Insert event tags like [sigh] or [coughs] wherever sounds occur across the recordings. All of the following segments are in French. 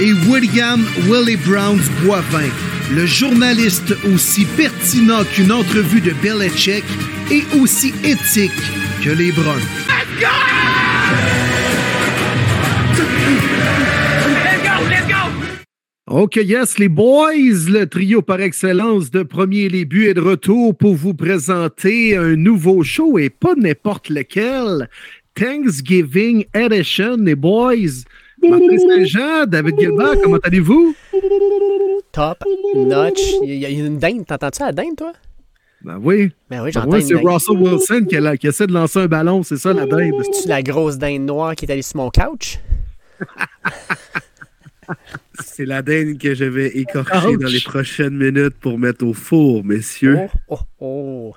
Et William Willie Browns Boivin, le journaliste aussi pertinent qu'une entrevue de Belichick et aussi éthique que les Browns. OK, yes, les boys, le trio par excellence de Premier Buts est de retour pour vous présenter un nouveau show et pas n'importe lequel. Thanksgiving Edition, les boys. Martin Saint-Jean, David Gilbert, comment allez-vous? Top notch. Il y a une dinde. T'entends-tu la dinde, toi? Ben oui. Ben oui, Ben j'entends oui, une c'est. Russell Wilson qui, a- qui essaie de lancer un ballon, c'est ça la dinde. C'est-tu la grosse dinde noire qui est allée sur mon couch? [laughs] C'est la dinde que je vais écorcher Ouch. dans les prochaines minutes pour mettre au four, messieurs. Oh, oh, oh.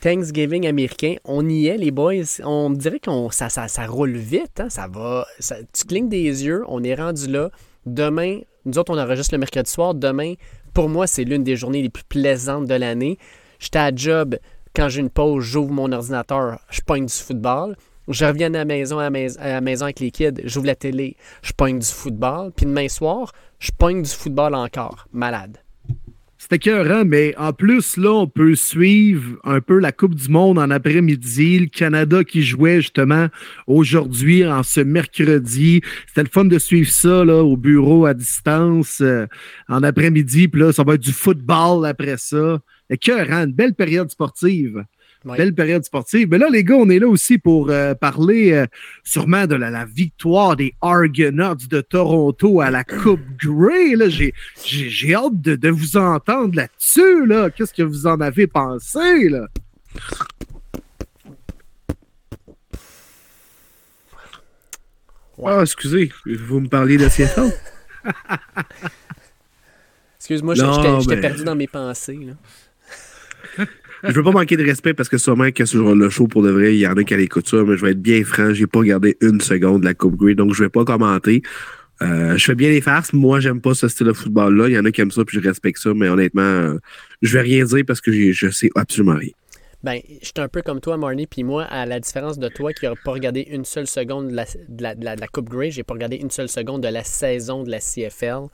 Thanksgiving américain, on y est, les boys. On dirait que ça, ça, ça roule vite. Hein? Ça va. tu clignes des yeux, on est rendu là. Demain, nous autres, on enregistre le mercredi soir. Demain, pour moi, c'est l'une des journées les plus plaisantes de l'année. J'étais à job. Quand j'ai une pause, j'ouvre mon ordinateur, je pogne du football. Je reviens à la maison, à la maison avec les kids, j'ouvre la télé, je pogne du football. Puis demain soir, je pogne du football encore. Malade. C'était écœurant, mais en plus, là, on peut suivre un peu la Coupe du Monde en après-midi. Le Canada qui jouait justement aujourd'hui, en ce mercredi. C'était le fun de suivre ça là, au bureau à distance euh, en après-midi. Puis là, ça va être du football après ça. Écœurant, une belle période sportive. Ouais. Belle période sportive. Mais là, les gars, on est là aussi pour euh, parler euh, sûrement de la, la victoire des Argonauts de Toronto à la Coupe Grey. Là, j'ai, j'ai, j'ai hâte de, de vous entendre là-dessus. Là. Qu'est-ce que vous en avez pensé? Là? Ah, excusez, vous me parliez de Seattle? [laughs] Excuse-moi, j'étais perdu dans mes pensées. Là. Je veux pas manquer de respect parce que sûrement que sur le show, pour de vrai, il y en a qui écoutent ça, mais je vais être bien franc, j'ai pas regardé une seconde de la Coupe Grey, donc je vais pas commenter. Euh, je fais bien les farces. Moi, j'aime pas ce style de football-là. Il y en a qui aiment ça, puis je respecte ça, mais honnêtement, euh, je vais rien dire parce que je sais absolument rien. Ben, j'étais un peu comme toi, Marnie, puis moi, à la différence de toi qui n'a pas regardé une seule seconde de la, de la, de la- de la Coupe Grey, j'ai pas regardé une seule seconde de la saison de la CFL.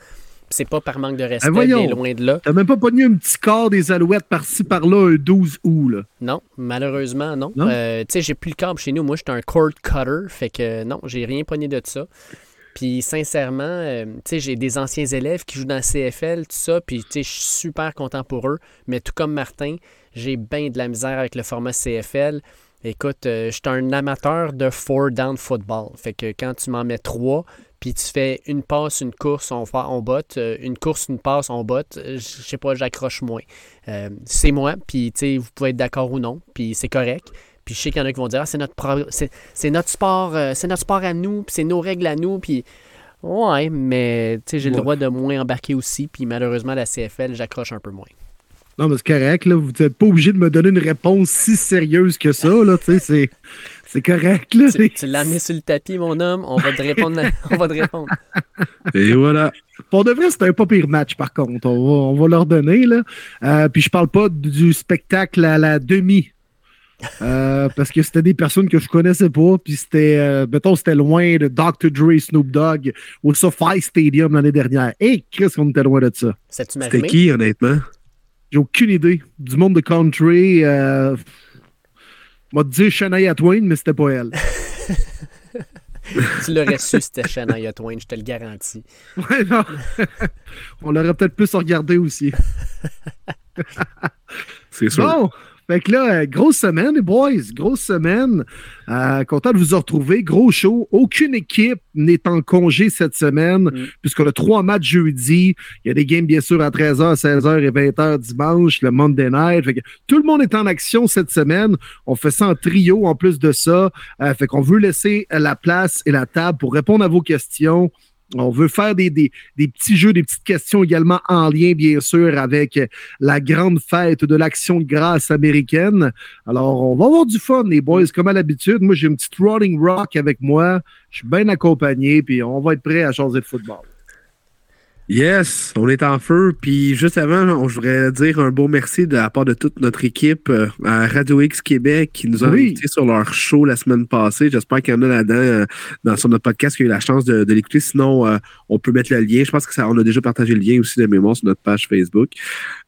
C'est pas par manque de respect, Ah, voyons. bien loin de là. T'as même pas pogné un petit quart des alouettes par-ci par-là un 12 août. Là. Non, malheureusement, non. Non? Euh, tu sais, j'ai plus le câble chez nous. Moi, j'étais un cord cutter, fait que non, j'ai rien pogné de ça. Puis sincèrement, euh, tu sais, j'ai des anciens élèves qui jouent dans la CFL, tout ça, puis tu sais, je suis super content pour eux. Mais tout comme Martin, j'ai bien de la misère avec le format CFL. Écoute, euh, je suis un amateur de four down football. Fait que quand tu m'en mets trois, puis tu fais une passe, une course, on, on botte, euh, une course, une passe, on botte, euh, je sais pas, j'accroche moins. Euh, c'est moi, puis tu sais, vous pouvez être d'accord ou non, puis c'est correct. Puis je sais qu'il y en a qui vont dire, ah, c'est notre, pro- c'est, notre sport, euh, c'est notre sport à nous, puis c'est nos règles à nous, puis ouais, mais tu sais, j'ai le droit de moins embarquer aussi, puis malheureusement, la CFL, j'accroche un peu moins. Non, mais c'est correct. Là. Vous n'êtes pas obligé de me donner une réponse si sérieuse que ça. Là. Tu sais, C'est, c'est correct. Là. Tu, tu l'as mis sur le tapis, mon homme, on va te répondre. on va te répondre. Et voilà. Pour de vrai, c'était un pas pire match, par contre. On va, on va leur donner. Là. Euh, puis je parle pas du spectacle à la demi. Euh, [laughs] parce que c'était des personnes que je connaissais pas. Puis c'était, euh, mettons, c'était loin de Dr. Dre, Snoop Dogg au SoFi Stadium l'année dernière. Et qu'est-ce qu'on était loin de ça? C'était qui, honnêtement? J'ai aucune idée. Du monde de country. M'a dit Shania Twain, mais c'était pas elle. [laughs] Tu l'aurais su, c'était Shania Twain, je te le garantis. Ouais, non. [laughs] On l'aurait peut-être plus regardé aussi. C'est sûr. Bon, fait que là, euh, grosse semaine, les boys, grosse semaine. Euh, content de vous retrouver. Gros show. Aucune équipe n'est en congé cette semaine, Mm. puisqu'on a trois matchs jeudi. Il y a des games, bien sûr, à 13h, 16h et 20h dimanche, le Monday night. Fait que tout le monde est en action cette semaine. On fait ça en trio en plus de ça. Euh, fait qu'on veut laisser la place et la table pour répondre à vos questions. On veut faire des, des, des, petits jeux, des petites questions également en lien, bien sûr, avec la grande fête de l'action de grâce américaine. Alors, on va avoir du fun, les boys, comme à l'habitude. Moi, j'ai une petite Rolling Rock avec moi. Je suis bien accompagné, puis on va être prêt à changer de football. Yes, on est en feu. Puis juste avant, je voudrais dire un beau merci de la part de toute notre équipe euh, à Radio X Québec qui nous a invités sur leur show la semaine passée. J'espère qu'il y en a là-dedans euh, dans sur notre podcast qui a eu la chance de, l'écouter. Sinon, euh, on peut mettre le lien. Je pense que ça, on a déjà partagé le lien aussi de mémoire sur notre page Facebook.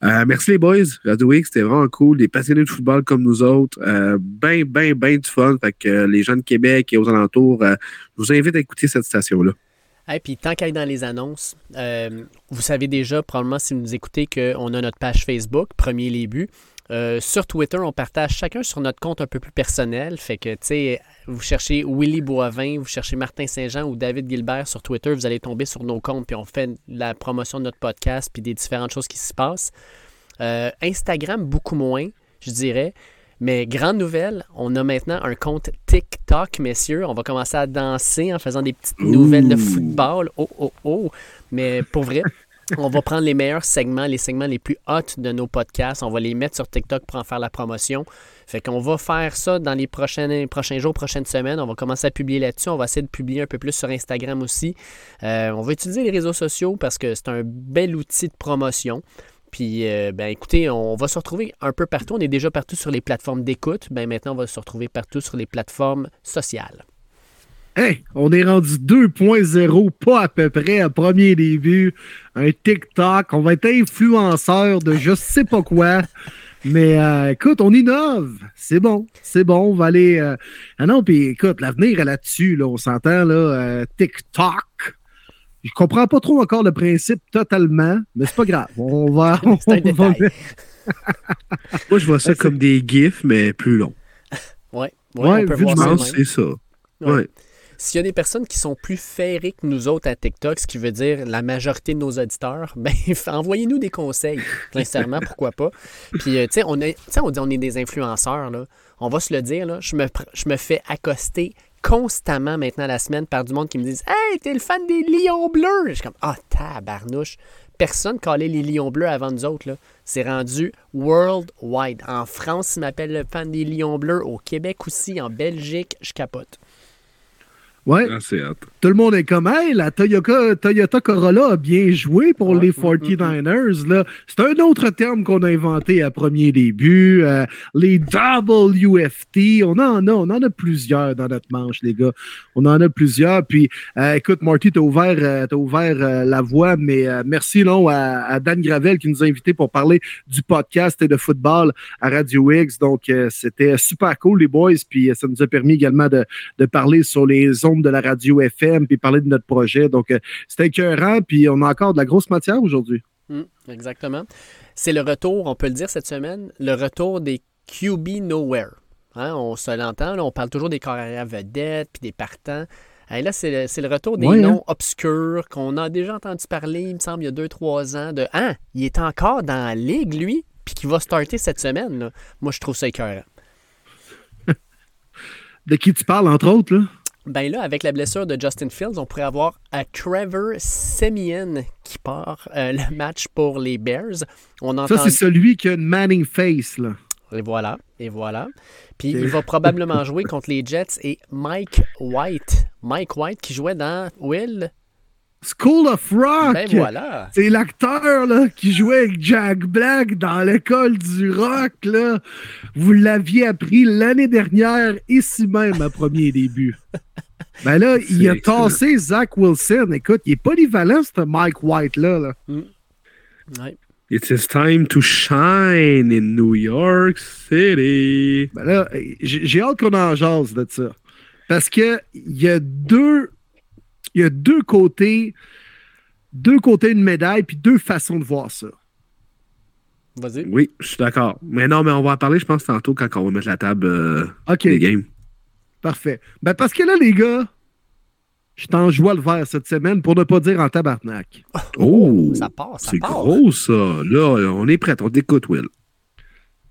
merci les boys. Radio X, c'était vraiment cool. Des passionnés de football comme nous autres. ben, ben, ben du fun. Fait que les gens de Québec et aux alentours, je vous invite à écouter cette station-là. Et puis tant qu'à dans les annonces, euh, vous savez déjà, probablement si vous nous écoutez, qu'on a notre page Facebook, Premier Les Buts. Euh, sur Twitter, on partage chacun sur notre compte un peu plus personnel. Fait que, tu sais, vous cherchez Willy Boivin, vous cherchez Martin Saint-Jean ou David Gilbert sur Twitter, vous allez tomber sur nos comptes, puis on fait la promotion de notre podcast, puis des différentes choses qui se passent. Euh, Instagram, beaucoup moins, je dirais. Mais grande nouvelle, on a maintenant un compte TikTok, messieurs. On va commencer à danser en faisant des petites nouvelles de football. Oh, oh, oh. Mais pour vrai, on va prendre les meilleurs segments, les segments les plus hot de nos podcasts. On va les mettre sur TikTok pour en faire la promotion. Fait qu'on va faire ça dans les prochains, prochains jours, prochaines semaines. On va commencer à publier là-dessus. On va essayer de publier un peu plus sur Instagram aussi. Euh, on va utiliser les réseaux sociaux parce que c'est un bel outil de promotion. Puis, euh, ben, écoutez, on va se retrouver un peu partout. On est déjà partout sur les plateformes d'écoute. Ben, maintenant, on va se retrouver partout sur les plateformes sociales. Hey, on est rendu 2.0, pas à peu près, à premier début. Un TikTok, on va être influenceur de je sais pas quoi. Mais euh, écoute, on innove. C'est bon. C'est bon. On va aller. Euh, ah non, puis écoute, l'avenir est là-dessus. Là, on s'entend, là. TikTok. Je comprends pas trop encore le principe totalement, mais c'est pas grave. On va. [laughs] [laughs] Moi, je vois ça comme des GIFs, mais plus longs. [laughs] Oui, ouais, ouais c'est ça. Ouais. S'il y a des personnes qui sont plus ferrées que nous autres à TikTok, ce qui veut dire la majorité de nos auditeurs, ben envoyez-nous des conseils. Sincèrement, pourquoi pas. Puis, euh, tu sais, on, on dit on est des influenceurs, là. On va se le dire, là. Je me, je me fais accoster constamment maintenant la semaine par du monde qui me disent Hey, t'es le fan des Lions Bleus! Je suis comme Ah, tabarnouche! Personne calait les Lions Bleus avant nous autres. C'est rendu worldwide. En France, ils m'appellent le fan des Lions Bleus. Au Québec aussi. En Belgique, je capote. Ouais. Ah, Tout le monde est comme, hey, la Toyota, Toyota Corolla a bien joué pour les 49ers. Là. C'est un autre terme qu'on a inventé à premier début. Euh, les WFT, on en a, on en a plusieurs dans notre manche, les gars. On en a plusieurs. Puis, euh, écoute, Marty, t'as ouvert, euh, as ouvert la voie, mais merci non, à, Dan Gravel qui nous a invités pour parler du podcast et de football à Radio X. Donc, c'était super cool, les boys. Puis, ça nous a permis également de, de parler sur les ondes de la radio FM, puis parler de notre projet. Donc, euh, c'était écœurant, puis on a encore de la grosse matière aujourd'hui. Hum, exactement. C'est le retour, on peut le dire cette semaine, le retour des QB Nowhere. Hein, on se l'entend, on parle toujours des carrières vedettes, puis des partants. Et là, c'est le, retour des noms hein. obscurs qu'on a déjà entendu parler, il me semble, il y a deux, trois ans, de Ah, il est encore dans la ligue, lui, puis qui va starter cette semaine. Moi, je trouve ça écœurant. [laughs] de qui tu parles, entre autres, là? Ben là, avec la blessure de Justin Fields, on pourrait avoir Trevor Semien qui part euh, le match pour les Bears. On entend... Ça, c'est celui qui a une Manning face, là. Et voilà, et voilà. Puis il va probablement [laughs] jouer contre les Jets et Mike White. Mike White qui jouait dans Will School of Rock. Ben voilà. C'est l'acteur qui jouait avec Jack Black dans l'école du rock. Là. Vous l'aviez appris l'année dernière, ici même, à premier début. [laughs] Ben là, il a tassé Zach Wilson. Écoute, il est polyvalent, ce Mike White-là. Là. Mm. It's his time to shine in New York City. Ben là, j'ai hâte qu'on en jase de ça. Parce qu'il y a deux il y a deux côtés, deux côtés de médaille, puis deux façons de voir ça. Vas-y. Oui, je suis d'accord. Mais non, mais on va en parler, je pense, tantôt quand on va mettre la table euh, des games. Parfait. Ben, parce que là, les gars, je t'en joie le vert cette semaine pour ne pas dire en tabarnak. Oh! ça passe, ça C'est gros, ça. Là, on est prêt. On t'écoute, Will.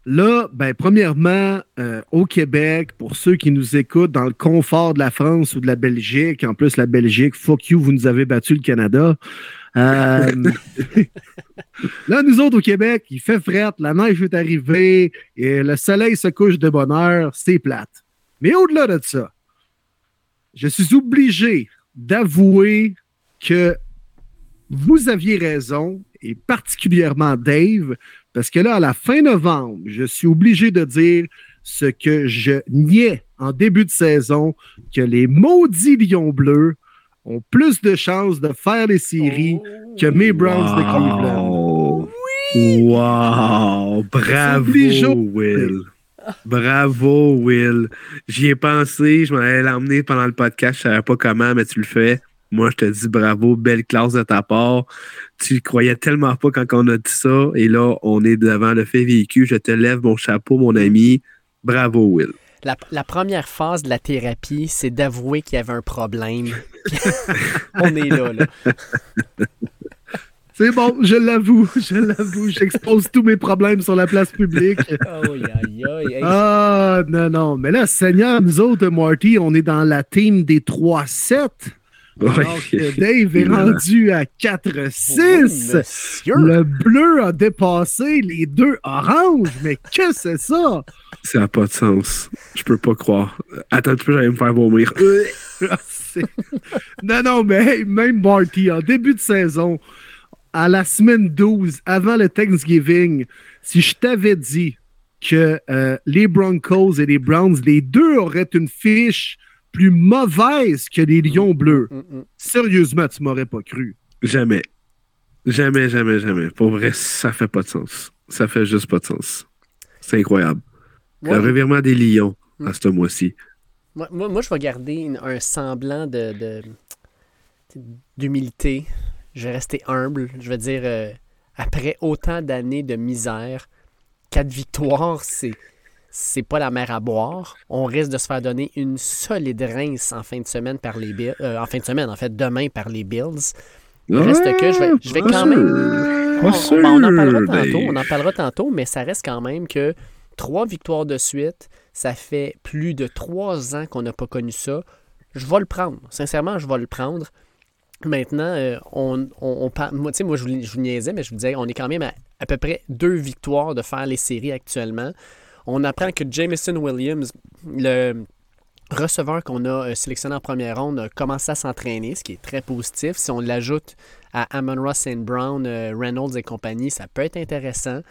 Là, ben, premièrement, euh, au Québec, pour ceux qui nous écoutent dans le confort de la France ou de la Belgique, en plus, la Belgique, fuck you, vous nous avez battu le Canada. Euh, [laughs] là, nous autres au Québec, il fait fret, la neige est arrivée le soleil se couche de bonne heure, c'est plate. Mais au-delà de ça, je suis obligé d'avouer que vous aviez raison, et particulièrement Dave, parce que là, à la fin novembre, je suis obligé de dire ce que je niais en début de saison, que les maudits Lions bleus ont plus de chances de faire les séries que mes Browns de Cleveland. Oui! Wow! Bravo, Will! Bravo, Will. J'y ai pensé, je m'en allais l'emmener pendant le podcast, je ne savais pas comment, mais tu le fais. Moi, je te dis bravo, belle classe de ta part. Tu croyais tellement pas quand on a dit ça. Et là, on est devant le fait vécu. Je te lève mon chapeau, mon ami. Bravo, Will. La, première phase de la thérapie, c'est d'avouer qu'il y avait un problème. [laughs] on est là, là. [laughs] C'est bon, je l'avoue, je l'avoue. J'expose tous mes problèmes sur la place publique. [laughs] Ah, non, non. Mais là, Seigneur, nous autres, Marty, on est dans la team des 3-7. [laughs] Donc, Dave est rendu à 4-6. le bleu a dépassé les deux oranges. Mais que c'est ça? Ça n'a pas de sens. Je peux pas croire. Attends, tu peux j'allais me faire vomir. [laughs] non, non, mais même Marty, en début de saison, à la semaine 12, avant le Thanksgiving, si je t'avais dit que euh, les Broncos et les Browns, les deux auraient une fiche plus mauvaise que les Lions bleus. Mm, mm, mm. Sérieusement, tu m'aurais pas cru. Jamais. Jamais, jamais, jamais. Pour vrai, ça fait pas de sens. Ça fait juste pas de sens. C'est incroyable. Le revirement des Lions à ce mois-ci. Moi, moi, je vais garder un semblant de, d'humilité. Je vais rester humble. Je vais dire, euh, après autant d'années de misère, quatre victoires, c'est c'est pas la mer à boire. On risque de se faire donner une solide rince en fin de semaine par les Bills. Euh, en fin de semaine, en fait, demain par les Bills. Il reste que je vais, quand même. On, on, en parlera tantôt, on en parlera tantôt, mais ça reste quand même que trois victoires de suite, ça fait plus de trois ans qu'on n'a pas connu ça. Je vais le prendre. Sincèrement, je vais le prendre. Maintenant, euh, on, on, moi, moi je, vous, je vous niaisais, mais je vous disais, on est quand même à, à peu près deux victoires de faire les séries actuellement on apprend que Jameson Williams, le receveur qu'on a euh, sélectionné en première ronde, a à s'entraîner, ce qui est très positif. Si on l'ajoute à Amon Ross and Brown, euh, Reynolds et compagnie, ça peut être intéressant.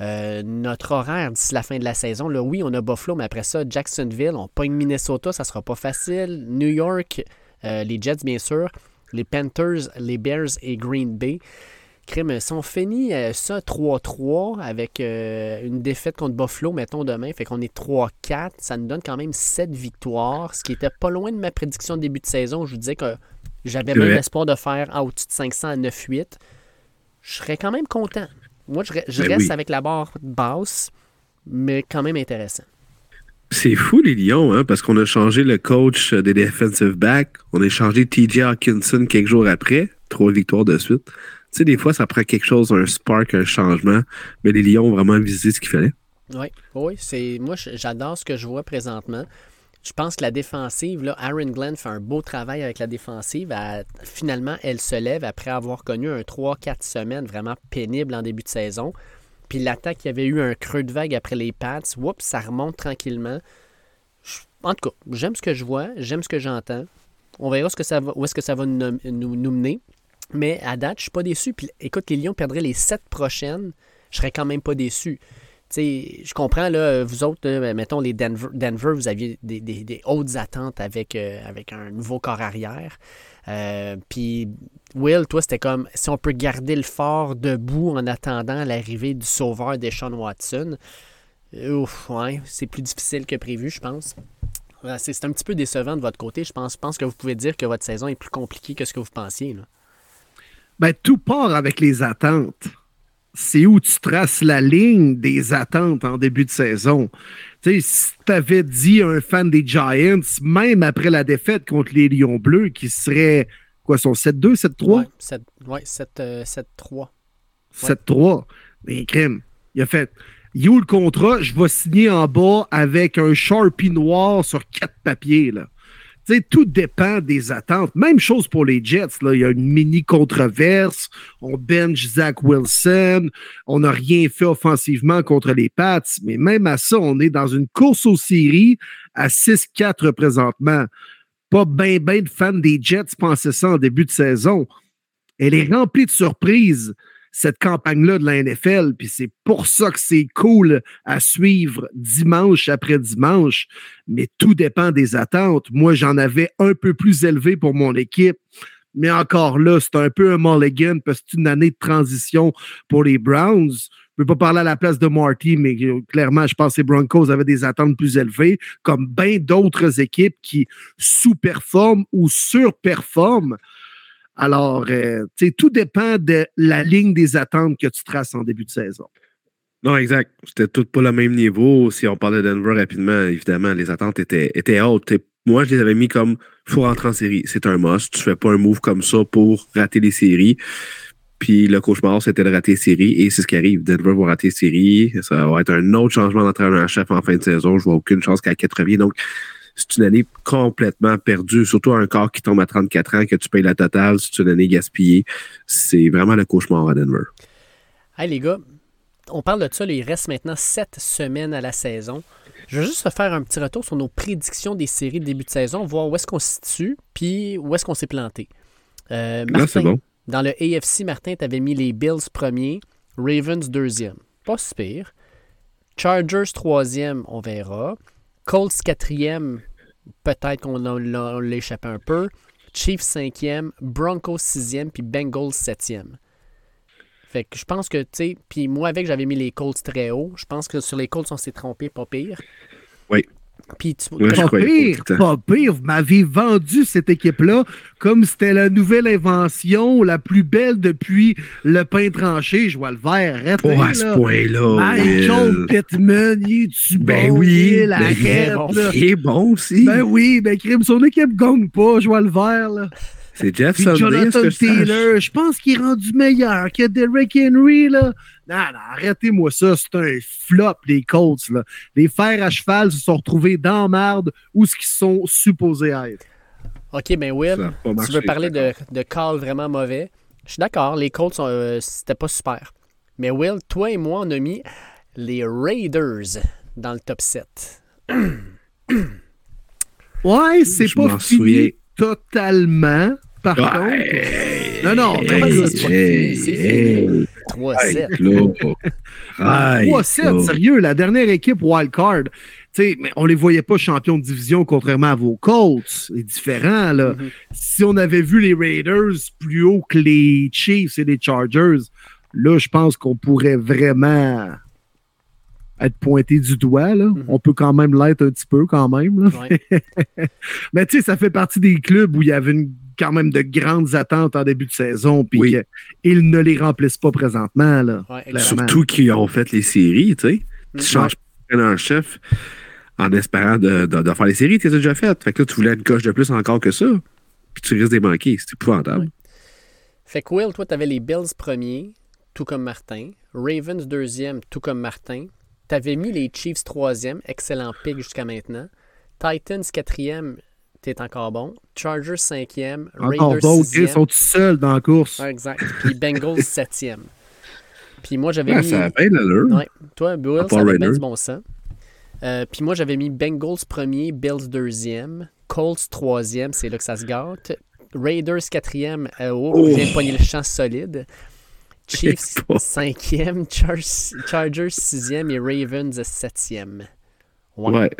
Euh, notre horaire d'ici la fin de la saison, là, oui, on a Buffalo, mais après ça, Jacksonville, on pogne Minnesota, ça sera pas facile. New York, les Jets, bien sûr, les Panthers, les Bears et Green Bay. Crime, si on finit euh, ça 3-3 avec euh, une défaite contre Buffalo, mettons demain, fait qu'on est 3-4, ça nous donne quand même 7 victoires, ce qui était pas loin de ma prédiction de début de saison. Je vous disais que j'avais même l'espoir de faire au-dessus de 500 à 9-8. Je serais quand même content. Moi, je, ben reste avec la barre basse, mais quand même intéressant. C'est fou les Lions, hein, parce qu'on a changé le coach des defensive backs. On a changé TJ Hawkinson quelques jours après. Trois victoires de suite. Tu sais, des fois, ça prend quelque chose, un spark, un changement, mais les Lions ont vraiment visé ce qu'il fallait. Oui, oui, c'est moi j'adore ce que je vois présentement. Je pense que la défensive, là, Aaron Glenn fait un beau travail avec la défensive. finalement, elle se lève après avoir connu un 3-4 semaines vraiment pénible en début de saison. Puis l'attaque, il y avait eu un creux de vague après les Pats. Oups, ça remonte tranquillement. en tout cas, j'aime ce que je vois, j'aime ce que j'entends. On verra où est-ce que ça va nous, nous mener. Mais à date, je suis pas déçu. Puis écoute, les Lions perdraient les sept prochaines, je serais quand même pas déçu. je comprends, là, vous autres, mettons les Denver, Denver, vous aviez des, hautes attentes avec, euh, avec un nouveau corps arrière. Euh, puis, Will, toi, c'était comme si on peut garder le fort debout en attendant l'arrivée du sauveur des Sean Watson. Ouf, ouais, c'est plus difficile que prévu, je pense. C'est un petit peu décevant de votre côté. Je pense, pense que vous pouvez dire que votre saison est plus compliquée que ce que vous pensiez. Ben, tout part avec les attentes. C'est où tu traces la ligne des attentes en début de saison. Tu sais, si tu avais dit à un fan des Giants, même après la défaite contre les Lions Bleus, qui serait, quoi, son 7-2, 7-3? Oui, 7-3. 7-3. Mais Il a fait Il où le contrat? Je vais signer en bas avec un Sharpie noir sur quatre papiers. Là. Tout dépend des attentes. Même chose pour les Jets. Il y a une mini controverse. On bench Zach Wilson. On n'a rien fait offensivement contre les Pats. Mais même à ça, on est dans une course aux séries à 6-4 présentement. Pas bien, bien de fans des Jets pensaient ça en début de saison. Elle est remplie de surprises cette campagne-là de la NFL. Puis c'est pour ça que c'est cool à suivre dimanche après dimanche. Mais tout dépend des attentes. Moi, j'en avais un peu plus élevé pour mon équipe. Mais encore là, c'est un peu un mulligan parce que c'est une année de transition pour les Browns. Je ne peux pas parler à la place de Marty, mais clairement, je pense que les Broncos avaient des attentes plus élevées, comme bien d'autres équipes qui sous-performent ou surperforment. Alors, euh, tout dépend de la ligne des attentes que tu traces en début de saison. Non, exact. C'était tout pas le même niveau. Si on parlait de Denver rapidement, évidemment, les attentes étaient, étaient hautes. moi, je les avais mis comme faut rentrer en série. C'est un must. Tu fais pas un move comme ça pour rater les séries. Puis le cauchemar, c'était de rater les séries. Et c'est ce qui arrive. Denver va rater les séries. Ça va être un autre changement d'entraîneur-chef en fin de saison. Je vois aucune chance qu'à 4 revienne. Donc, c'est une année complètement perdue, surtout un corps qui tombe à 34 ans, que tu payes la totale, c'est une année gaspillée. C'est vraiment le cauchemar à Denver. Hey les gars, on parle de ça, il reste maintenant sept semaines à la saison. Je veux juste faire un petit retour sur nos prédictions des séries de début de saison, voir où est-ce qu'on se situe, puis où est-ce qu'on s'est planté. Euh, Martin, bon. Dans le AFC, Martin, tu avais mis les Bills premier, Ravens deuxième. Pas si pire. Chargers troisième, on verra. Colts quatrième, peut-être qu'on l'a échappé un peu. Chiefs cinquième, Broncos sixième, puis Bengals septième. Fait que je pense que, tu sais, puis moi avec, j'avais mis les Colts très haut. Je pense que sur les Colts, on s'est trompé, pas pire. Oui. Puis pas pire, pas pire. Vous m'avez vendu cette équipe-là comme c'était la nouvelle invention, la plus belle depuis le pain tranché. Je vois le vert. Arrête, pas à ce point-là. Michael Pittman, il est-tu ben bon? oui, il, ben, est bon. il est bon aussi. Ben oui, ben crime, son équipe gagne pas. Je vois le vert, là. C'est Jeff Sunday, Jonathan Taylor, je pense qu'il est rendu meilleur que Derrick Henry, là. Non, non, arrêtez-moi ça. C'est un flop, les Colts. Là. Les fers à cheval se sont retrouvés dans marde où ce qu'ils sont supposés être. OK, ben Will, tu veux parler de, de call vraiment mauvais. Je suis d'accord, les Colts, euh, c'était pas super. Mais Will, toi et moi, on a mis les Raiders dans le top 7. ouais, c'est pas fini totalement. Par contre. Non, non, mais c'est 3-7. 3-7, [laughs] sérieux, la dernière équipe wildcard. Mais on les voyait pas champions de division contrairement à vos Colts. C'est différent. Là. Mm-hmm. Si on avait vu les Raiders plus haut que les Chiefs et les Chargers, là, je pense qu'on pourrait vraiment être pointé du doigt. Là. Mm-hmm. On peut quand même l'être un petit peu quand même. [laughs] Mais tu sais, ça fait partie des clubs où il y avait quand même de grandes attentes en début de saison, puis qu'ils ne les remplissent pas présentement. Là, Surtout qu'ils ont fait les séries, tu sais. Tu mm-hmm. changes pas un chef en espérant de, faire les séries, tu les as déjà faites. Fait que là, tu voulais une coche de plus encore que ça, puis tu risques de manquer. C'est épouvantable. Fait que Will, toi, tu avais les Bills premiers, tout comme Martin. Ravens deuxième, tout comme Martin. Tu avais mis les Chiefs troisième, excellent pick jusqu'à maintenant. Titans quatrième, t'es encore bon. Chargers cinquième. Raiders sixième. Ils sont tout seuls dans la course. exact. Puis Bengals [laughs] septième. Puis moi, j'avais mis... Ça a bien l'allure. Ouais. Toi, Bill, ça avait bien du bon sens. Euh, puis moi, j'avais mis Bengals premier, Bills deuxième, Colts troisième, c'est là que ça se gâte. Raiders quatrième, euh, oh, oh. j'ai pogné le champ solide. Chiefs [laughs] cinquième, Chargers sixième et Ravens septième. Ouais.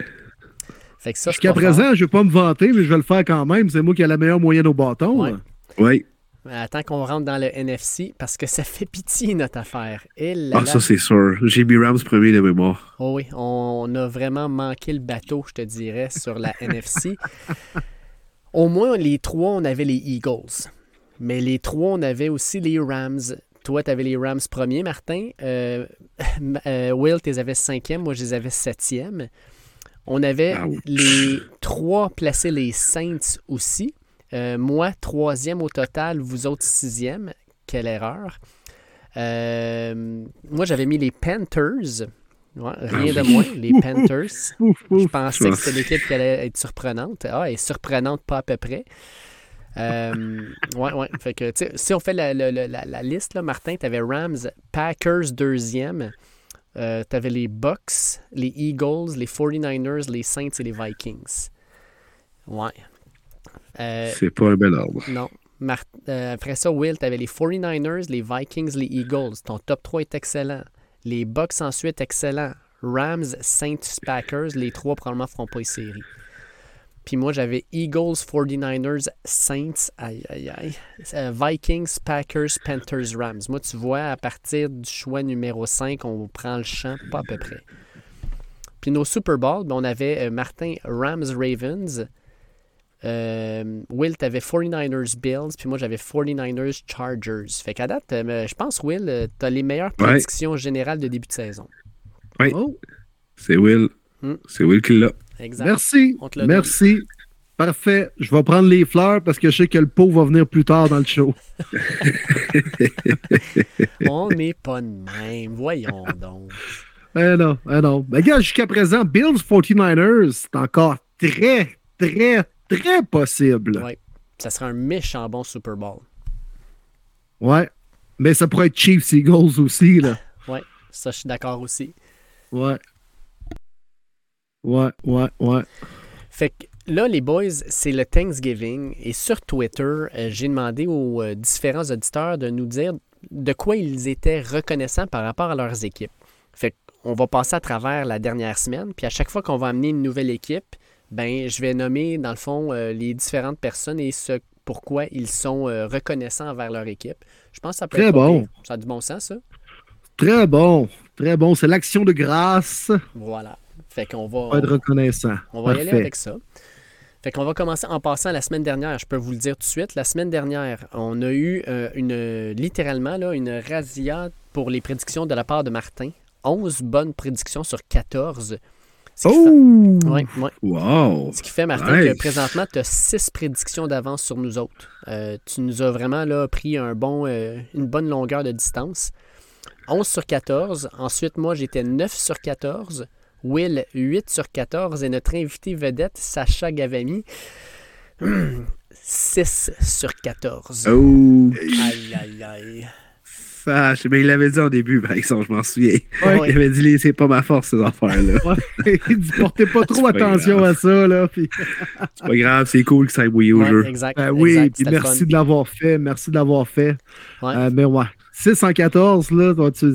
Jusqu'à présent, je ne vais pas me vanter, mais je vais le faire quand même. C'est moi qui ai la meilleure moyenne au bâton. Ouais. Oui. Attends qu'on rentre dans le NFC parce que ça fait pitié notre affaire. ah, ça c'est sûr. J'ai mis Rams premier de mémoire. Oh oui, on a vraiment manqué le bateau, je te dirais, sur la [laughs] NFC. Au moins, les trois, on avait les Eagles. Mais les trois, on avait aussi les Rams. Toi, tu avais les Rams premiers, Martin. Euh, [laughs] euh, Will, tu les avais cinquième. Moi, je les avais septième. On avait ah les trois placés les Saints aussi. Euh, moi, troisième au total, vous autres sixième. Quelle erreur. Moi, j'avais mis les Panthers. Ouais, rien de moins, les Panthers. Je pensais que c'était l'équipe qui allait être surprenante. Ah, est surprenante, pas à peu près. Euh, ouais, ouais. Fait que, si on fait la, la, la, la liste, là, Martin, tu avais Rams, Packers deuxième. Euh, tu avais les Bucks, les Eagles, les 49ers, les Saints et les Vikings. Ouais. Euh, c'est pas un bel ordre. Non. Euh, après ça, Will, tu avais les 49ers, les Vikings, les Eagles. Ton top 3 est excellent. Les Bucks ensuite, excellent. Rams, Saints, Packers, les trois probablement feront pas les séries. Puis moi, j'avais Eagles, 49ers, Saints, aïe, aïe, aïe. Euh, Vikings, Packers, Panthers, Rams. Moi, tu vois, à partir du choix numéro 5, on prend le champ, pas à peu près. Puis nos Super Bowl, ben, on avait Martin, Rams, Ravens, euh, Will, t'avais 49ers Bills, puis moi j'avais 49ers Chargers. Fait qu'à date, euh, je pense, Will, euh, t'as les meilleures prédictions générales de début de saison. Oui. Oh. C'est Will. Hmm. C'est Will qui l'a. Exact. Merci. Merci. Parfait. Je vais prendre les fleurs parce que je sais que le pot va venir plus tard dans le show. [laughs] On n'est pas de même. Voyons donc. Eh non, eh non. Mais gars, jusqu'à présent, Bills 49ers, c'est encore très, très, très possible. Oui. Ça serait un méchant bon Super Bowl. Ouais. Mais ça pourrait être Chiefs Eagles aussi, là. ouais. Ça, je suis d'accord aussi. Ouais. Ouais, ouais, ouais. Fait que là, les boys, c'est le Thanksgiving. Et sur Twitter, euh, j'ai demandé aux euh, différents auditeurs de nous dire de quoi ils étaient reconnaissants par rapport à leurs équipes. Fait qu'on va passer à travers la dernière semaine. Puis à chaque fois qu'on va amener une nouvelle équipe, ben, je vais nommer, dans le fond, euh, les différentes personnes et ce pourquoi ils sont reconnaissants envers leur équipe. Je pense que ça peut Très être bon. Ça a du bon sens, ça? Très bon. Très bon. C'est l'action de grâce. Voilà. Fait qu'on va. être reconnaissant. On va y aller avec ça. Fait qu'on va commencer en passant la semaine dernière. Je peux vous le dire tout de suite. La semaine dernière, on a eu euh, une, littéralement là, une razzia pour les prédictions de la part de Martin. 11 bonnes prédictions sur 14. Oh! Ouais, ouais. Wow! Ce qui fait, Martin, que présentement, tu as six prédictions d'avance sur nous autres. Euh, tu nous as vraiment là, pris un bon, euh, une bonne longueur de distance. 11 sur 14. Ensuite, moi, j'étais 9 sur 14. Will, 8 sur 14. Et notre invité vedette, Sacha Gavami, [clears throat] 6 sur 14. Oh! Aïe, aïe, aïe fâche. Mais il l'avait dit au début, par exemple, je m'en souviens. Il avait dit, c'est pas ma force, ces affaires-là. [laughs] il dit, portez pas [laughs] trop attention à ça, là. Puis... [laughs] c'est pas grave, c'est cool que ça ait bouillé au jeu. Exact, ben oui, puis merci de l'avoir fait. Merci de l'avoir fait. Euh, mais ouais, 614, là, tu,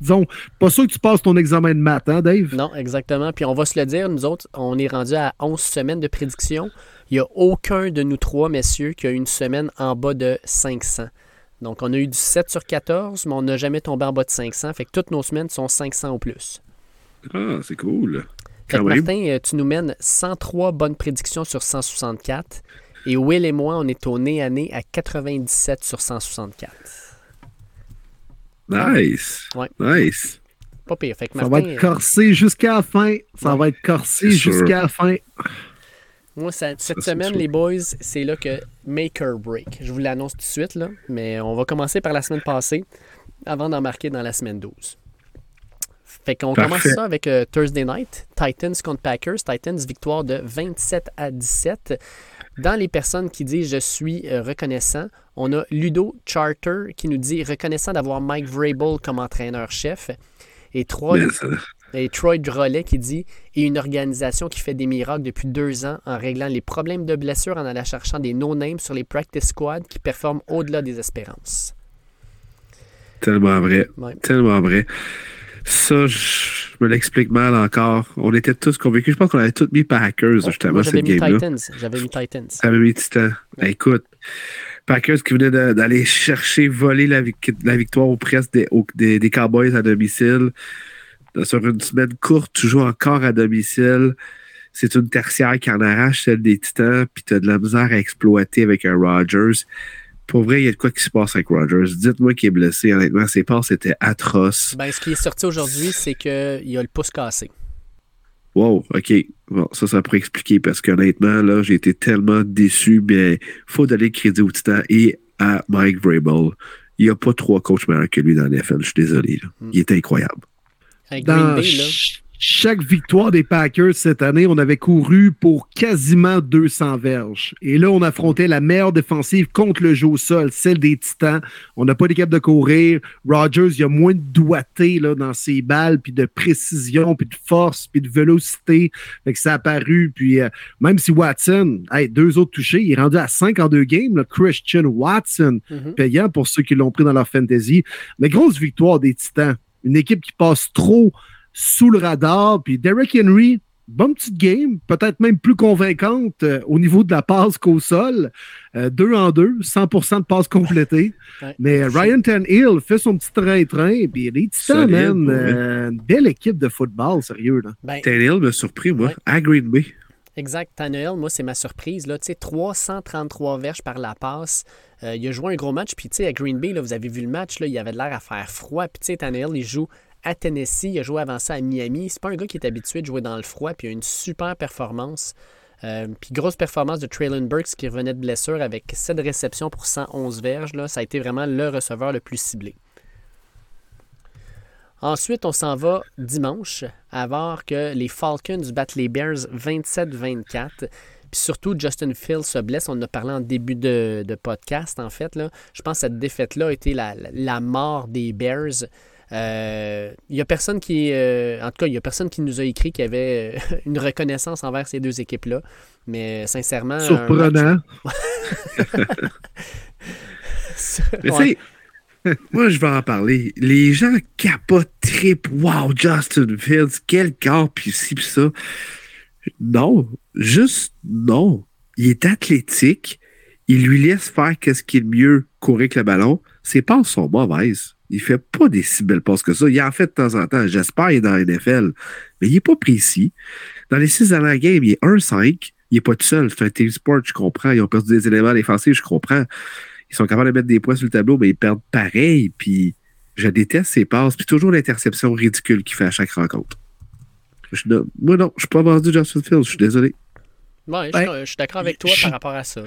disons, pas sûr que tu passes ton examen de maths, hein, Dave? Non, exactement. Puis on va se le dire, nous autres, on est rendu à 11 semaines de prédiction. Il n'y a aucun de nous trois, messieurs, qui a une semaine en bas de 500. Donc, on a eu du 7 sur 14, mais on n'a jamais tombé en bas de 500. Fait que toutes nos semaines sont 500 ou plus. Ah, c'est cool. Fait que Martin, euh, tu nous mènes 103 bonnes prédictions sur 164. Et Will et moi, on est au nez à nez à 97 sur 164. Nice. Ouais. Nice. Pas pire. Fait que Ça va être corsé jusqu'à la fin. Ça va être corsé jusqu'à la fin. Moi, cette semaine, les boys, c'est là que make or break. Je vous l'annonce tout de suite, là, mais on va commencer par la semaine passée avant d'en marquer dans la semaine 12. Fait qu'on commence ça avec euh, Thursday Night, Titans contre Packers. Titans, victoire de 27 à 17. Dans les personnes qui disent je suis euh, reconnaissant, on a Ludo Charter qui nous dit reconnaissant d'avoir Mike Vrabel comme entraîneur-chef. Et Troy Drolet qui dit Et une organisation qui fait des miracles depuis deux ans en réglant les problèmes de blessure en allant cherchant des no-names sur les practice squads qui performent au-delà des espérances. Tellement vrai. Tellement vrai. Ça, je me l'explique mal encore. On était tous convaincus. Je pense qu'on avait tous mis Packers, justement, cette game-là. J'avais mis Titans. J'avais mis Titans. Ben, écoute, Packers qui venaient d'aller chercher, voler la, victoire au presse des, des Cowboys à domicile sur une semaine courte, toujours encore à domicile. C'est une tertiaire qui en arrache celle des Titans, puis tu as de la misère à exploiter avec un Rogers. Pour vrai, il y a de quoi qui se passe avec Rogers. Dites-moi qu'il est blessé. Honnêtement, ses passes étaient atroces. Ben, ce qui est sorti aujourd'hui, c'est qu'il a le pouce cassé. Wow, OK. Bon, ça, ça pourrait expliquer parce qu'honnêtement, là, j'ai été tellement déçu. Bien, il faut donner le crédit au Titan et à Mike Vrabel il n'y a pas trois coachs meilleurs que lui dans l'NFL. Je suis désolé. Hmm. Il est incroyable. Dans chaque victoire des Packers cette année, on avait couru pour quasiment 200 verges. Et là, on affrontait la meilleure défensive contre le jeu au sol, celle des Titans. On n'a pas d'équipe de courir. Rogers, il y a moins de doigté là, dans ses balles, puis de précision, puis de force, puis de vélocité. Fait que ça a apparu. Puis euh, même si Watson, hey, deux autres touchés, il est rendu à 5 en deux games. Christian Watson, mm-hmm. payant pour ceux qui l'ont pris dans leur fantasy. Mais grosse victoire des Titans. Une équipe qui passe trop sous le radar. Puis Derrick Henry, bonne petite game, peut-être même plus convaincante euh, au niveau de la passe qu'au sol. Euh, deux en deux, 100% de passe complétée. [laughs] Mais Ryan Tannehill fait son petit train-train. Puis les Titans, man, euh, une belle équipe de football, sérieux. Là. Ben, Tannehill m'a surpris, moi, à Green Bay. Exact. Tannehill, moi, c'est ma surprise. Là. 333 verges par la passe. il a joué un gros match. Puis, à Green Bay, là, vous avez vu le match, là, il avait l'air à faire froid. Puis, Tannehill, il joue à Tennessee, il a joué avant ça à Miami. C'est pas un gars qui est habitué de jouer dans le froid, puis il a une super performance. Euh, puis grosse performance de Traylon Burks qui revenait de blessure avec 7 réceptions pour 111 verges. Là. Ça a été vraiment le receveur le plus ciblé. Ensuite, on s'en va dimanche à voir que les Falcons battent les Bears 27-24. Puis surtout, Justin Fields se blesse. On en a parlé en début de, podcast, en fait. Là. Je pense que cette défaite-là a été la, la mort des Bears. Il euh, n'y a personne qui. Euh, en tout cas, il y a personne qui nous a écrit qu'il y avait euh, [laughs] une reconnaissance envers ces deux équipes-là. Mais sincèrement. Surprenant. [laughs] Mais [laughs] moi, je vais en parler. Les gens capotent, trip. Wow, Justin Fields, quel corps, puis ci, puis ça. Non, juste non. Il est athlétique. Il lui laisse faire qu'est-ce qui est le mieux, courir que le ballon. Ses passes sont mauvaises. Il fait pas des si belles passes que ça. Il en fait de temps en temps. J'espère qu'il est dans la NFL. Mais il n'est pas précis. Dans les six dernières games, il est 1-5. Il n'est pas tout seul. C'est un team sport, je comprends. Ils ont perdu des éléments défensifs, je comprends. Ils sont capables de mettre des points sur le tableau, mais ils perdent pareil. Puis je déteste ses passes. Puis toujours l'interception ridicule qu'il fait à chaque rencontre. moi, non, je suis pas vendu Justin Fields. Je suis désolé. Ouais, je, suis d'accord avec toi par rapport à ça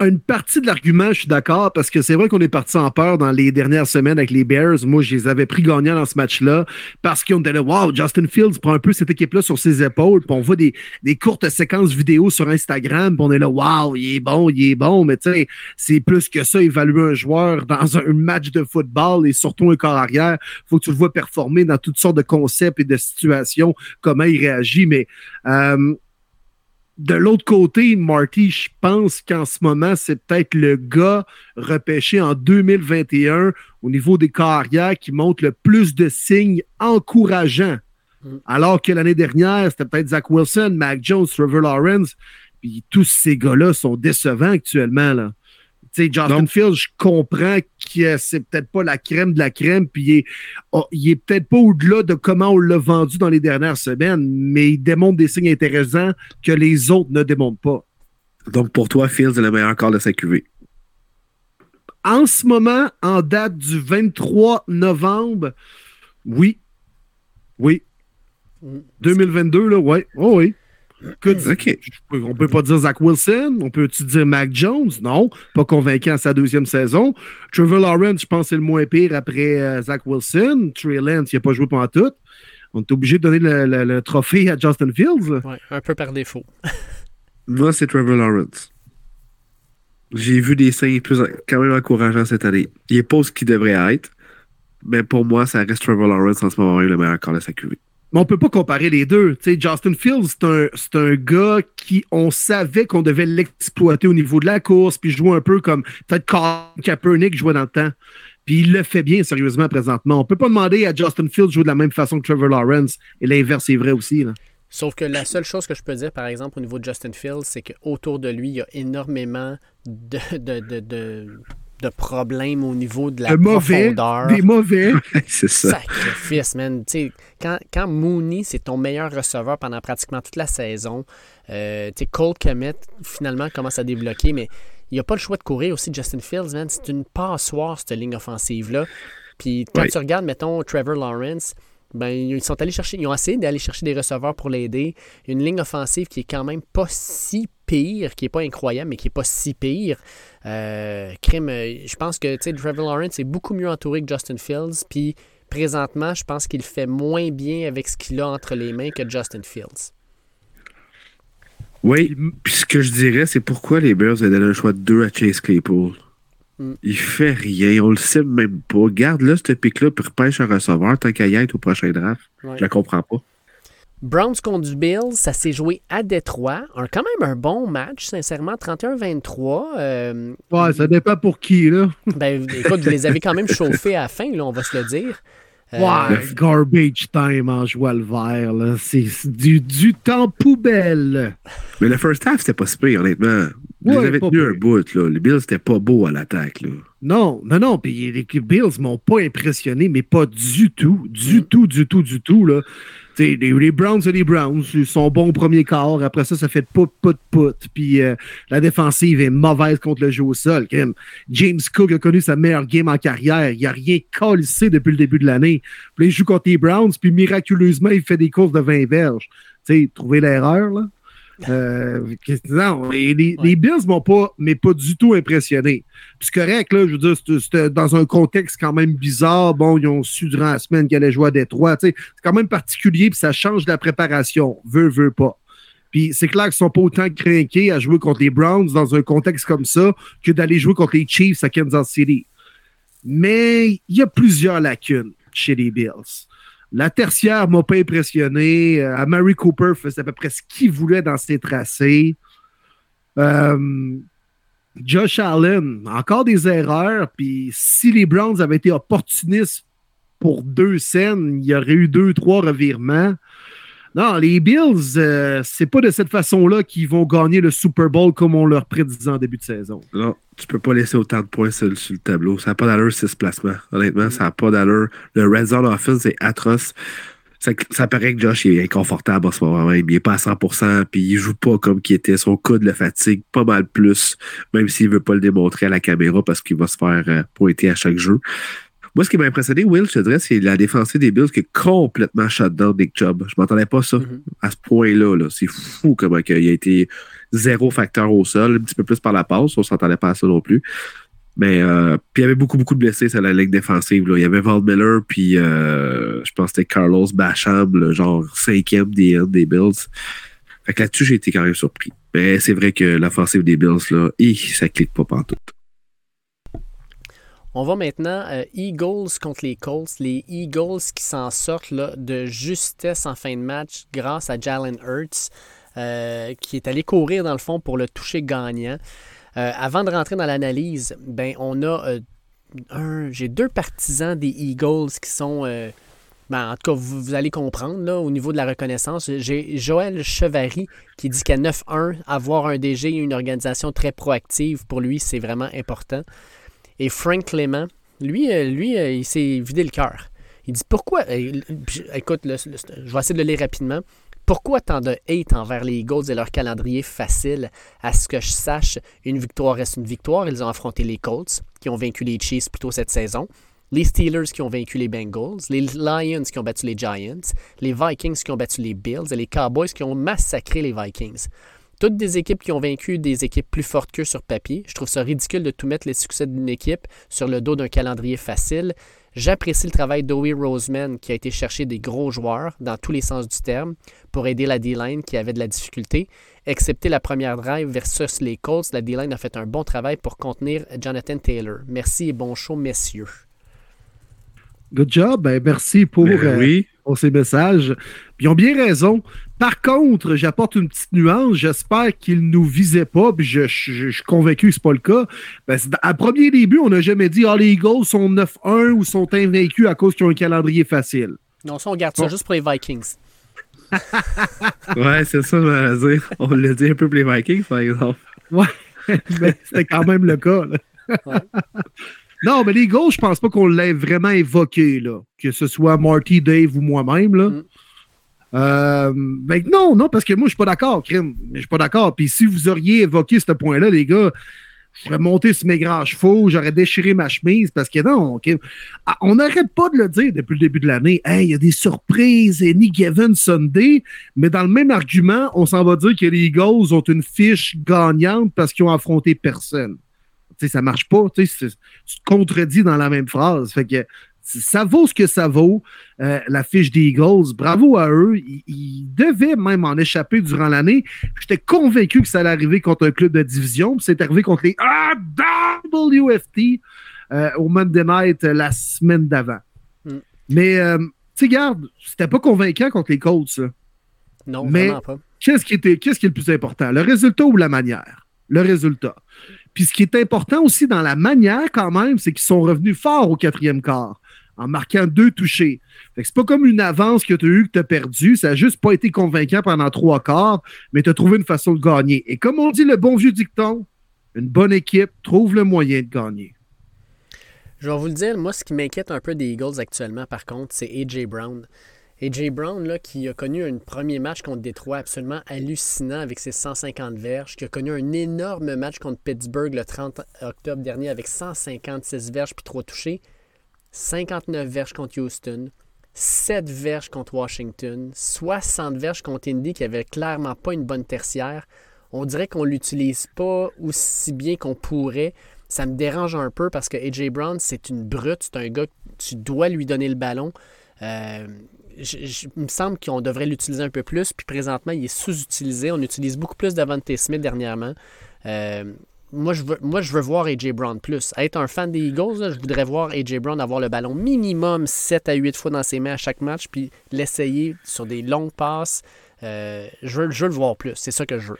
une partie de l'argument, je suis d'accord, parce que c'est vrai qu'on est parti en peur dans les dernières semaines avec les Bears. Moi, je les avais pris gagnants dans ce match-là parce qu'on était là, wow, Justin Fields prend un peu cette équipe-là sur ses épaules, puis on voit des, courtes séquences vidéo sur Instagram, puis on est là, wow, il est bon, il est bon, mais tu sais, c'est plus que ça, évaluer un joueur [laughs] dans un match de football et surtout un corps arrière. faut que tu le vois performer dans toutes sortes de concepts et de situations, comment il réagit, mais euh, de l'autre côté, Marty, je pense qu'en ce moment, c'est peut-être le gars repêché en 2021 au niveau des carrières qui montre le plus de signes encourageants. Mm. Alors que l'année dernière, c'était peut-être Zach Wilson, Mac Jones, Trevor Lawrence. Puis tous ces gars-là sont décevants actuellement. Là sais, Justin Fields, je comprends que c'est peut-être pas la crème de la crème, puis il est, oh, est peut-être pas au-delà de comment on l'a vendu dans les dernières semaines, mais il démontre des signes intéressants que les autres ne démontrent pas. Donc, pour toi, Fields est le meilleur corps de sa QV? En ce moment, en date du 23 novembre, oui. Oui. 2022, mm. là, ouais. Oh, oui. On peut pas dire Zach Wilson, on peut-tu dire Mac Jones? Non, pas convaincant à sa deuxième saison. Trevor Lawrence, je pense que c'est le moins pire après euh, Zach Wilson. Trey Lance, il n'a pas joué pendant tout. On est obligé de donner le, trophée à Justin Fields. Oui, un peu par défaut. [laughs] Moi, c'est Trevor Lawrence. J'ai vu des signes plus quand même encourageants cette année. Il n'est pas ce qu'il devrait être, mais pour moi, ça reste Trevor Lawrence en ce moment le meilleur corps de sa QV. Mais on peut pas comparer les deux. Justin Fields, c'est un, gars qui, on savait qu'on devait l'exploiter au niveau de la course, puis jouer un peu comme peut-être Colin Kaepernick jouait dans le temps. Puis il le fait bien, sérieusement, présentement. On peut pas demander à Justin Fields de jouer de la même façon que Trevor Lawrence. Et l'inverse est vrai aussi. Sauf que la seule chose que je peux dire, par exemple, au niveau de Justin Fields, c'est qu'autour de lui, il y a énormément de, de problèmes au niveau de la profondeur. Des mauvais. [laughs] c'est ça. Sacrifice, man. quand, quand Mooney, c'est ton meilleur receveur pendant pratiquement toute la saison, euh, Cole Kemet, finalement, commence à débloquer, mais il n'y a pas le choix de courir aussi, Justin Fields, man. C'est une passoire, cette ligne offensive-là. Puis quand tu regardes, mettons, Trevor Lawrence, ben, ils sont allés chercher, ils ont essayé d'aller chercher des receveurs pour l'aider. Une ligne offensive qui est quand même pas si pire, qui n'est pas incroyable, mais qui n'est pas si pire. Euh, crime, euh, je pense que Trevor Lawrence est beaucoup mieux entouré que Justin Fields. Puis présentement, je pense qu'il fait moins bien avec ce qu'il a entre les mains que Justin Fields. Oui, puis ce que je dirais, c'est pourquoi les Bears ont donné un choix de 2 à Chase Claypool. Mm. Il fait rien, on le sait même pas. Garde là ce pic-là pour repêche un receveur tant qu'à y être au prochain draft. Je la comprends pas. Browns contre Bills, ça s'est joué à Détroit. Un, quand même un bon match, sincèrement, 31-23. Euh, ouais, ça dépend pour qui, là. [laughs] ben, écoute, vous les avez quand même chauffés à la fin, là, on va se le dire. Euh, ouais, garbage time en joie le vert, là. C'est du, du, temps poubelle. Mais le first half, c'était pas si pire, honnêtement. Vous avez tenu un bout, là. Les Bills, c'était pas beau à l'attaque, là. Non, non, non. Puis les Bills m'ont pas impressionné, mais pas du tout. Du mm. tout, du tout, du tout, là les, Browns, c'est les Browns. Ils sont bons au premier quart. Après ça, ça fait put, put, put. Puis euh, la défensive est mauvaise contre le jeu au sol. James Cook a connu sa meilleure game en carrière. Il n'a rien calissé depuis le début de l'année. Puis il joue contre les Browns, puis miraculeusement, il fait des courses de 20 verges. Tu sais, trouver l'erreur, là. Euh, non, les, les Bills m'ont pas, mais pas du tout impressionné. C'est correct, là, je veux dire, c'était dans un contexte quand même bizarre. Bon, ils ont su durant la semaine qu'elle allait jouer à Détroit. C'est quand même particulier, puis ça change la préparation. Veut, veut pas. Puis c'est clair qu'ils sont pas autant craqués à jouer contre les Browns dans un contexte comme ça que d'aller jouer contre les Chiefs à Kansas City. Mais il y a plusieurs lacunes chez les Bills. La tertiaire m'a pas impressionné. Euh, Mary Cooper faisait à peu près ce qu'il voulait dans ses tracés. Euh, Josh Allen, encore des erreurs. Puis si les Browns avaient été opportunistes pour deux scènes, il y aurait eu deux, trois revirements. Non, les Bills, euh, c'est pas de cette façon-là qu'ils vont gagner le Super Bowl comme on leur prédisait en début de saison. Non, tu peux pas laisser autant de points sur, le tableau. Ça n'a pas d'allure, ce placement. Honnêtement, ça n'a pas d'allure. Le Red Zone Offense est atroce. Ça, paraît que Josh est inconfortable en ce moment même. Il n'est pas à 100%, puis il joue pas comme qu'il était. Son coude le fatigue pas mal plus, même s'il veut pas le démontrer à la caméra parce qu'il va se faire euh, pointer à chaque jeu. Moi, ce qui m'a impressionné, Will, je te dirais, c'est la défense des Bills qui est complètement shut down Nick Chubb. Je m'entendais pas ça mm-hmm. à ce point-là. c'est fou comment il a été zéro facteur au sol, un petit peu plus par la passe. On s'entendait pas à ça non plus. Mais euh, puis il y avait beaucoup, beaucoup de blessés sur la ligne défensive. Là. Il y avait Val Miller, puis euh, je pense que c'était Carlos Bacham, le genre cinquième des, des Bills. Fait que là-dessus, j'ai été quand même surpris. Mais c'est vrai que l'offensive des Bills, là, ça clique pas partout. On va maintenant euh, Eagles contre les Colts. Les Eagles qui s'en sortent de justesse en fin de match grâce à Jalen Hurts, euh, qui est allé courir dans le fond pour le toucher gagnant. Euh, avant de rentrer dans l'analyse, ben on a j'ai deux partisans des Eagles qui sont ben, en tout cas, vous, allez comprendre au niveau de la reconnaissance. J'ai Joël Chevary qui dit qu'à 9-1, avoir un DG et une organisation très proactive, pour lui, c'est vraiment important. Et Frank Clément, lui, euh, lui euh, il s'est vidé le cœur. Il dit pourquoi. Euh, écoute, je vais essayer de le lire rapidement. Pourquoi tant de hate envers les Eagles et leur calendrier facile? À ce que je sache, une victoire reste une victoire. Ils ont affronté les Colts, qui ont vaincu les Chiefs plutôt cette saison, les Steelers qui ont vaincu les Bengals, les Lions qui ont battu les Giants, les Vikings qui ont battu les Bills et les Cowboys qui ont massacré les Vikings. Toutes des équipes qui ont vaincu des équipes plus fortes qu'eux sur papier. Je trouve ça ridicule de tout mettre les succès d'une équipe sur le dos d'un calendrier facile. J'apprécie le travail d'Owie Roseman qui a été chercher des gros joueurs dans tous les sens du terme pour aider la D-line qui avait de la difficulté. Excepté la première drive versus les Colts, la D-line a fait un bon travail pour contenir Jonathan Taylor. Merci et bon show, messieurs. Good job. Ben, merci pour, ben euh, pour ces messages. Ils ont bien raison. Par contre, j'apporte une petite nuance. J'espère qu'ils ne nous visaient pas. Puis je, suis convaincu que ce n'est pas le cas. Ben, à premier début, on n'a jamais dit Ah, les Eagles sont 9-1 ou sont invaincus à cause qu'ils ont un calendrier facile. Non, ça, on garde ça juste pour les Vikings. [laughs] ouais, c'est ça, je dire. On l'a dit un peu pour les Vikings, par exemple. Ouais, [laughs] mais c'était quand même le cas. Non, mais les Eagles, je pense pas qu'on l'ait vraiment évoqué, là. Que ce soit Marty, Dave ou moi-même, là. Mm. Euh, ben non, non, parce que moi, je suis pas d'accord, Crime. Je suis pas d'accord. Puis si vous auriez évoqué ce point-là, les gars, je monté sur mes grands chevaux, j'aurais déchiré ma chemise parce que non, ah, on n'arrête pas de le dire depuis le début de l'année. Il y a des surprises, any given Sunday, mais dans le même argument, on s'en va dire que les Eagles ont une fiche gagnante parce qu'ils ont affronté personne. Tu sais, ça marche pas, tu te contredis dans la même phrase. Fait que ça vaut ce que ça vaut, euh, la fiche des Eagles. Bravo à eux. Ils, devaient même en échapper durant l'année. J'étais convaincu que ça allait arriver contre un club de division. C'est arrivé contre les WFT euh, au Monday Night euh, la semaine d'avant. Hmm. Mais, tu sais, garde, c'était pas convaincant contre les Colts. Non, Mais vraiment pas. Qu'est-ce qui, était, qu'est-ce qui est le plus important? Le résultat ou la manière? Le résultat. Puis ce qui est important aussi dans la manière, quand même, c'est qu'ils sont revenus forts au quatrième quart en marquant deux touchés. c'est pas comme une avance que tu as eue que tu as perdue. Ça n'a juste pas été convaincant pendant trois quarts, mais tu as trouvé une façon de gagner. Et comme on dit le bon vieux dicton, une bonne équipe trouve le moyen de gagner. Je vais vous le dire, moi, ce qui m'inquiète un peu des Eagles actuellement, par contre, c'est A.J. Brown. A.J. Brown, là, qui a connu un premier match contre Détroit absolument hallucinant avec ses 150 verges, qui a connu un énorme match contre Pittsburgh le 30 octobre dernier avec 156 verges puis trois touchés. 59 verges contre Houston, 7 verges contre Washington, 60 verges contre Indy qui avait clairement pas une bonne tertiaire. On dirait qu'on l'utilise pas aussi bien qu'on pourrait. Ça me dérange un peu parce que AJ Brown, c'est une brute, c'est un gars que tu dois lui donner le ballon. Euh, il me semble qu'on devrait l'utiliser un peu plus. Puis présentement, il est sous-utilisé. On utilise beaucoup plus Davante Smith dernièrement. Euh, moi, je veux, moi, je veux voir A.J. Brown plus. Être un fan des Eagles, je voudrais voir A.J. Brown avoir le ballon minimum 7 à 8 fois dans ses mains à chaque match, puis l'essayer sur des longues passes. Euh, je, veux, je veux le voir plus. C'est ça que je veux.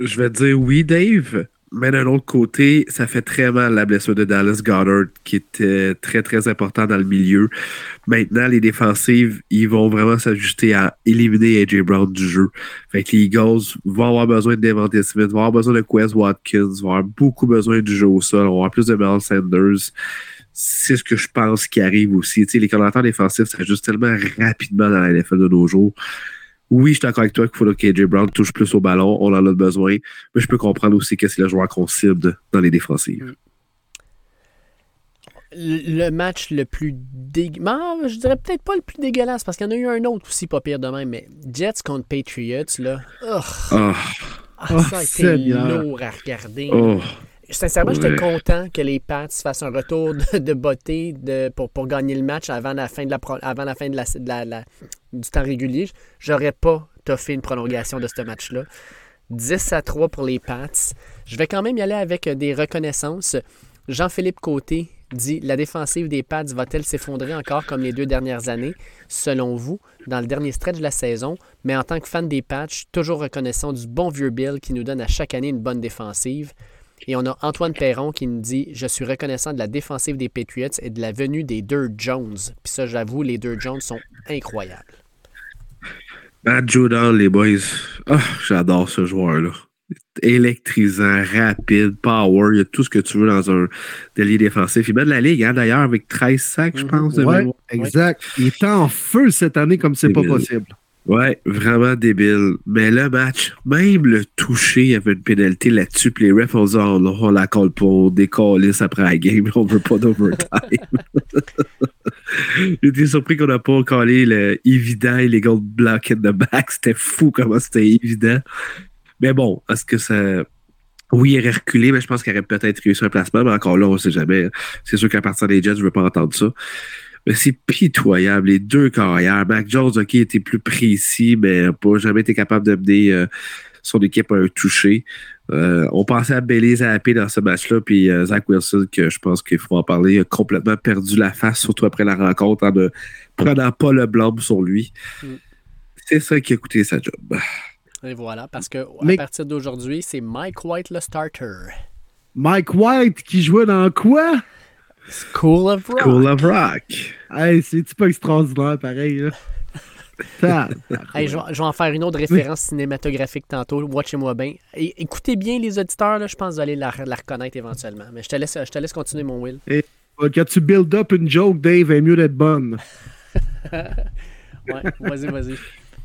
Je vais dire oui, Dave. Mais d'un autre côté, ça fait très mal la blessure de Dallas Goddard, qui était très, très important dans le milieu. Maintenant, les défensives, ils vont vraiment s'ajuster à éliminer AJ Brown du jeu. Fait que les Eagles vont avoir besoin de Devante Smith, vont avoir besoin de Quest Watkins, vont avoir beaucoup besoin du jeu au sol, vont avoir plus de Mel Sanders. C'est ce que je pense qui arrive aussi. Les commentaires défensifs s'ajustent tellement rapidement dans la NFL de nos jours oui, je suis d'accord avec toi qu'il faut que KJ Brown touche plus au ballon, on en a besoin, mais je peux comprendre aussi que c'est le joueur qu'on cible dans les défensives. Le match le plus dégueulasse, je dirais peut-être pas le plus dégueulasse, parce qu'il y en a eu un autre aussi pas pire de même, mais Jets contre Patriots, là. Oh. Ah, ça a été lourd à regarder. Oh. Sincèrement, j'étais content que les Pats fassent un retour de, beauté de, pour, pour, gagner le match avant la fin de la, avant la fin de la, du temps régulier. J'aurais pas toffé une prolongation de ce match-là. 10 à 3 pour les Pats. Je vais quand même y aller avec des reconnaissances. Jean-Philippe Côté dit La défensive des Pats va-t-elle s'effondrer encore comme les deux dernières années, selon vous, dans le dernier stretch de la saison Mais en tant que fan des Pats, toujours reconnaissant du bon vieux Bill qui nous donne à chaque année une bonne défensive. Et on a Antoine Perron qui nous dit Je suis reconnaissant de la défensive des Patriots et de la venue des Dirt Jones. Puis ça, j'avoue, les Dirt Jones sont incroyables. Matt Judon, les boys. Ah, j'adore ce joueur-là. Électrisant, rapide, power, il y a tout ce que tu veux dans un délit défensif. Il met de la ligue, hein, d'ailleurs, avec 13 sacs, je pense. Oui, exact. Il est en feu cette année comme c'est pas possible. Ouais, vraiment débile. Mais le match, même le toucher, il y avait une pénalité là-dessus. Puis les refs ont dit oh, on la colle pas, on après la game, [laughs] on veut pas d'overtime. [laughs] J'étais surpris qu'on n'a pas collé le évident les gold block in the back. C'était fou comment c'était évident. Mais bon, est-ce que ça. Oui, il aurait reculé, mais je pense qu'il aurait peut-être réussi un placement, mais encore là, on ne sait jamais. C'est sûr qu'à partir des Jets, je ne veux pas entendre ça. Mais c'est pitoyable. Les deux carrières. Mac Jones, OK, était plus précis, mais n'a pas jamais été capable de mener euh, son équipe à un toucher. Euh, on pensait à Bailey Zappé dans ce match-là, puis euh, Zach Wilson, que je pense qu'il faut en parler, a complètement perdu la face, surtout après la rencontre, en ne prenant pas le blâme sur lui. Mm. C'est ça qui a coûté sa job. Et voilà, parce que à partir d'aujourd'hui, c'est Mike White le starter. Mike White qui jouait dans quoi? School of Rock. School of Rock. Hey, c'est pas extraordinaire, pareil. Là? [laughs] hey, je, vais, en faire une autre référence cinématographique tantôt. Watchez-moi bien. écoutez bien les auditeurs, là, je pense que vous allez la, reconnaître éventuellement. Mais je te laisse, je te laisse continuer, mon Will. Et, quand tu build up une joke, Dave, est mieux d'être bonne. [laughs] ouais, vas-y, vas-y.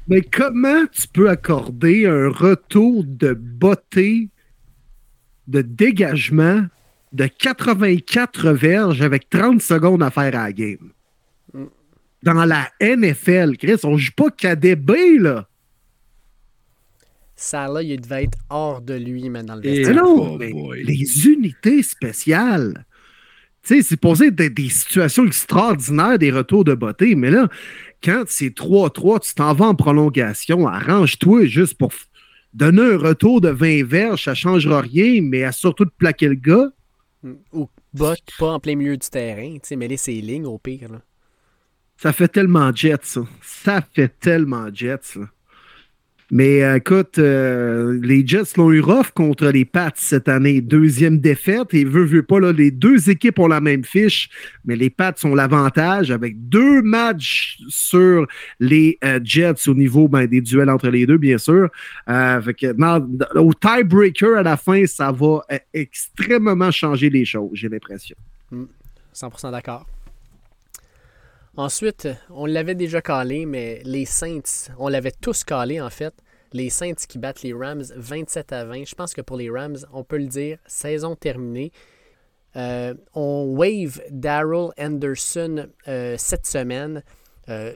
Mais comment tu peux accorder un retour de beauté de dégagement de 84 verges avec 30 secondes à faire à la game. Dans la NFL, Chris, on joue pas KDB, là. Ça, là, il devait être hors de lui, mais dans le vestiaire. non, mais les unités spéciales. Tu sais, c'est posé des, des situations extraordinaires, des retours de beauté, mais là, quand c'est 3-3, tu t'en vas en prolongation, arrange-toi juste pour donner un retour de 20 verges, ça ne changera rien, mais à surtout de plaquer le gars. Ou bot pas en plein milieu du terrain, tu sais, mêler ses lignes au pire. Là. Ça fait tellement jet, ça. Ça fait tellement jet, ça. Mais euh, écoute, euh, les Jets l'ont eu rough contre les Pats cette année. Deuxième défaite. Et veut, veut pas, là, les deux équipes ont la même fiche, mais les Pats ont l'avantage avec deux matchs sur les euh, Jets au niveau ben, des duels entre les deux, bien sûr. au tiebreaker à la fin, ça va extrêmement changer les choses, j'ai l'impression. 100% hmm. d'accord. Ensuite, on l'avait déjà calé, mais les Saints, on l'avait tous calé en fait. Les Saints qui battent les Rams 27 à 20. Je pense que pour les Rams, on peut le dire, saison terminée. Euh, on wave Daryl Anderson euh, cette semaine. Euh,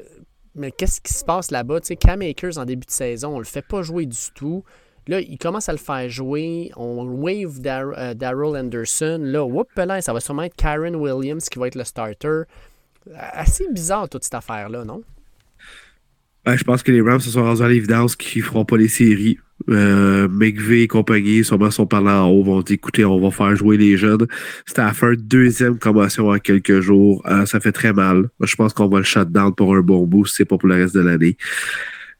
mais qu'est-ce qui se passe là-bas? Tu sais, Cam Akers en début de saison, on le fait pas jouer du tout. Là, il commence à le faire jouer. On wave Daryl Anderson. Là, whoop, là, ça va sûrement être Karen Williams qui va être le starter assez bizarre toute cette affaire-là, non? je pense que les Rams se sont rendus à l'évidence qu'ils feront pas les séries. Euh, et compagnie, sûrement sont parlés en haut, vont dire écoutez, on va faire jouer les jeunes. Stafford, deuxième commotion en quelques jours. Euh, ça fait très mal. Je pense qu'on va le shutdown pour un bon bout, c'est pas pour le reste de l'année.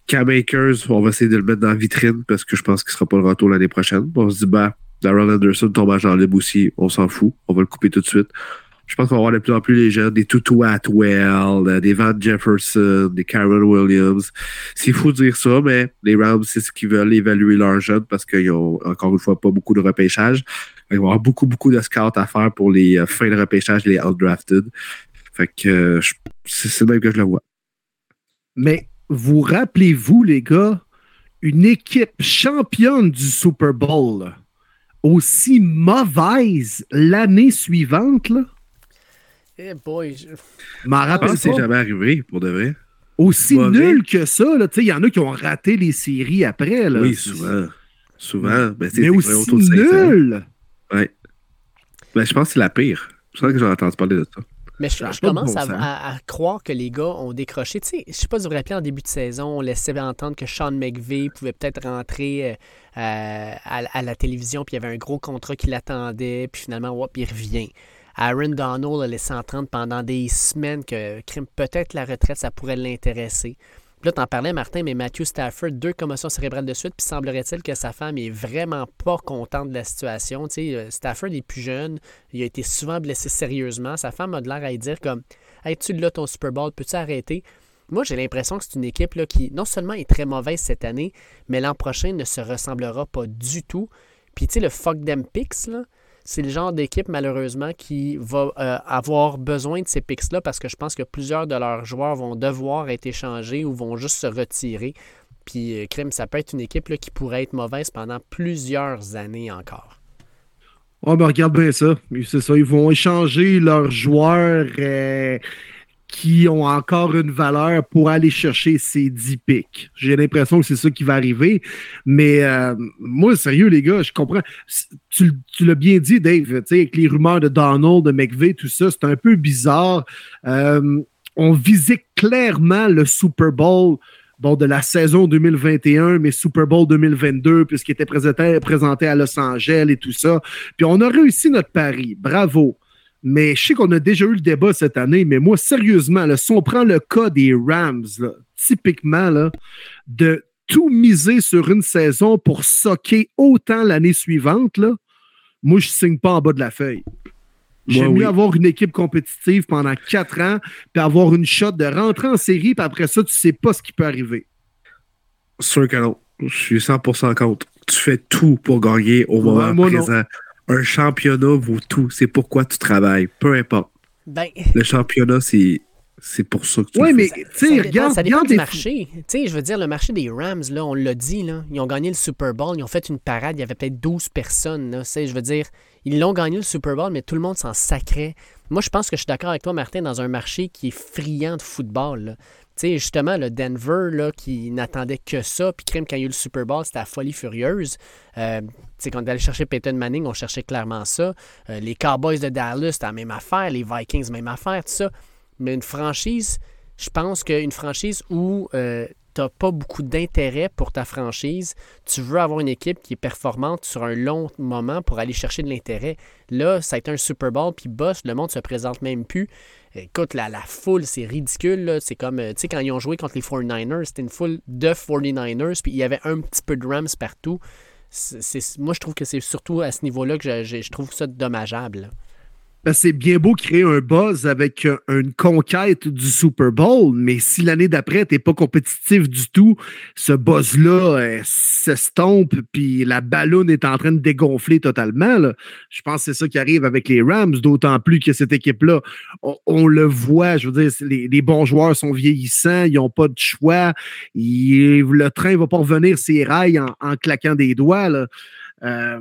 Cam Akers, on va essayer de le mettre dans la vitrine parce que je pense qu'il ne sera pas le retour l'année prochaine. On se dit, bah, Darrell Anderson tombe à Jean libre aussi, on s'en fout, on va le couper tout de suite. Je pense qu'on va voir de plus en plus les jeunes, des Tutu Atwell, euh, des Van Jefferson, des Karen Williams. C'est fou de dire ça, mais les Rams, c'est ce qu'ils veulent évaluer leurs jeunes parce qu'ils ont, encore une fois, pas beaucoup de repêchage. Il va y avoir beaucoup, beaucoup de scouts à faire pour les euh, fins de repêchage, les undrafted. Fait que euh, c'est même que je le vois. Mais vous rappelez-vous, les gars, une équipe championne du Super Bowl aussi mauvaise l'année suivante, là? Eh boy, je... m'en rappelle pas. C'est jamais arrivé, pour de vrai. Aussi nul que ça, il y en a qui ont raté les séries après. Là. Oui, souvent. Souvent. Ben, Mais aussi nul! Ouais. Ben, je pense que c'est la pire. Je sens que j'ai entendu parler de ça. Mais je, commence à, croire que les gars ont décroché. Tu sais, je sais pas si vous vous rappelez, en début de saison, on laissait entendre que Sean McVay pouvait peut-être rentrer euh, à, la télévision, puis il y avait un gros contrat qui l'attendait, puis finalement, hop, il revient. Aaron Donald laissé entendre pendant des semaines que peut-être la retraite, ça pourrait l'intéresser. Puis là, t'en parlais, Martin, mais Matthew Stafford, deux commotions cérébrales de suite, puis semblerait-il que sa femme est vraiment pas contente de la situation. Tu euh, Stafford est plus jeune, il a été souvent blessé sérieusement. Sa femme a de l'air à lui dire comme Hey, tu l'as ton Super Bowl, peux-tu arrêter? Moi, j'ai l'impression que c'est une équipe là, qui non seulement est très mauvaise cette année, mais l'an prochain ne se ressemblera pas du tout. Puis, tu sais, le fuck them picks, là, c'est le genre d'équipe, malheureusement, qui va euh, avoir besoin de ces picks-là parce que je pense que plusieurs de leurs joueurs vont devoir être échangés ou vont juste se retirer. Puis, euh, Crime, ça peut être une équipe là, qui pourrait être mauvaise pendant plusieurs années encore. Oh, ben regarde bien ça. C'est ça. Ils vont échanger leurs joueurs. Euh, qui ont encore une valeur pour aller chercher ces 10 pics. J'ai l'impression que c'est ça qui va arriver. Mais euh, moi, sérieux, les gars, je comprends. Tu, l'as bien dit, Dave, avec les rumeurs de Donald, de McVeigh, tout ça, c'est un peu bizarre. Euh, on visait clairement le Super Bowl bon, de la saison 2021, mais Super Bowl 2022, puisqu'il était présenté, présenté à Los Angeles et tout ça. Puis on a réussi notre pari. Bravo. Mais je sais qu'on a déjà eu le débat cette année, mais moi, sérieusement, si on prend le cas des Rams, typiquement, là, de tout miser sur une saison pour socker autant l'année suivante, là, moi, je ne signe pas en bas de la feuille. J'aime mieux avoir une équipe compétitive pendant quatre ans, puis avoir une shot de rentrer en série, puis après ça, tu ne sais pas ce qui peut arriver. Sûr que non. Je suis 100% contre. Tu fais tout pour gagner au moment présent un championnat vaut tout. C'est pourquoi tu travailles. Peu importe. Ben... Le championnat, c'est C'est pour ça que tu Oui, le mais tu sais, Ça dépend, regarde, ça dépend regarde du marché. Tu sais, je veux dire, le marché des Rams, là, on l'a dit, là, ils ont gagné le Super Bowl, ils ont fait une parade, il y avait peut-être 12 personnes. Là, Tu sais, je veux dire, ils l'ont gagné le Super Bowl, mais tout le monde s'en sacrait. Moi, je pense que je suis d'accord avec toi, Martin, dans un marché qui est friand de football. là. Sais, justement, le Denver, là, qui n'attendait que ça, puis crime, quand il y a eu le Super Bowl, c'était la folie furieuse. Euh, sais, quand on allait chercher Peyton Manning, on cherchait clairement ça. Euh, les Cowboys de Dallas, c'était la même affaire. Les Vikings, même affaire, tout ça. Mais une franchise, je pense qu'une franchise où euh, tu n'as pas beaucoup d'intérêt pour ta franchise, tu veux avoir une équipe qui est performante sur un long moment pour aller chercher de l'intérêt. Là, ça a été un Super Bowl, puis boss, le monde se présente même plus. Écoute, la, foule, c'est ridicule. C'est comme, euh, tu sais, quand ils ont joué contre les 49ers, c'était une foule de 49ers, puis il y avait un petit peu de Rams partout. Moi, je trouve que c'est surtout à ce niveau-là que je- je trouve ça dommageable. Ben, c'est bien beau créer un buzz avec euh, une conquête du Super Bowl, mais si l'année d'après, tu n'es pas compétitif du tout, ce buzz-là euh, s'estompe, puis la ballonne est en train de dégonfler totalement. Je pense que c'est ça qui arrive avec les Rams, d'autant plus que cette équipe-là, on, le voit, je veux dire, les, bons joueurs sont vieillissants, ils n'ont pas de choix, le train ne va pas revenir ses rails en, claquant des doigts. Euh,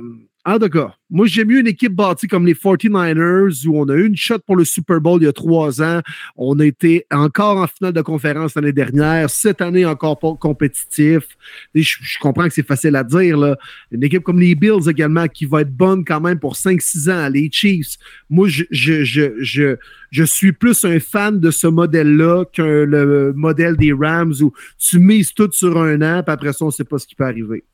en tout cas, moi, j'aime mieux une équipe bâtie comme les 49ers où on a eu une shot pour le Super Bowl il y a trois ans. On a été encore en finale de conférence l'année dernière. Cette année, encore pas compétitif. Je, comprends que c'est facile à dire. Une équipe comme les Bills également qui va être bonne quand même pour 5-6 ans. Les Chiefs. Moi, je, je, je, je, je suis plus un fan de ce modèle-là que le modèle des Rams où tu mises tout sur un an, puis après ça, on ne sait pas ce qui peut arriver.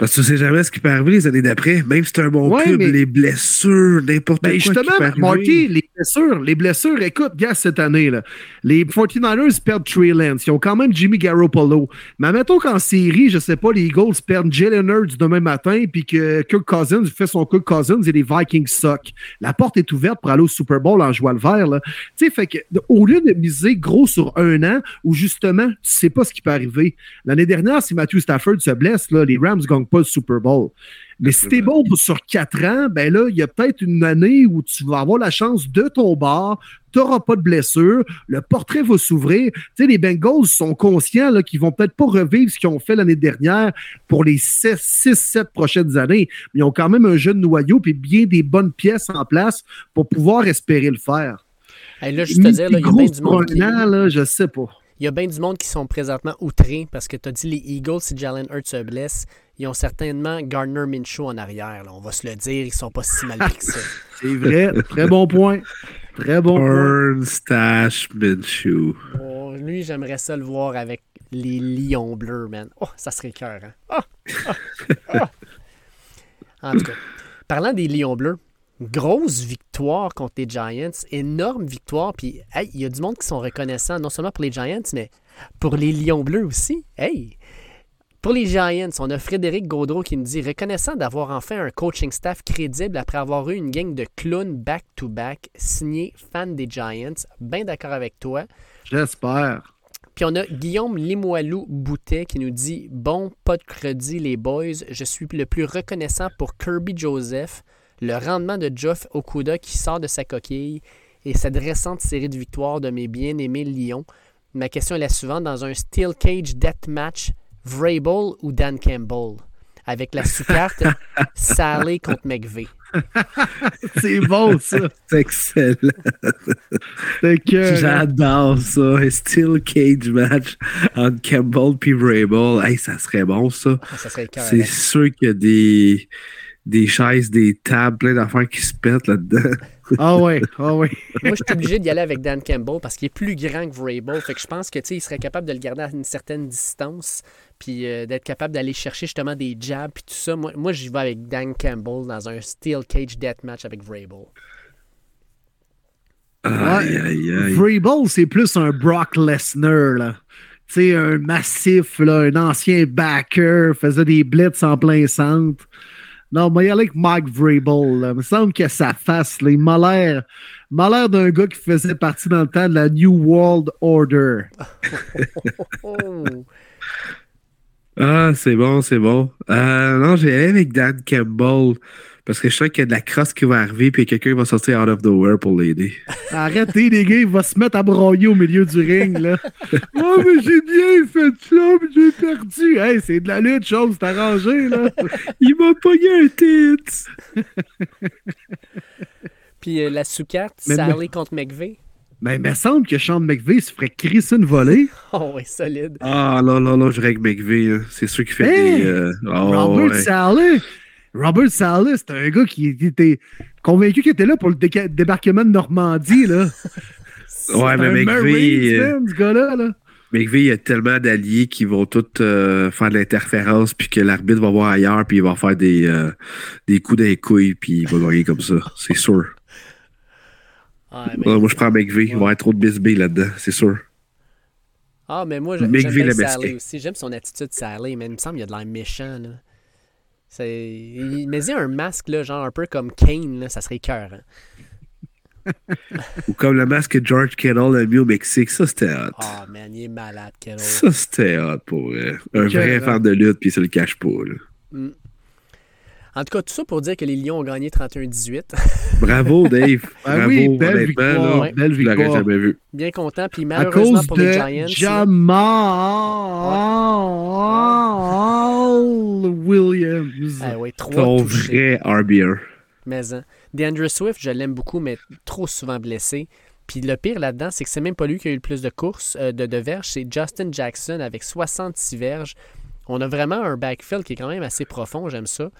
Parce que tu sais jamais ce qui peut arriver les années d'après. Même si c'est un bon Ouais, club, mais- les blessures, n'importe Ben quoi. justement, qui peut. Marty, les blessures, les blessures, écoute, gars, cette année, là, les 49ers perdent Trey Lance. Ils ont quand même Jimmy Garoppolo. Mais mettons qu'en série, je sais pas, les Eagles perdent Jalen Hurts demain matin, puis que Kirk Cousins fait son Kirk Cousins et les Vikings suck. La porte est ouverte pour aller au Super Bowl en jouant le vert. là. Tu sais, fait que, au lieu de miser gros sur un an, où justement, tu sais pas ce qui peut arriver. L'année dernière, si Matthew Stafford se blesse, là, les Rams gagnent pas le Super Bowl. Mais si t'es bon pour- sur quatre ans, ben là, il y a peut-être une année où tu vas avoir la chance de ton bord, tu n'auras pas de blessure, le portrait va s'ouvrir. Tu sais, les Bengals sont conscients là, qu'ils vont peut-être pas revivre ce qu'ils ont fait l'année dernière pour les 6-7 prochaines années, mais ils ont quand même un jeune noyau et bien des bonnes pièces en place pour pouvoir espérer le faire. Hey, là, juste te dire, il y a bien du monde qui... un an, là, je sais pas. Il y a bien du monde qui sont présentement outrés parce que tu as dit les Eagles, si Jalen Hurts se blesse, ils ont certainement Gardner Minshew en arrière. là. On va se le dire, ils sont pas si mal pris que ça. [laughs] C'est vrai. Très bon point. Très bon point. Burn, Stash, Minshew. Oh, lui, j'aimerais ça le voir avec les Lions bleus, man. Oh, ça serait cœur, hein? Oh, oh, oh. En tout cas, parlant des Lions bleus, grosse victoire contre les Giants, énorme victoire. Puis, hey, il y a du monde qui sont reconnaissants, non seulement pour les Giants, mais pour les Lions bleus aussi. Hey! Pour les Giants, on a Frédéric Gaudreau qui nous dit reconnaissant d'avoir enfin un coaching staff crédible après avoir eu une gang de clowns back-to-back, signé fan des Giants. Bien d'accord avec toi. J'espère. Puis on a Guillaume Limoilou Boutet qui nous dit Bon, pas de crédit, les boys. Je suis le plus reconnaissant pour Kirby Joseph, le rendement de Geoff Okuda qui sort de sa coquille et cette récente série de victoires de mes bien-aimés Lions. Ma question est la suivante dans un Steel Cage Death Match, Vrabel ou Dan Campbell? Avec la sous-carte [laughs] Sally contre McVeigh. [laughs] C'est bon, ça. C'est excellent. Que, J'adore ça. Un steel cage match entre Campbell et Rabel. Hey, ça serait bon, ça. Ah, Ça serait le cœur. C'est sûr qu'il y a des, des chaises, des tables, plein d'affaires qui se pètent là-dedans. Ah ouais, ah ouais. [laughs] Moi, je suis obligé d'y aller avec Dan Campbell parce qu'il est plus grand que Vrabel. Fait que je pense que tu sais, il serait capable de le garder à une certaine distance, puis euh, d'être capable d'aller chercher justement des jabs puis tout ça. Moi, moi j'y vais avec Dan Campbell dans un Steel Cage Death Match avec Vrabel. Aïe, aïe, aïe. Vrabel, c'est plus un Brock Lesnar, là. Tu sais, un massif, là, un ancien backer, faisait des blitz en plein centre. Non, mais il y a avec Mike Vrabel, là. Il me semble que sa face, là, il m'a l'air, d'un gars qui faisait partie dans le temps de la New World Order. Oh! Ah, c'est bon, c'est bon. Euh, non, j'ai avec Dan Campbell Parce que je sens qu'il y a de la crosse qui va arriver, puis quelqu'un va sortir out of nowhere pour l'aider. [laughs] Arrêtez, les gars, il va se mettre à broyer au milieu du ring, là. oh, [laughs] mais j'ai bien fait ça, mais j'ai perdu. Hey, c'est de la lutte, chose, c'est arrangé, là. [laughs] il m'a pogné un tit. Puis euh, la sous-carte, Sally contre McVeigh? Mais il me semble que Sean McVeigh se ferait crisser une volée. Oh, oui, solide. Ah, non, non, non, je règle McVeigh. Hein. C'est sûr qu'il fait des. Euh... Oh, Robert ouais. Saleh. Robert Saleh, c'est un gars qui, était convaincu qu'il était là pour le déca- débarquement de Normandie, là. [laughs] Ouais, mais McVeigh. Euh, man, ce gars-là, là. McVeigh, il y a tellement d'alliés qui vont tous euh, faire de l'interférence, puis que l'arbitre va voir ailleurs, puis il va faire des, euh, des coups dans les couilles, puis il va gagner comme ça. C'est sûr. Ah, mais, Ouais, moi, je prends McVeigh. Il va y avoir trop de bisbee là-dedans, c'est sûr. ah, mais moi, j'aime bien. Sally aussi. J'aime son attitude Sally, mais il me semble qu'il a de l'air méchant. Là. C'est... Il mais il a un masque, là, genre un peu comme Kane, là, ça serait cœur. Ou comme le masque que George Kittle a mis au Mexique. Ça, c'était hot. Ah, man, il est malade, Kettle. Ça, c'était hot pour euh, un vrai fan de lutte, puis se le cache pas. là. En tout cas, tout ça pour dire que les Lions ont gagné 31-18. Bravo, [laughs] Dave. Ah Bravo, oui, belle victoire, là, belle je l'aurais victoire. jamais vu. Bien content. Puis À malheureusement cause pour de les Giants. Jamal Williams. ah ouais, trois Ton touchés. vrai RBR. Mais hein. DeAndre Swift, je l'aime beaucoup, mais trop souvent blessé. Puis le pire là-dedans, c'est que c'est même pas lui qui a eu le plus de courses, euh, de, de verges, c'est Justin Jackson avec 66 verges. On a vraiment un backfield qui est quand même assez profond, j'aime ça.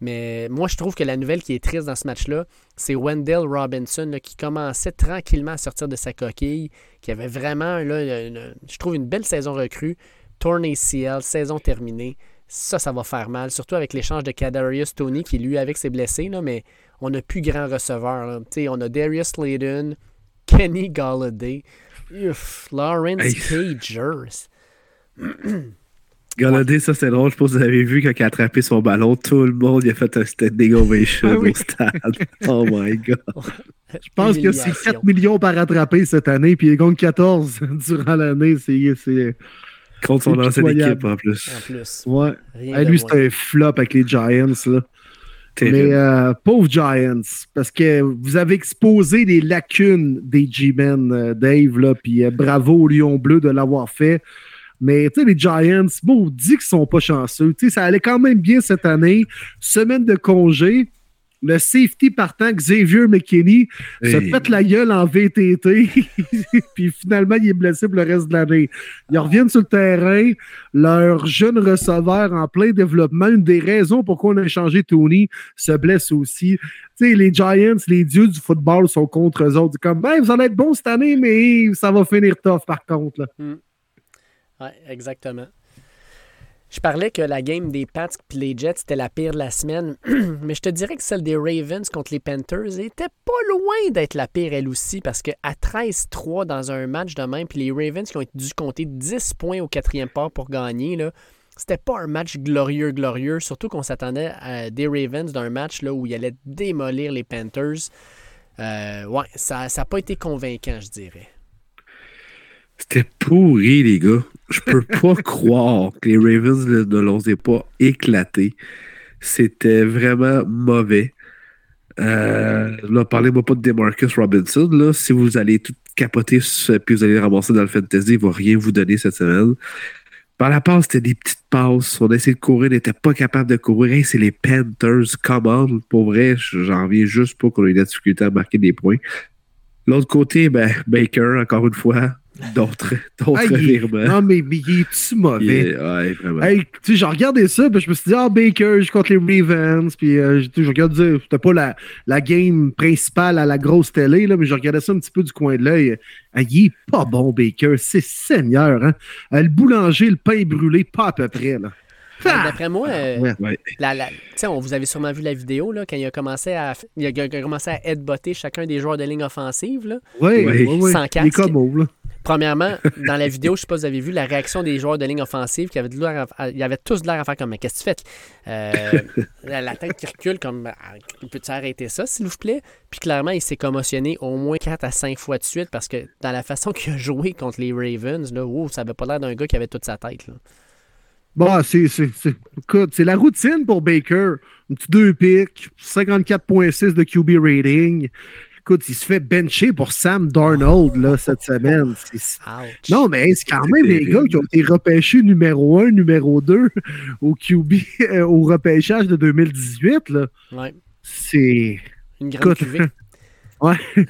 Mais moi, je trouve que la nouvelle qui est triste dans ce match-là, c'est Wendell Robinson là, qui commençait tranquillement à sortir de sa coquille, qui avait vraiment, là, une- je trouve, une belle saison recrue. Torn ACL, saison terminée. Ça, ça va faire mal, surtout avec l'échange de Kadarius Tony qui, lui, avec ses blessés, là, mais on n'a plus grand receveur. On a Darius Slayton, Kenny Galladay, Lawrence Hey. Cagers. [clears throat] Galladay, ça c'était drôle. Je pense que vous avez vu quand il a attrapé son ballon, tout le monde il a fait un standing ovation Ah oui. au stade. Oh my god. [laughs] Je pense que c'est Humiliation. 4 millions par attraper cette année, puis il gagne 14 [laughs] durant l'année. C'est, c'est... Contre son C'est ancienne équipe en plus. En plus. Ouais. Hey, lui, c'est un flop avec les Giants. Là. Mais euh, pauvre Giants, parce que vous avez exposé les lacunes des G-Men, euh, Dave, là, puis euh, bravo aux Lions Bleus de l'avoir fait. Mais tu sais, les Giants, bon, on dit qu'ils sont pas chanceux. Tu sais, ça allait quand même bien cette année. Semaine de congé. Le safety partant, Xavier McKinney, se pète la gueule en VTT, [laughs] puis finalement, il est blessé pour le reste de l'année. Ils reviennent sur le terrain, leur jeune receveur en plein développement, une des raisons pourquoi on a échangé Tony, se blesse aussi. Tu sais, les Giants, les dieux du football sont contre eux autres. Comme, ben, vous allez être bons cette année, mais ça va finir tough par contre. là. Ouais, exactement. Je parlais que la game des Pats et les Jets, c'était la pire de la semaine. [clears throat] Mais je te dirais que celle des Ravens contre les Panthers était pas loin d'être la pire, elle aussi, parce qu'à 13-3 dans un match de même, puis les Ravens qui ont dû compter 10 points au quatrième part pour gagner, là, c'était pas un match glorieux, glorieux, surtout qu'on s'attendait à des Ravens d'un match là, où ils allaient démolir les Panthers. Euh, ouais, ça n'a pas été convaincant, je dirais. C'était pourri, les gars. Je peux [laughs] pas croire que les Ravens ne l'ont pas éclaté. C'était vraiment mauvais. Euh, là, parlez-moi pas de Demarcus Robinson. Là. Si vous allez tout capoter puis vous allez le ramasser dans le fantasy, il va rien vous donner cette semaine. Par la passe, c'était des petites passes. On a essayé de courir, on n'était pas capable de courir. Hey, c'est les Panthers. Comment? Pour vrai, j'en reviens juste pas qu'on ait de la difficulté à marquer des points. L'autre côté, ben, Baker, encore une fois, d'autres d'autres Ah. Non, mais, mais il est-tu Il mauvais? est- ouais, vraiment. Hey, tu sais, j'ai regardé ça, puis je me suis dit, ah, Baker, je contre les Ravens, puis euh, tu sais, je regardais, c'était pas la, la game principale à la grosse télé, là, mais je regardais ça un petit peu du coin de l'œil. Ah, il est pas bon, Baker, c'est seigneur, hein. Euh, le boulanger, le pain brûlé, pas à peu près, là. Ah! D'après moi, euh, Ouais. Ouais. La, la- tu sais, on vous avez sûrement vu la vidéo là, quand il a commencé à il a, il a commencé à headbotter chacun des joueurs de ligne offensive. Là. Oui, Ouais. oui, oui. Sans Il est casque. comme ouf, là. Premièrement, dans la vidéo, je sais pas si vous avez vu la réaction des joueurs de ligne offensive qui avaient, de à- tous de l'air à faire comme Mais qu'est-ce que tu fais? Euh, la, tête qui recule comme Ah, Peux-tu arrêter ça, s'il vous plaît? Puis clairement, il s'est commotionné au moins 4 à 5 fois de suite parce que dans la façon qu'il a joué contre les Ravens, là, ça avait pas l'air d'un gars qui avait toute sa tête. Bon, c'est, c'est la routine pour Baker. un petit 2 pics, 54.6 de QB rating. Écoute, il se fait bencher pour Sam Darnold là, cette semaine. C'est- Ouch. Non, mais c'est quand même des terrible. gars qui ont été repêchés numéro 1, numéro 2 [laughs] au QB, euh, au repêchage de 2018. Là. Ouais. C'est. Une grande Écoute, cuvée. [laughs] Ouais. [laughs]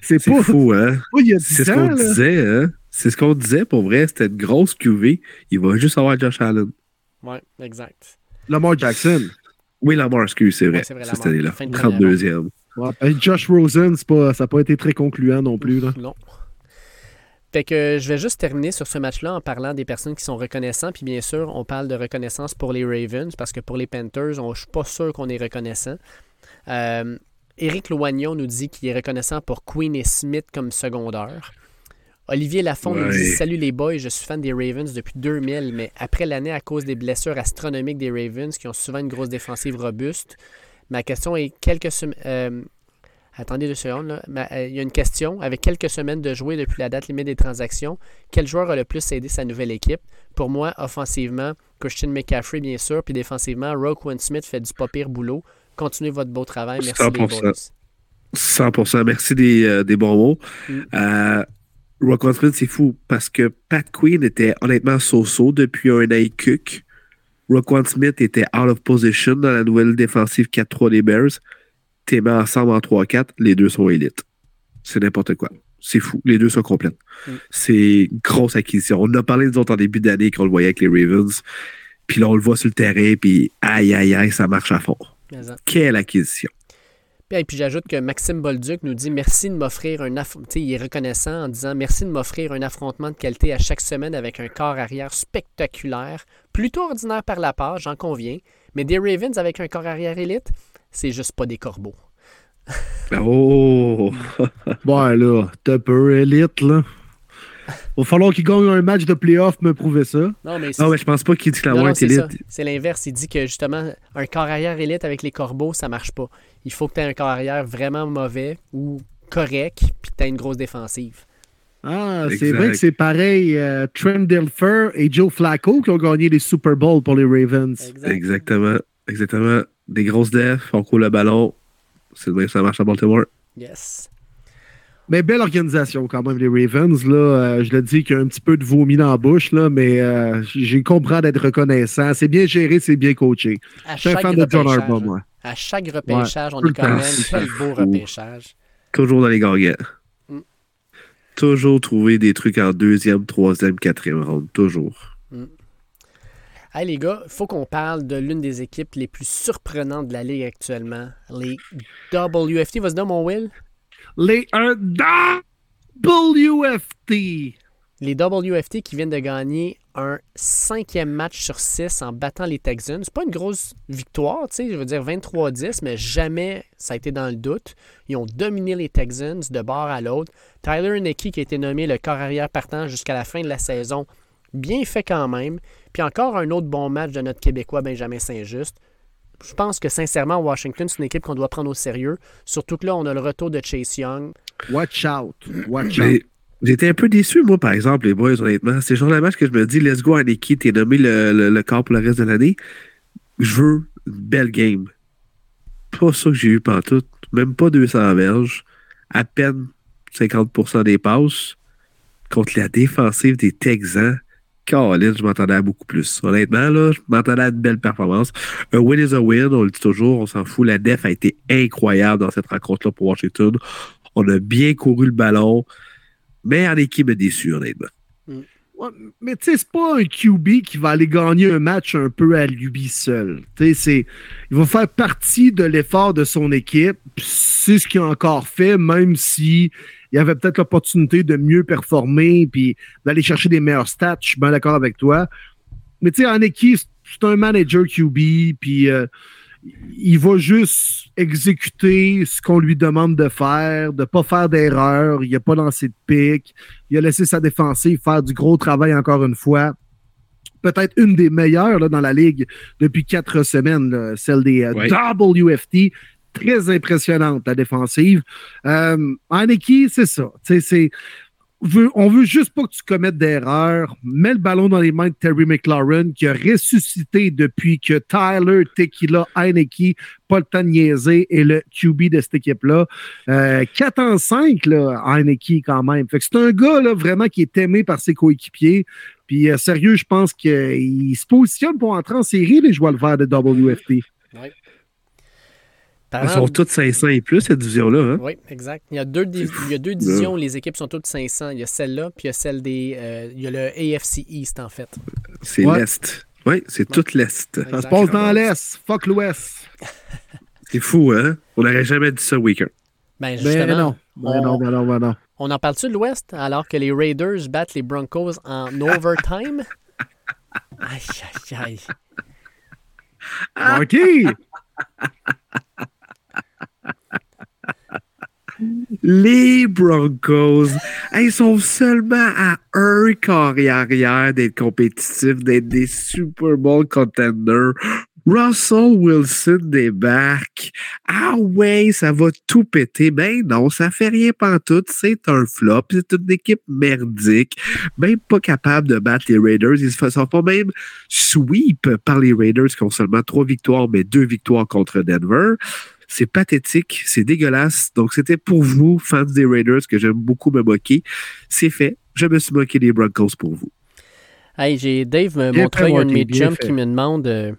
c'est pas, fou, hein? pas il y a 10 C'est ce qu'on disait, hein? C'est ce qu'on disait pour vrai. C'était une grosse QV. Il va juste avoir Josh Allen. Ouais, exact. Lamar Jackson. Oui, Lamar, excuse, c'est vrai. Ouais, c'est vrai, cette année-là. Fin de première 32e. Ouais. Josh Rosen, pas, ça n'a pas été très concluant non plus. Là. Non. Fait que je vais juste terminer sur ce match-là en parlant des personnes qui sont reconnaissants. Puis bien sûr, on parle de reconnaissance pour les Ravens parce que pour les Panthers, on- je suis pas sûr qu'on est reconnaissant. Euh, Éric Loignon nous dit qu'il est reconnaissant pour Queen et Smith comme secondaire. Olivier Lafont nous dit Salut les boys, je suis fan des Ravens depuis 2000, mais après l'année, à cause des blessures astronomiques des Ravens qui ont souvent une grosse défensive robuste, ma question est quelques semaines. Attendez deux secondes. là. Ma- euh, Il y a une question. Avec quelques semaines de jouer depuis la date limite des transactions, quel joueur a le plus aidé sa nouvelle équipe? Pour moi, offensivement, Christian McCaffrey, bien sûr, puis défensivement, Roquan Smith fait du pas pire boulot. Continuez votre beau travail. Merci les 100%. boys. 100%. Merci des, euh, des bons mots. Mm. Euh, Roquan Smith, c'est fou parce que Pat Quinn était honnêtement so-so depuis un an et. Roquan Smith était out of position dans la nouvelle défensive 4-3 des Bears. T'es mis ensemble en 3-4, les deux sont élites. C'est n'importe quoi. C'est fou. Les deux sont complètes. Mm. C'est une grosse acquisition. On en a parlé, nous autres, en début d'année quand on le voyait avec les Ravens. Puis là, on le voit sur le terrain, puis aïe, aïe, aïe, ça marche à fond. Quelle acquisition. Puis, et puis j'ajoute que Maxime Bolduc nous dit merci de m'offrir un aff- tu sais, il est reconnaissant en disant merci de m'offrir un affrontement de qualité à chaque semaine avec un corps arrière spectaculaire, plutôt ordinaire par la part, j'en conviens, mais des Ravens avec un corps arrière élite, c'est juste pas des corbeaux. [laughs] Oh! Ouais, là, t'as peu élite, là. Va falloir qu'il gagne un match de playoff me prouver ça. Non, mais c'est Non, mais je pense pas qu'il dit que la non, non, White c'est l'inverse. Il dit que justement, un corps arrière élite avec les corbeaux, ça marche pas. Il faut que tu aies un corps arrière vraiment mauvais ou correct, puis que tu aies une grosse défensive. Ah, c'est vrai que c'est pareil. euh, Trent Dilfer et Joe Flacco qui ont gagné les Super Bowls pour les Ravens. Exactement. Exactement. Des grosses defs, on coule le ballon. C'est même que ça marche à Baltimore. Yes. Mais belle organisation quand même, les Ravens. Là, Euh, je le dis qu'il y a un petit peu de vomi dans la bouche, là, mais euh, j'ai compris d'être reconnaissant. C'est bien géré, c'est bien coaché. À Je suis un fan de John Harbaugh, hein. moi. À chaque repêchage, on est quand temps. même quel beau repêchage. Toujours dans les gagnants. Mm. Toujours trouver des trucs en deuxième, troisième, quatrième round. Toujours. Hey les gars, il faut qu'on parle de l'une des équipes les plus surprenantes de la ligue actuellement, les WFT. Vas-y mon Will. Les WFT. Les WFT qui viennent de gagner un cinquième match sur six en battant les Texans. C'est pas une grosse victoire, tu sais, je veux dire 23-10, mais jamais ça a été dans le doute. Ils ont dominé les Texans de bord à l'autre. Tyler Nicky qui a été nommé le corps arrière partant jusqu'à la fin de la saison. Bien fait quand même. Puis encore un autre bon match de notre Québécois Benjamin Saint-Just. Je pense que sincèrement, Washington, c'est une équipe qu'on doit prendre au sérieux. Surtout que là, on a le retour de Chase Young. Watch out. Watch out. Été un peu déçu, moi, par exemple, les boys, honnêtement. C'est le genre de match que je me dis, let's go, Aniki, t'es nommé le, le, le corps pour le reste de l'année. Je veux une belle game. Pas ça que j'ai eu pantoute. Même pas 200 verges. À peine 50% des passes. Contre la défensive des Texans. Caroline, je m'attendais à beaucoup plus. Honnêtement, là, je m'attendais à une belle performance. Un win is a win, on le dit toujours, on s'en fout. La def a été incroyable dans cette rencontre-là pour Washington. On a bien couru le ballon. Mais en équipe déçu, honnêtement. Mais tu sais, c'est pas un QB qui va aller gagner un match un peu à lui seul. Tu sais, il va faire partie de l'effort de son équipe. C'est ce qu'il a encore fait, même si il y avait peut-être l'opportunité de mieux performer puis d'aller chercher des meilleurs stats. Je suis bien d'accord avec toi. Mais tu sais, en équipe, c'est un manager QB, puis euh, il va juste exécuter ce qu'on lui demande de faire, de pas faire d'erreur. Il n'a pas lancé de pique. Il a laissé sa défensive faire du gros travail encore une fois. Peut-être une des meilleures là, dans la ligue depuis quatre semaines, là, celle des euh, Ouais. WFT. Très impressionnante, la défensive. Euh, équipe, c'est ça. C'est veut, on veut juste pas que tu commettes d'erreur. Mets le ballon dans les mains de Terry McLaurin, qui a ressuscité depuis que Tyler Tequila Heineke, pas le temps de niaiser, est le QB de cette équipe-là. Euh, 4 en 5, là, Heineke, quand même. C'est un gars, là, vraiment, qui est aimé par ses coéquipiers. Puis, euh, sérieux, je pense qu'il se positionne pour entrer en série, les joueurs verts de WFT. Ils sont tous 500 et plus, cette division-là. Hein? Oui, exact. Il y a deux, div- il y a deux divisions où les équipes sont toutes 500. Il y a celle-là, puis il y a celle des. euh, il y a le AFC East, en fait. C'est Ouais. l'Est. Oui, c'est tout l'Est. Ça se passe dans l'Est. Fuck l'Ouest. [laughs] C'est fou, hein? On n'aurait jamais dit ça week-end. Ben, Ben justement, non. Ben on- non, ben non, ben non. on en parle-tu de l'Ouest alors que les Raiders battent les Broncos en overtime? [laughs] Aïe, aïe, aïe. Marky! [laughs] Les Broncos, ils sont seulement à un carré arrière d'être compétitifs, d'être des Super Bowl contenders. Russell Wilson débarque. Ah ouais, ça va tout péter. Ben non, ça fait rien pantoute. C'est un flop. C'est une équipe merdique. Même pas capable de battre les Raiders. Ils se sont pas même sweep par les Raiders qui ont seulement trois victoires, mais deux victoires contre Denver. C'est pathétique, c'est dégueulasse. Donc, c'était pour vous, fans des Raiders, que j'aime beaucoup me moquer. C'est fait. Je me suis moqué des Broncos pour vous. Hey, j'ai Dave me fait, un de mes qui me demande euh,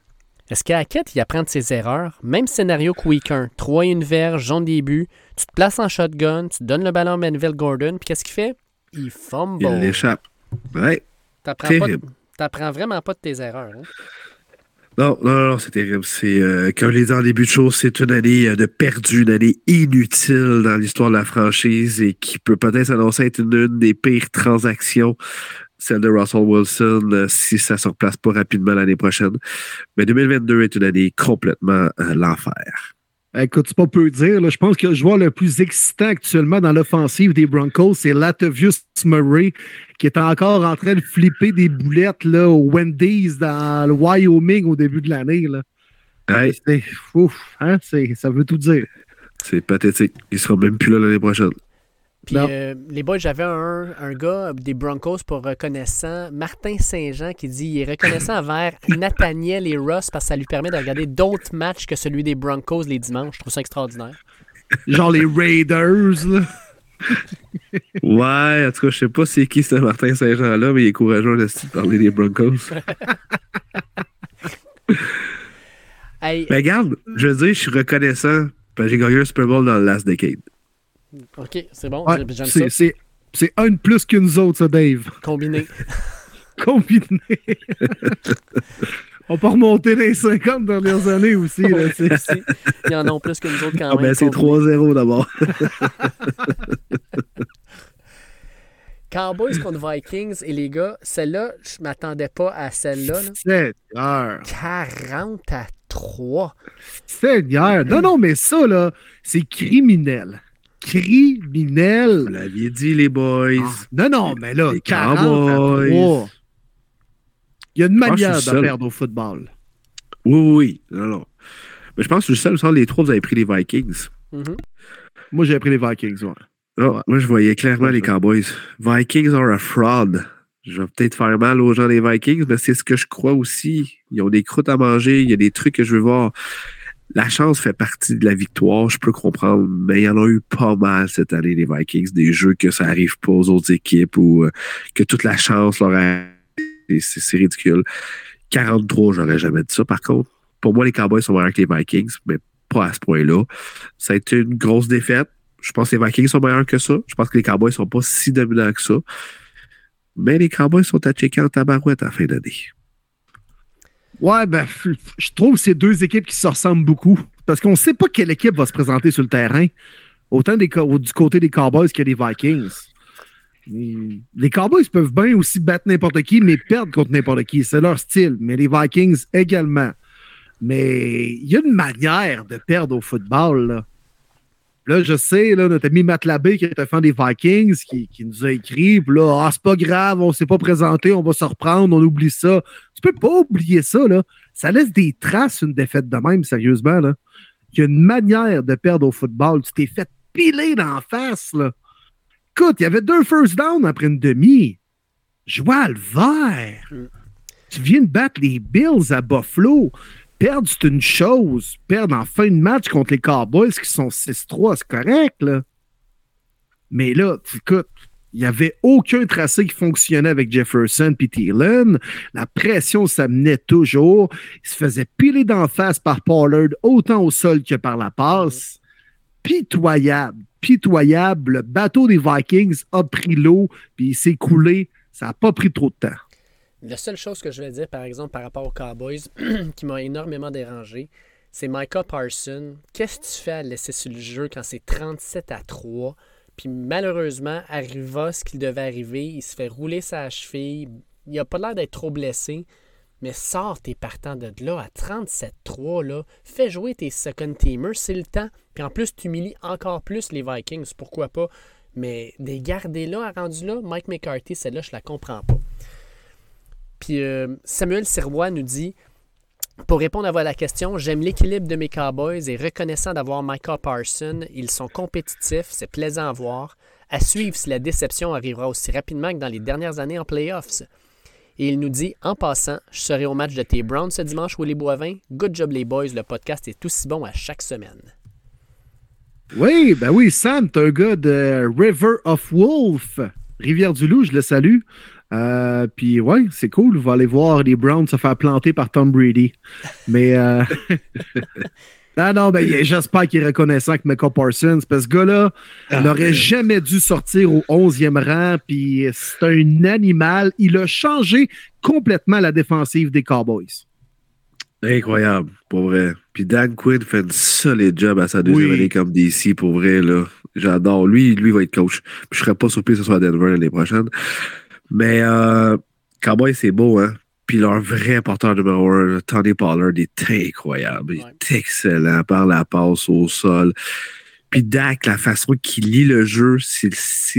est-ce qu'à Hackett, il apprend de ses erreurs? Même scénario que Week 1. 3 et une verge, jaune début. Tu te places en shotgun, tu donnes le ballon à Manville Gordon, puis qu'est-ce qu'il fait? Il fumble. Il l'échappe. Ouais. T'apprends pas de-. T'apprends vraiment pas de tes erreurs. hein? Non, non, non, c'est terrible. C'est, euh, comme je l'ai dit en début de show, c'est une année euh, de perdu, une année inutile dans l'histoire de la franchise et qui peut peut-être s'annoncer être une, des pires transactions, celle de Russell Wilson, euh, si ça se replace pas rapidement l'année prochaine. Mais 2022 est une année complètement euh, l'enfer. Écoute, c'est pas peu dire. là. Je pense que le joueur le plus excitant actuellement dans l'offensive des Broncos, c'est Latavius Murray, qui est encore en train de flipper des boulettes là, au Wendy's dans le Wyoming au début de l'année. C'est ouf, hein? Ça veut tout dire. c'est pathétique. Il sera même plus là l'année prochaine. Puis euh, les boys, j'avais un, un gars des Broncos pour reconnaissant, Martin Saint-Jean, qui dit il est reconnaissant [coughs] envers Nathaniel et Russ parce que ça lui permet de regarder d'autres matchs que celui des Broncos les dimanches. Je trouve ça extraordinaire. Genre les Raiders. là. [laughs] Ouais, en tout cas, je sais pas c'est qui ce Martin Saint-Jean-là, mais il est courageux de de parler des Broncos. [laughs] Hey, Mais regarde, je veux dire, je suis reconnaissant parce que j'ai gagné un Super Bowl dans le last decade. OK, c'est bon. Ouais, J'aime ça. c'est- c'est un de plus que nous autres, ça, Dave. Combiné. [laughs] Combiné. [laughs] On peut remonter les 50 dernières années aussi. Là, Il y en a plus que nous autres quand Ah même. ben, c'est combinés. 3-0 d'abord. [laughs] Cowboys contre Vikings. Et les gars, celle-là, je m'attendais pas à celle-là. là. Seigneur. 40 à 3. Seigneur. Non, non, mais ça, là, c'est criminel. Criminel. Vous l'aviez dit, les boys. Ah, non, non, mais là, Les 40 à Cowboys. 3. Il y a une je suis manière de seul. perdre au football. Oui, oui, oui. Non, non. Mais je pense que le seul, les trois, vous avez pris les Vikings. Mhm. Moi, j'ai pris les Vikings. ouais. Non, Ouais. Moi, je voyais clairement Ouais, les. Cowboys. Vikings are a fraud. Je vais peut-être faire mal aux gens des Vikings, mais c'est ce que je crois aussi. Ils ont des croûtes à manger, il y a des trucs que je veux voir. La chance fait partie de la victoire, je peux comprendre, mais il y en a eu pas mal cette année, les Vikings, des jeux que ça arrive pas aux autres équipes ou euh, que toute la chance leur a. C'est ridicule. 43, j'aurais jamais dit ça, par contre. Pour moi, les Cowboys sont meilleurs que les Vikings, mais pas à ce point-là. Ça a été une grosse défaite. Je pense que les Vikings sont meilleurs que ça. Je pense que les Cowboys sont pas si dominants que ça. Mais les Cowboys sont à checker en tabarouette à la fin d'année. Ouais, ben, je trouve c'est deux équipes qui se ressemblent beaucoup. Parce qu'on ne sait pas quelle équipe va se présenter sur le terrain. Autant du côté des Cowboys que des Vikings. Les Cowboys peuvent bien aussi battre n'importe qui, mais perdre contre n'importe qui. C'est leur style. Mais les Vikings également. Mais il y a une manière de perdre au football. Là, Là, je sais, là, notre ami Matt Labbé, qui est un fan des Vikings, qui, qui nous a écrit, puis là, ah, c'est pas grave, on s'est pas présenté, on va se reprendre, on oublie ça. Tu peux pas oublier ça, là. Ça laisse des traces, une défaite de même, sérieusement, là. Il y a une manière de perdre au football. Tu t'es fait piler d'en face, là. Écoute, il y avait deux first down après une demi. Joie le vert. Mm. Tu viens de battre les Bills à Buffalo. Perdre, c'est une chose. Perdre en fin de match contre les Cowboys qui sont 6-3, c'est correct, là. Mais là, écoute, il n'y avait aucun tracé qui fonctionnait avec Jefferson et Thielen. La pression s'amenait toujours. Il se faisait piler d'en face par Pollard, autant au sol que par la passe. Pitoyable, pitoyable. Le bateau des Vikings a pris l'eau, puis il s'est coulé. Ça n'a pas pris trop de temps. La seule chose que je vais dire, par exemple, par rapport aux Cowboys, [clears throat] qui m'a énormément dérangé, c'est Micah Parson. Qu'est-ce que tu fais à laisser sur le jeu quand c'est 37 à 3? Puis malheureusement, arriva ce qu'il devait arriver. Il se fait rouler sa cheville. Il a pas l'air d'être trop blessé. Mais sors tes partants de là à 37-3. Là. Fais jouer tes second teamers. C'est le temps. Puis en plus, tu humilies encore plus les Vikings. Pourquoi pas? Mais des garder là, rendu là, Mike McCarthy, celle-là, je la comprends pas. Puis euh, Samuel Sirois nous dit pour répondre à la question, j'aime l'équilibre de mes Cowboys et reconnaissant d'avoir Micah Parson. Ils sont compétitifs, c'est plaisant à voir. À suivre si la déception arrivera aussi rapidement que dans les dernières années en playoffs. Et il nous dit En passant, je serai au match de tes Browns ce dimanche, Willy Boivin. Good job, les boys. Le podcast est aussi bon à chaque semaine. Oui, ben oui, Sam, t'es un gars de River of Wolf, Rivière-du-Loup, je le salue. Euh, puis ouais, c'est cool. On va aller voir les Browns se faire planter par Tom Brady. Mais euh... ah [laughs] non, ben j'espère qu'il est reconnaissant que Michael Parsons, parce que ce gars-là Ah, n'aurait jamais dû sortir au 11e rang. Puis c'est un animal. Il a changé complètement la défensive des Cowboys. Incroyable, pour vrai. Puis Dan Quinn fait une solide job à sa deuxième Oui. année comme DC, pour vrai, là. J'adore. Lui, lui va être coach. Puis je serais pas surpris que ce soit à Denver l'année prochaine. Mais euh, Cowboy, c'est beau, hein? Puis leur vrai porteur numéro un, Tony Pollard, est incroyable. Il est excellent par la passe au sol. Puis Dak, la façon qu'il lit le jeu, si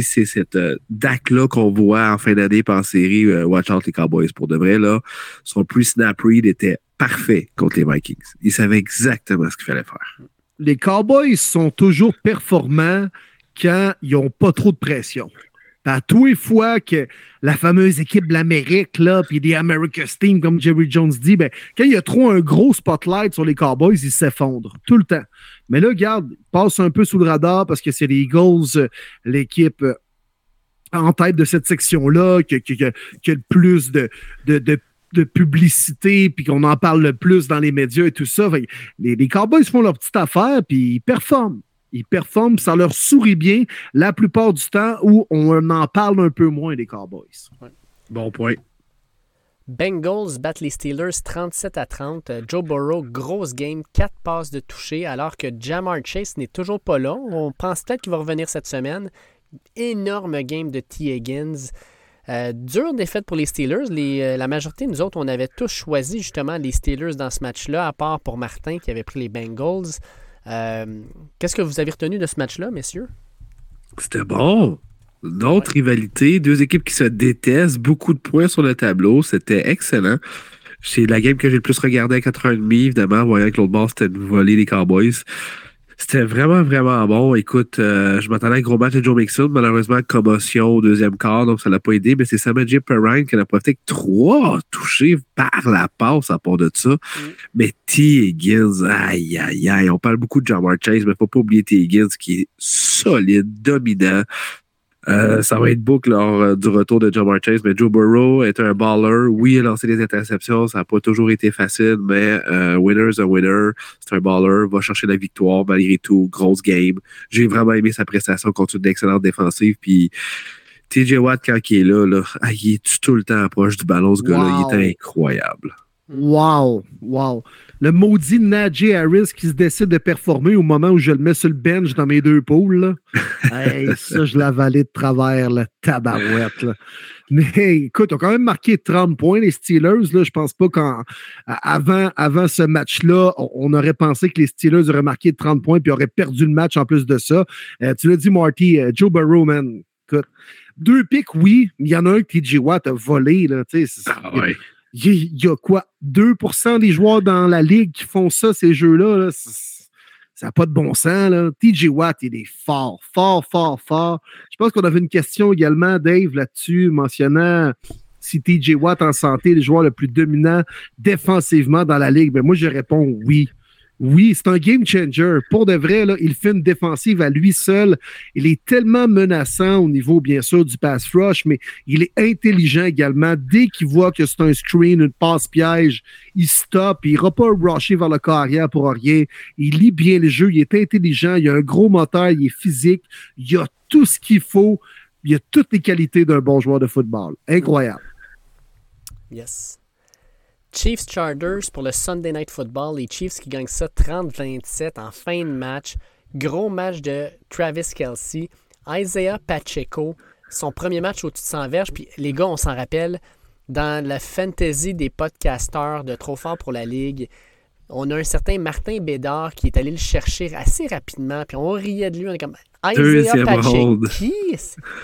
c'est cette euh, Dak-là qu'on voit en fin d'année par série, euh, Watch Out les Cowboys, pour de vrai, là, son pre-snap read était parfait contre les Vikings. Il savait exactement ce qu'il fallait faire. Les Cowboys sont toujours performants quand ils n'ont pas trop de pression. Tous les fois que la fameuse équipe de l'Amérique, là, puis des America's Team, comme Jerry Jones dit, ben, quand il y a trop un gros spotlight sur les Cowboys, ils s'effondrent tout le temps. Mais là, regarde, ils passent un peu sous le radar parce que c'est les Eagles, euh, l'équipe euh, en tête de cette section-là, qui, a le plus de, publicité, puis qu'on en parle le plus dans les médias et tout ça. Les, les Cowboys font leur petite affaire, puis ils performent. Ils performent, ça leur sourit bien la plupart du temps où on en parle un peu moins des Cowboys. Bon point. Bengals battent les Steelers 37 à 30. Euh, Joe Burrow, grosse game, 4 passes de toucher, alors que Jamar Chase n'est toujours pas là. On pense peut-être qu'il va revenir cette semaine. Énorme game de T. Higgins. Euh, dure défaite pour les Steelers. Les, euh, la majorité, nous autres, on avait tous choisi justement les Steelers dans ce match-là, à part pour Martin qui avait pris les Bengals. Euh, Qu'est-ce que vous avez retenu de ce match-là, messieurs? C'était bon. Une autre rivalité, deux équipes qui se détestent, beaucoup de points sur le tableau. C'était excellent. C'est la game que j'ai le plus regardé à 4h30, évidemment, voyant que l'autre bord, c'était de voler les Cowboys. C'était vraiment, vraiment bon. Écoute, euh, je m'attendais à un gros match de Joe Mixon. Malheureusement, commotion au deuxième quart, donc ça l'a pas aidé. Mais c'est Samadji Perrine qui en a profité avec trois touchés par la passe à part de ça. Mais T. Higgins, aïe, aïe, aïe. On parle beaucoup de Jamar Chase, mais faut pas oublier T. Higgins qui est solide, dominant. Euh, ça va être boucle lors euh, du retour de Jamar Chase, mais Joe Burrow est un baller. Oui, il a lancé des interceptions, ça n'a pas toujours été facile, mais euh, winner's a winner. C'est un baller, va chercher la victoire malgré tout. Grosse game. J'ai vraiment aimé sa prestation contre une excellente défensive. Puis TJ Watt, quand il est là, là ah, il est tout le temps proche du ballon, ce gars-là. Wow. Il est incroyable. Wow, wow. Le maudit Najee Harris qui se décide de performer au moment où je le mets sur le bench dans mes deux poules. [laughs] Hey, ça, je l'avalais de travers, le tabarouette. là. Mais écoute, ils ont quand même marqué 30 points, les Steelers. Là. Je pense pas qu'avant avant ce match-là, on, on aurait pensé que les Steelers auraient marqué 30 points puis auraient perdu le match en plus de ça. Euh, tu l'as dit, Marty, euh, Joe Burrow, man. Écoute, deux pics, oui, mais il y en a un que TJ Watt a volé. Là, Ah ouais. Il y, a- quoi? 2% des joueurs dans la ligue qui font ça, ces jeux-là. Ça n'a pas de bon sens, là. TJ Watt, il est fort, fort, fort, fort. Je pense qu'on avait une question également, Dave, là-dessus, mentionnant si TJ Watt en santé est le joueur le plus dominant défensivement dans la ligue. Ben moi, je réponds oui. Oui, c'est un game changer. Pour de vrai, là, il fait une défensive à lui seul. Il est tellement menaçant au niveau, bien sûr, du pass rush, mais il est intelligent également. Dès qu'il voit que c'est un screen, une passe piège, il stoppe. Il n'ira pas rusher vers le carrière pour rien. Il lit bien le jeu. Il est intelligent. Il a un gros moteur. Il est physique. Il a tout ce qu'il faut. Il a toutes les qualités d'un bon joueur de football. Incroyable. Yes. Chiefs Chargers pour le Sunday Night Football. Les Chiefs qui gagnent ça 30-27 en fin de match. Gros match de Travis Kelsey. Isaiah Pacheco, son premier match au-dessus de 100 verges. Puis les gars, on s'en rappelle, dans la fantasy des podcasteurs de Trop fort pour la Ligue, on a un certain Martin Bédard qui est allé le chercher assez rapidement. Puis on riait de lui. On est comme Isaiah Pacheco.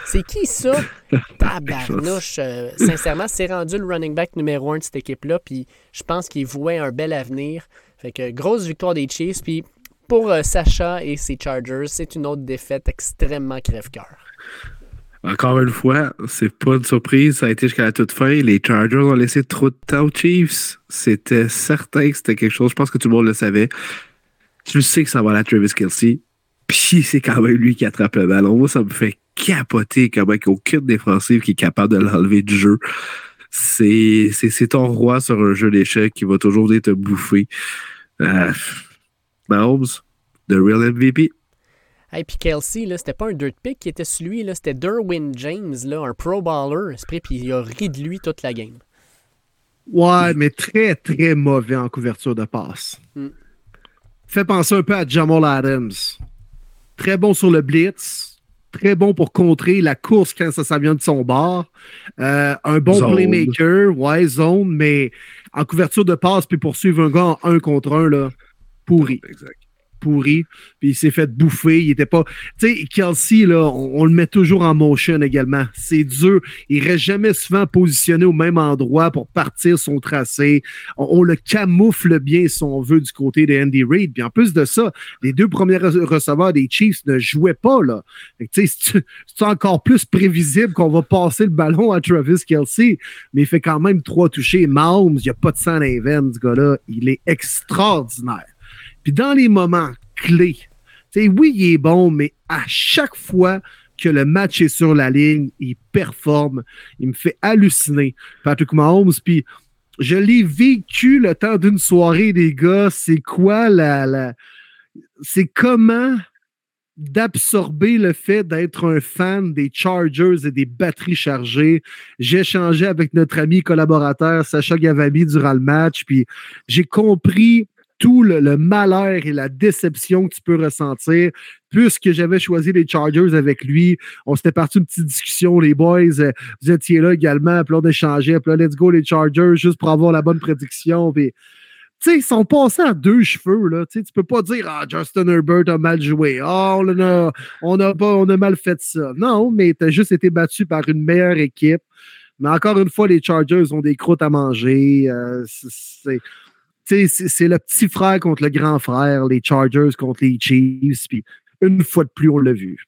C'est qui ça? [laughs] Tabarnouche. Euh, sincèrement, c'est rendu le running back numéro un de cette équipe-là. Puis je pense qu'il vouait un bel avenir. Fait que grosse victoire des Chiefs. Puis pour euh, Sacha et ses Chargers, c'est une autre défaite extrêmement crève-cœur. Encore une fois, c'est pas une surprise. Ça a été jusqu'à la toute fin. Les Chargers ont laissé trop de temps aux Chiefs. C'était certain que c'était quelque chose. Je pense que tout le monde le savait. Je sais que ça va à Travis Kelsey. Puis c'est quand même lui qui attrape le ballon. Moi, ça me fait capoter comment aucune défensive qui est capable de l'enlever du jeu. C'est, ton roi sur un jeu d'échecs qui va toujours te bouffer. Euh, Mahomes, the real MVP. Et puis Kelsey, là, c'était pas un dirt pick qui était celui, là, c'était Derwin James, là, un pro baller, puis il a ri de lui toute la game. Ouais, mais très, très mauvais en couverture de passe. Hmm. Fait penser un peu à Jamal Adams très bon sur le blitz, très bon pour contrer la course quand ça, ça vient de son bord. Euh, un bon playmaker, ouais, zone, mais en couverture de passe, puis poursuivre un gars en un contre un, là, pourri. Exact pourri, puis il s'est fait bouffer. Il était pas. Tu sais, Kelsey, là, on, le met toujours en motion également. C'est dur. Il reste jamais souvent positionné au même endroit pour partir son tracé. On, le camoufle bien, si on veut, du côté de Andy Reid. Puis en plus de ça, les deux premiers receveurs des Chiefs ne jouaient pas, là. Tu sais, c'est encore plus prévisible qu'on va passer le ballon à Travis Kelsey, mais il fait quand même trois touchés. Mahomes, il n'y a pas de sang dans les ce gars-là. Il est extraordinaire. Dans les moments clés, oui, il est bon, mais à chaque fois que le match est sur la ligne, il performe. Il me fait halluciner. Patrick Mahomes, puis je l'ai vécu le temps d'une soirée, les gars. C'est quoi la. la... C'est comment d'absorber le fait d'être un fan des Chargers et des batteries chargées. J'ai échangé avec notre ami collaborateur Sacha Gavami durant le match, puis j'ai compris tout le, malheur et la déception que tu peux ressentir. Puisque j'avais choisi les Chargers avec lui, on s'était parti une petite discussion, les boys, euh, vous étiez là également, puis on échangeait, puis là, let's go les Chargers, juste pour avoir la bonne prédiction. Tu sais, ils sont passés à deux cheveux, là. Tu peux pas dire, ah, Justin Herbert a mal joué. Ah, on a, on a, pas, on a mal fait ça. Non, mais tu as juste été battu par une meilleure équipe. Mais encore une fois, les Chargers ont des croûtes à manger. Euh, c'est c'est le petit frère contre le grand frère, les Chargers contre les Chiefs. Puis une fois de plus, on l'a vu.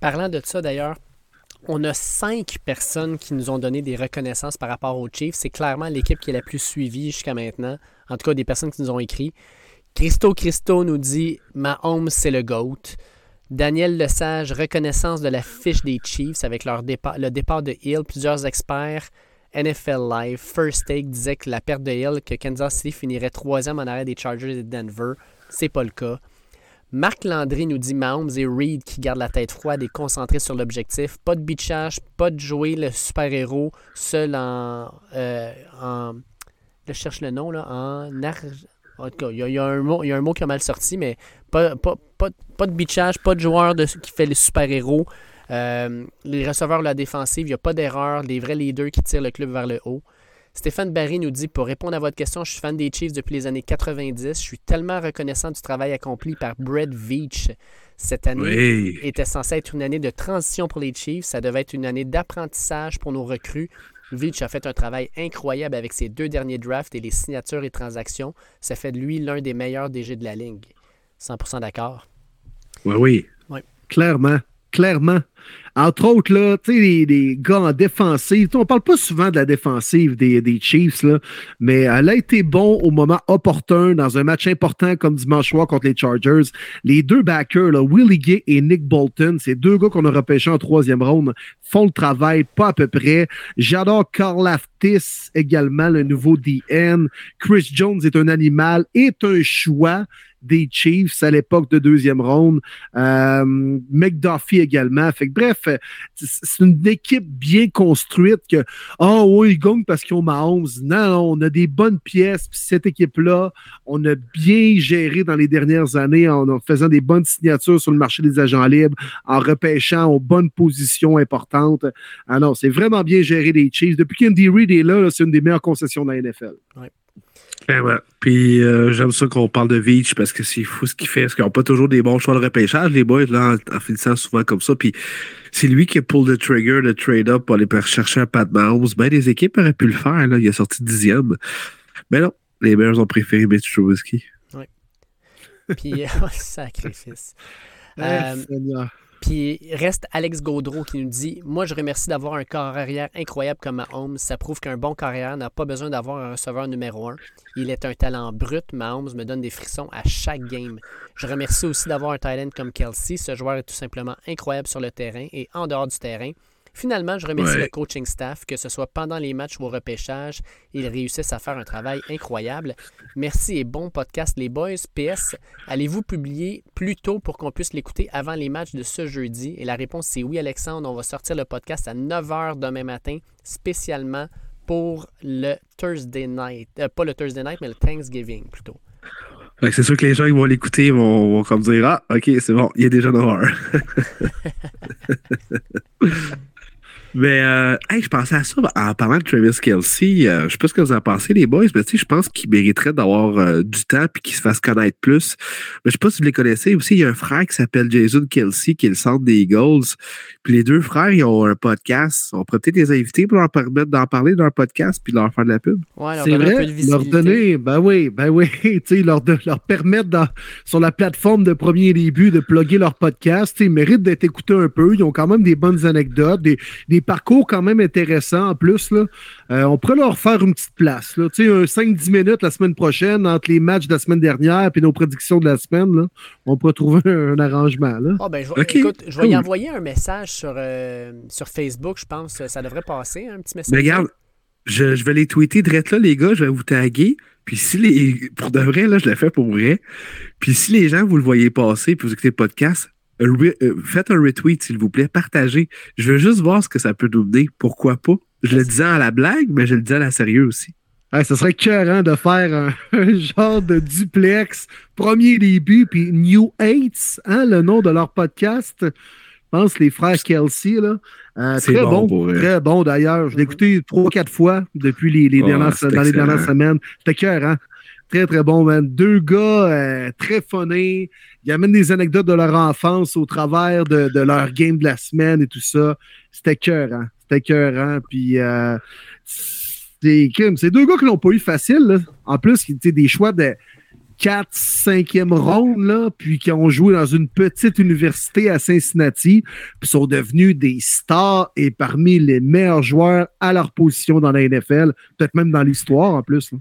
Parlant de ça, d'ailleurs, on a cinq personnes qui nous ont donné des reconnaissances par rapport aux Chiefs. C'est clairement l'équipe qui est la plus suivie jusqu'à maintenant. En tout cas, des personnes qui nous ont écrit. Christo Christo nous dit Mahomes, c'est le GOAT. Daniel Lesage, reconnaissance de la fiche des Chiefs avec leur départ, le départ de Hill. Plusieurs experts NFL Live, First Take disait que la perte de Hill, que Kansas City finirait troisième en arrêt des Chargers de Denver. C'est pas le cas. Marc Landry nous dit Mahomes et Reed qui gardent la tête froide et concentrés sur l'objectif. Pas de bitchage, pas de jouer le super-héros seul en, euh, en. Je cherche le nom, là. En tout cas, il y, a, un mot, y a un mot qui a mal sorti, mais pas, de bitchage, pas de joueur qui fait les super-héros. Euh, les receveurs de la défensive, il n'y a pas d'erreur. Les vrais leaders qui tirent le club vers le haut. Stéphane Barry nous dit Pour répondre à votre question, je suis fan des Chiefs depuis les années 90. Je suis tellement reconnaissant du travail accompli par Brett Veach. Cette année était censée être une année de transition pour les Chiefs. Ça devait être une année d'apprentissage pour nos recrues. Veach a fait un travail incroyable avec ses deux derniers drafts et les signatures et transactions. Ça fait de lui l'un des meilleurs DG de la ligue. 100% d'accord? Oui, oui. Clairement. Clairement. Entre autres, là, tu sais, les, gars en défensive, on parle pas souvent de la défensive des, des, Chiefs, mais elle a été bon au moment opportun dans un match important comme dimanche soir contre les Chargers. Les deux backers, là, Willie Gay et Nick Bolton, ces deux gars qu'on a repêchés en troisième ronde, font le travail pas à peu près. J'adore Carl Aftis également, le nouveau DN. Chris Jones est un animal, est un choix des Chiefs à l'époque de deuxième ronde. Euh, McDuffie également. Bref, c'est une équipe bien construite que, oh oui, ils gagnent parce qu'ils ont Mahomes. Non, non, on a des bonnes pièces. Cette équipe-là, on a bien géré dans les dernières années en, faisant des bonnes signatures sur le marché des agents libres, en repêchant aux bonnes positions importantes. Ah non, c'est vraiment bien géré les Chiefs. Depuis qu'Andy Reid est là, c'est une des meilleures concessions de la NFL. Ben ouais. Puis euh, j'aime ça qu'on parle de Veach parce que c'est fou ce qu'il fait. Parce qu'ils n'ont pas toujours des bons choix de repêchage, les boys, là, en, en finissant souvent comme ça. Puis c'est lui qui a pull the trigger, le trade-up pour aller chercher un Pat Mahomes. Ben, les équipes auraient pu le faire. Là. Il a sorti dixième. Mais non, les Bears ont préféré Mitch Trubisky. Oui. Puis, [laughs] sacrifice. Euh, puis reste Alex Gaudreau qui nous dit Moi, je remercie d'avoir un corps arrière incroyable comme Mahomes. Ça prouve qu'un bon carrière n'a pas besoin d'avoir un receveur numéro un. Il est un talent brut. Mahomes me donne des frissons à chaque game. Je remercie aussi d'avoir un talent comme Kelsey. Ce joueur est tout simplement incroyable sur le terrain et en dehors du terrain. Finalement, je remercie Ouais. le coaching staff, que ce soit pendant les matchs ou au repêchage, ils réussissent à faire un travail incroyable. Merci et bon podcast, les boys. PS, allez-vous publier plus tôt pour qu'on puisse l'écouter avant les matchs de ce jeudi? Et la réponse, c'est oui, Alexandre. On va sortir le podcast à 9h demain matin, spécialement pour le Thursday night. Euh, pas le Thursday night, mais le Thanksgiving plutôt. C'est sûr que les gens qui vont l'écouter vont, vont comme dire Ah, ok, c'est bon, il est déjà 9 heures. [laughs] [laughs] Mais, euh, hey, je pensais à ça en parlant de Travis Kelsey. Euh, je sais pas ce que vous en pensez, les boys, mais tu sais, je pense qu'il mériterait d'avoir euh, du temps puis qu'il se fasse connaître plus. Mais je sais pas si vous les connaissez. Aussi, il y a un frère qui s'appelle Jason Kelsey, qui est le centre des Eagles. Puis les deux frères, ils ont un podcast. On pourrait peut-être les inviter pour leur permettre d'en parler de leur podcast puis de leur faire de la pub. Ouais, leur C'est un peu vrai, de leur donner, ben oui, ben oui, [laughs] tu sais, leur, de- leur permettre dans- sur la plateforme de premier début de plugger leur podcast, tu sais, ils méritent d'être écoutés un peu, ils ont quand même des bonnes anecdotes, des, des parcours quand même intéressants en plus, là. Euh, on pourrait leur faire une petite place, là, tu sais, un 5-10 minutes la semaine prochaine entre les matchs de la semaine dernière et nos prédictions de la semaine, là, on pourrait trouver [laughs] un, arrangement, là. Ah, ben, je écoute, je vais y envoyer un message sur, euh, sur Facebook, je pense. Ça devrait passer, un petit message. Mais regarde, je, je vais les tweeter direct là, les gars, je vais vous taguer. Puis si les. Pour de vrai, là, je le fais pour vrai. Puis si les gens, vous le voyez passer, puis vous écoutez le podcast, faites un retweet, s'il vous plaît, partagez. Je veux juste voir ce que ça peut nous donner. Pourquoi pas? Je le disais à la blague, mais je le dis à la sérieux aussi. Ouais, ce serait écœurant de faire un, [laughs] un genre de duplex, premier début, puis New Hates, hein, le nom de leur podcast. Je pense les frères Kelsey, là. Euh, très bon très bon d'ailleurs. Je l'ai écouté trois, quatre fois depuis les, les Ouais, dernières, dans les dernières semaines. C'était écœurant. Très, très bon, man. Deux gars euh, très funnés. Ils amènent des anecdotes de leur enfance au travers de, leur game de la semaine et tout ça. C'était écœurant. C'était écœurant. Puis, euh, c'est. C'est deux gars qui l'ont pas eu facile. là. En plus, sais, des choix de 4, 5e ronde, puis qui ont joué dans une petite université à Cincinnati, puis sont devenus des stars et parmi les meilleurs joueurs à leur position dans la NFL, peut-être même dans l'histoire en plus. là.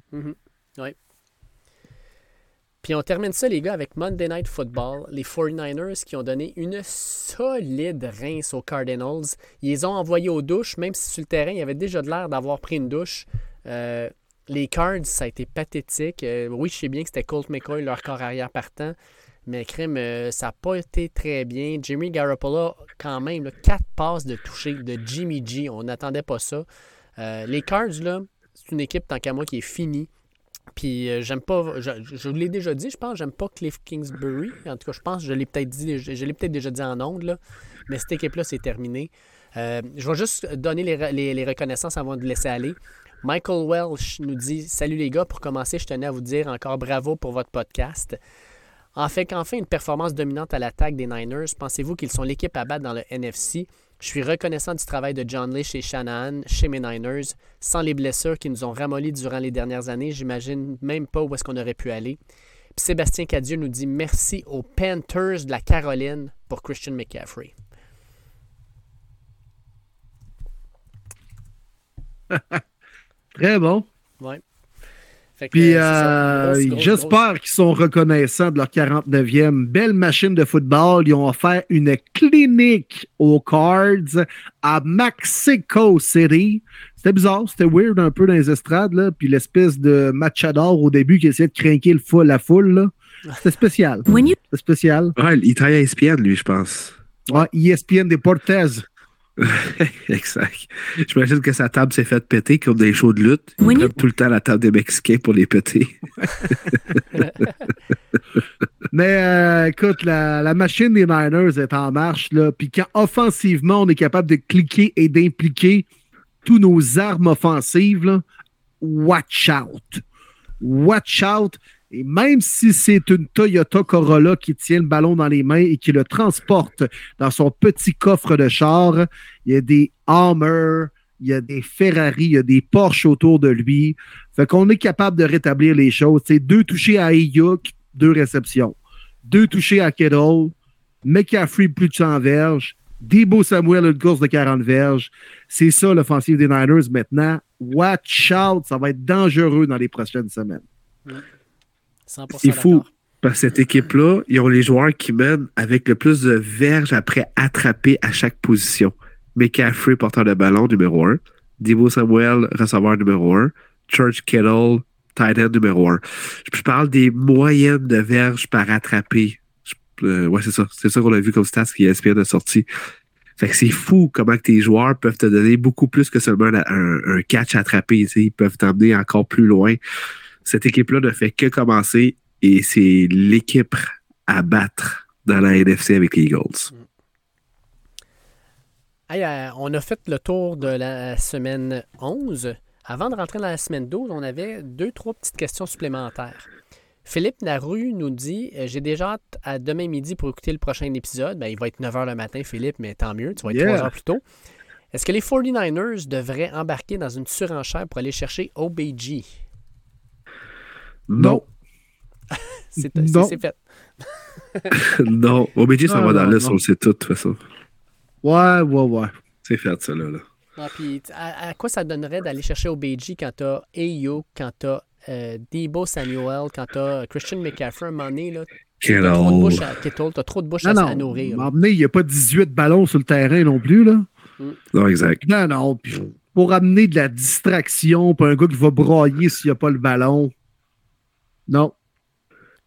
Puis on termine ça, les gars, avec Monday Night Football. Les 49ers qui ont donné une solide rince aux Cardinals. Ils les ont envoyés aux douches, même si sur le terrain, il y avait déjà de l'air d'avoir pris une douche. Euh, les Cards, ça a été pathétique. Euh, oui, je sais bien que c'était Colt McCoy, leur corps arrière partant. Mais crème, euh, ça n'a pas été très bien. Jimmy Garoppolo, quand même, là, quatre passes de toucher de Jimmy G. On n'attendait pas ça. Les Cards, là, c'est une équipe, tant qu'à moi, qui est finie. Puis euh, j'aime pas, je, l'ai déjà dit, je pense, j'aime pas Cliff Kingsbury. En tout cas, je pense, je l'ai peut-être dit, je, l'ai peut-être déjà dit en ondes, là. Mais cette équipe-là, c'est terminé. Euh, je vais juste donner les reconnaissances avant de laisser aller. Michael Welsh nous dit Salut les gars, pour commencer, je tenais à vous dire encore bravo pour votre podcast. En fait qu'enfin une performance dominante à l'attaque des Niners, pensez-vous qu'ils sont l'équipe à battre dans le NFC Je suis reconnaissant du travail de John Lee chez Shanahan, chez mes Niners. Sans les blessures qui nous ont ramollis durant les dernières années, j'imagine même pas où est-ce qu'on aurait pu aller. Puis Sébastien Cadieux nous dit merci aux Panthers de la Caroline pour Christian McCaffrey. [laughs] Très bon. Ouais. Puis euh, euh, j'espère qu'ils sont reconnaissants de leur 49e. Belle machine de football. Ils ont offert une clinique aux Cards à Mexico City. C'était bizarre, c'était weird un peu dans les estrades, là. Puis l'espèce de matchador au début qui essayait de craquer le fou- la foule. C'était spécial. When you C'était spécial. Ouais, il travaille à ESPN, lui, je pense. Ouais, ESPN Deportes. [laughs] exact. J'imagine que sa table s'est faite péter comme des shows de lutte. Oui. Ils prennent tout le temps la table des Mexicains pour les péter. [laughs] Mais euh, écoute, la, la machine des Niners est en marche. Là. Puis quand offensivement, on est capable de cliquer et d'impliquer tous nos armes offensives, là, watch out. Watch out. Et même si c'est une Toyota Corolla qui tient le ballon dans les mains et qui le transporte dans son petit coffre de char, il y a des Hummer, il y a des Ferrari, il y a des Porsche autour de lui. Fait qu'on est capable de rétablir les choses. C'est deux touchés à Ayuk, deux réceptions. Deux touchés à Kittle, McCaffrey plus de 100 verges, Debo Samuel une course de 40 verges. C'est ça l'offensive des Niners maintenant. Watch out, ça va être dangereux dans les prochaines semaines. 100% C'est fou. Parce que cette équipe-là, ils ont les joueurs qui mènent avec le plus de verges après attraper à chaque position. McCaffrey, porteur de ballon, numéro 1. Debo Samuel, receveur numéro 1. Church Kettle, tight end numéro 1. Je parle des moyennes de verges par attrapé. Je- euh, ouais, c'est ça. C'est ça qu'on a vu comme stats qui ESPN a sorti. Fait que c'est fou comment tes joueurs peuvent te donner beaucoup plus que seulement un, un- catch attrapé. Ils peuvent t'emmener encore plus loin. Cette équipe-là ne fait que commencer et c'est l'équipe à battre dans la NFC avec les Eagles. Hey, euh, on a fait le tour de la semaine 11. Avant de rentrer dans la semaine 12, on avait deux, trois petites questions supplémentaires. Philippe Larue nous dit euh, J'ai déjà hâte à demain midi pour écouter le prochain épisode. Ben, il va être 9 h le matin, Philippe, mais tant mieux, tu vas être Yeah. 3 heures plus tôt. Est-ce que les 49ers devraient embarquer dans une surenchère pour aller chercher OBG [laughs] Non, C'est [laughs] Non. fait. non. OBJ s'en Non, va dans non, l'Est, non. on le sait tout, de toute façon. Ouais, ouais, ouais. C'est fait, ça, là. là. Ah, puis, à, à quoi ça donnerait d'aller chercher OBG quand t'as Ayo, quand t'as euh, Debo Samuel, quand t'as Christian McCaffrey, à un moment donné, là, t'as trop trop de bouche Non, à, non. à nourrir. M'emmener, il n'y a pas 18 ballons sur le terrain non plus, là. Non, exact. Non, non. Puis pour amener de la distraction, pour un gars qui va broyer s'il n'y a pas le ballon. Non.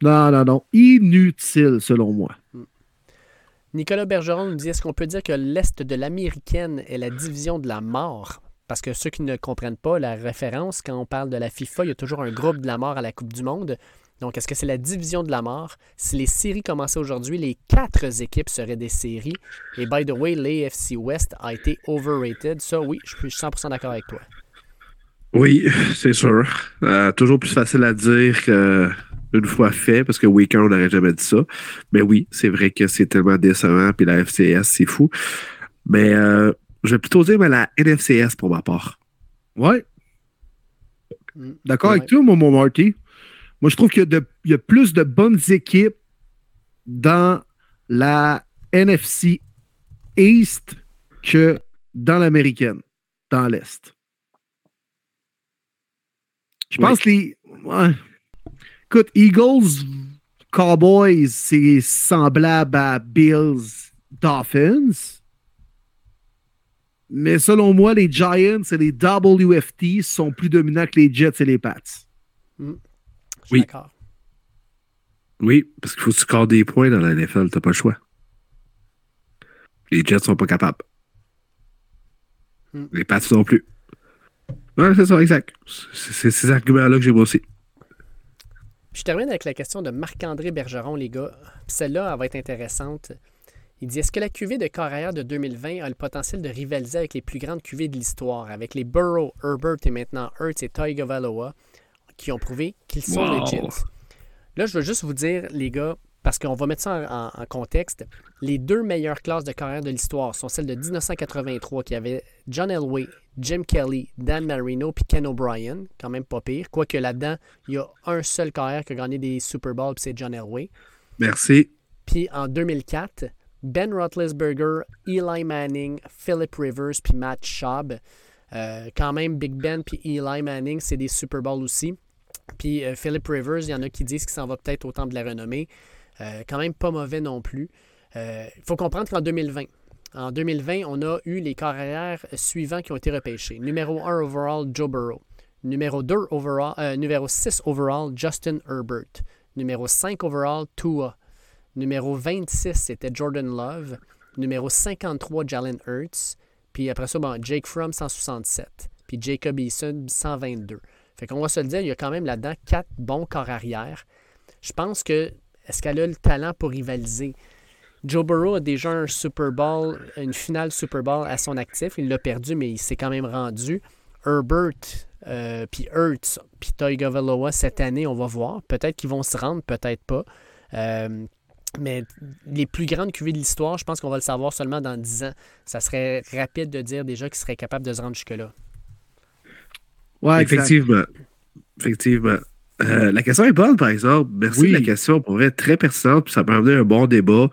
Non, non, non. Inutile, selon moi. Nicolas Bergeron nous dit est-ce qu'on peut dire que l'Est de l'américaine est la division de la mort? Parce que ceux qui ne comprennent pas la référence, quand on parle de la FIFA, il y a toujours un groupe de la mort à la Coupe du Monde. Donc, est-ce que c'est la division de la mort? Si les séries commençaient aujourd'hui, les quatre équipes seraient des séries. Et by the way, l'AFC West a été overrated. Ça, oui, je suis 100% d'accord avec toi. Oui, c'est sûr. Euh, toujours plus facile à dire qu'une fois fait, parce que week-end, on n'aurait jamais dit ça. Mais oui, c'est vrai que c'est tellement décevant, puis la FCS, c'est fou. Mais euh, je vais plutôt dire mais la NFCS pour ma part. Ouais. D'accord Ouais. avec toi, mon, mon Marty. Moi, je trouve qu'il y a plus de bonnes équipes dans la NFC East que dans l'américaine, dans l'Est. Je pense que les. ouais. Écoute, Eagles, Cowboys, c'est semblable à Bills, Dolphins. Mais selon moi, les Giants et les WFT sont plus dominants que les Jets et les Pats. Je suis Oui. d'accord. Oui, parce qu'il faut que tu scores des points dans la NFL, t'as pas le choix. Les Jets sont pas capables. Hmm. Les Pats non plus. Ouais, c'est ça, exact. C'est ces arguments-là que j'ai aussi. Je termine avec la question de Marc-André Bergeron, les gars. Celle-là, elle va être intéressante. Il dit Est-ce que la QV de carrière de 2020 a le potentiel de rivaliser avec les plus grandes QV de l'histoire, avec les Burrow, Herbert et maintenant Hurts et Tagovailoa, qui ont prouvé qu'ils sont Wow. legit? Là, je veux juste vous dire, les gars, parce qu'on va mettre ça en, en, contexte. Les deux meilleures classes de carrière de l'histoire sont celles de 1983 qui avait John Elway, Jim Kelly, Dan Marino puis Ken O'Brien. Quand même pas pire. Quoique là-dedans, il y a un seul carrière qui a gagné des Super Bowls, puis c'est John Elway. Merci. Puis en 2004, Ben Roethlisberger, Eli Manning, Philip Rivers puis Matt Schaub. Euh, quand même, Big Ben puis Eli Manning, c'est des Super Bowls aussi. Puis euh, Philip Rivers, il y en a qui disent qu'il s'en va peut-être au temps de la renommée. Euh, quand même pas mauvais non plus. Il faut comprendre qu'en 2020, en 2020, on a eu les carrières suivants qui ont été repêchés. Numéro 1 overall, Joe Burrow. Numéro 2 overall, numéro 6 overall, Justin Herbert. Numéro 5 overall, Tua. Numéro 26, c'était Jordan Love. Numéro 53, Jalen Hurts. Puis après ça, bon, Jake Fromm, 167. Puis Jacob Eason, 122. Fait qu'on va se le dire, il y a quand même là-dedans quatre bons corps arrière. Je pense que, est-ce qu'elle a le talent pour rivaliser? Joe Burrow a déjà un Super Bowl, une finale Super Bowl à son actif. Il l'a perdu, mais il s'est quand même rendu. Herbert, euh, puis Hurts, puis Toy cette année, on va voir. Peut-être qu'ils vont se rendre, peut-être pas. Euh, mais les plus grandes cuvées de l'histoire, je pense qu'on va le savoir seulement dans 10 ans. Ça serait rapide de dire déjà qu'ils seraient capables de se rendre jusque-là. Ouais, effectivement. Effectivement. Euh, la question est bonne, par exemple. Merci de la question. Pour vrai, très pertinente. Ça m'a amené un bon débat.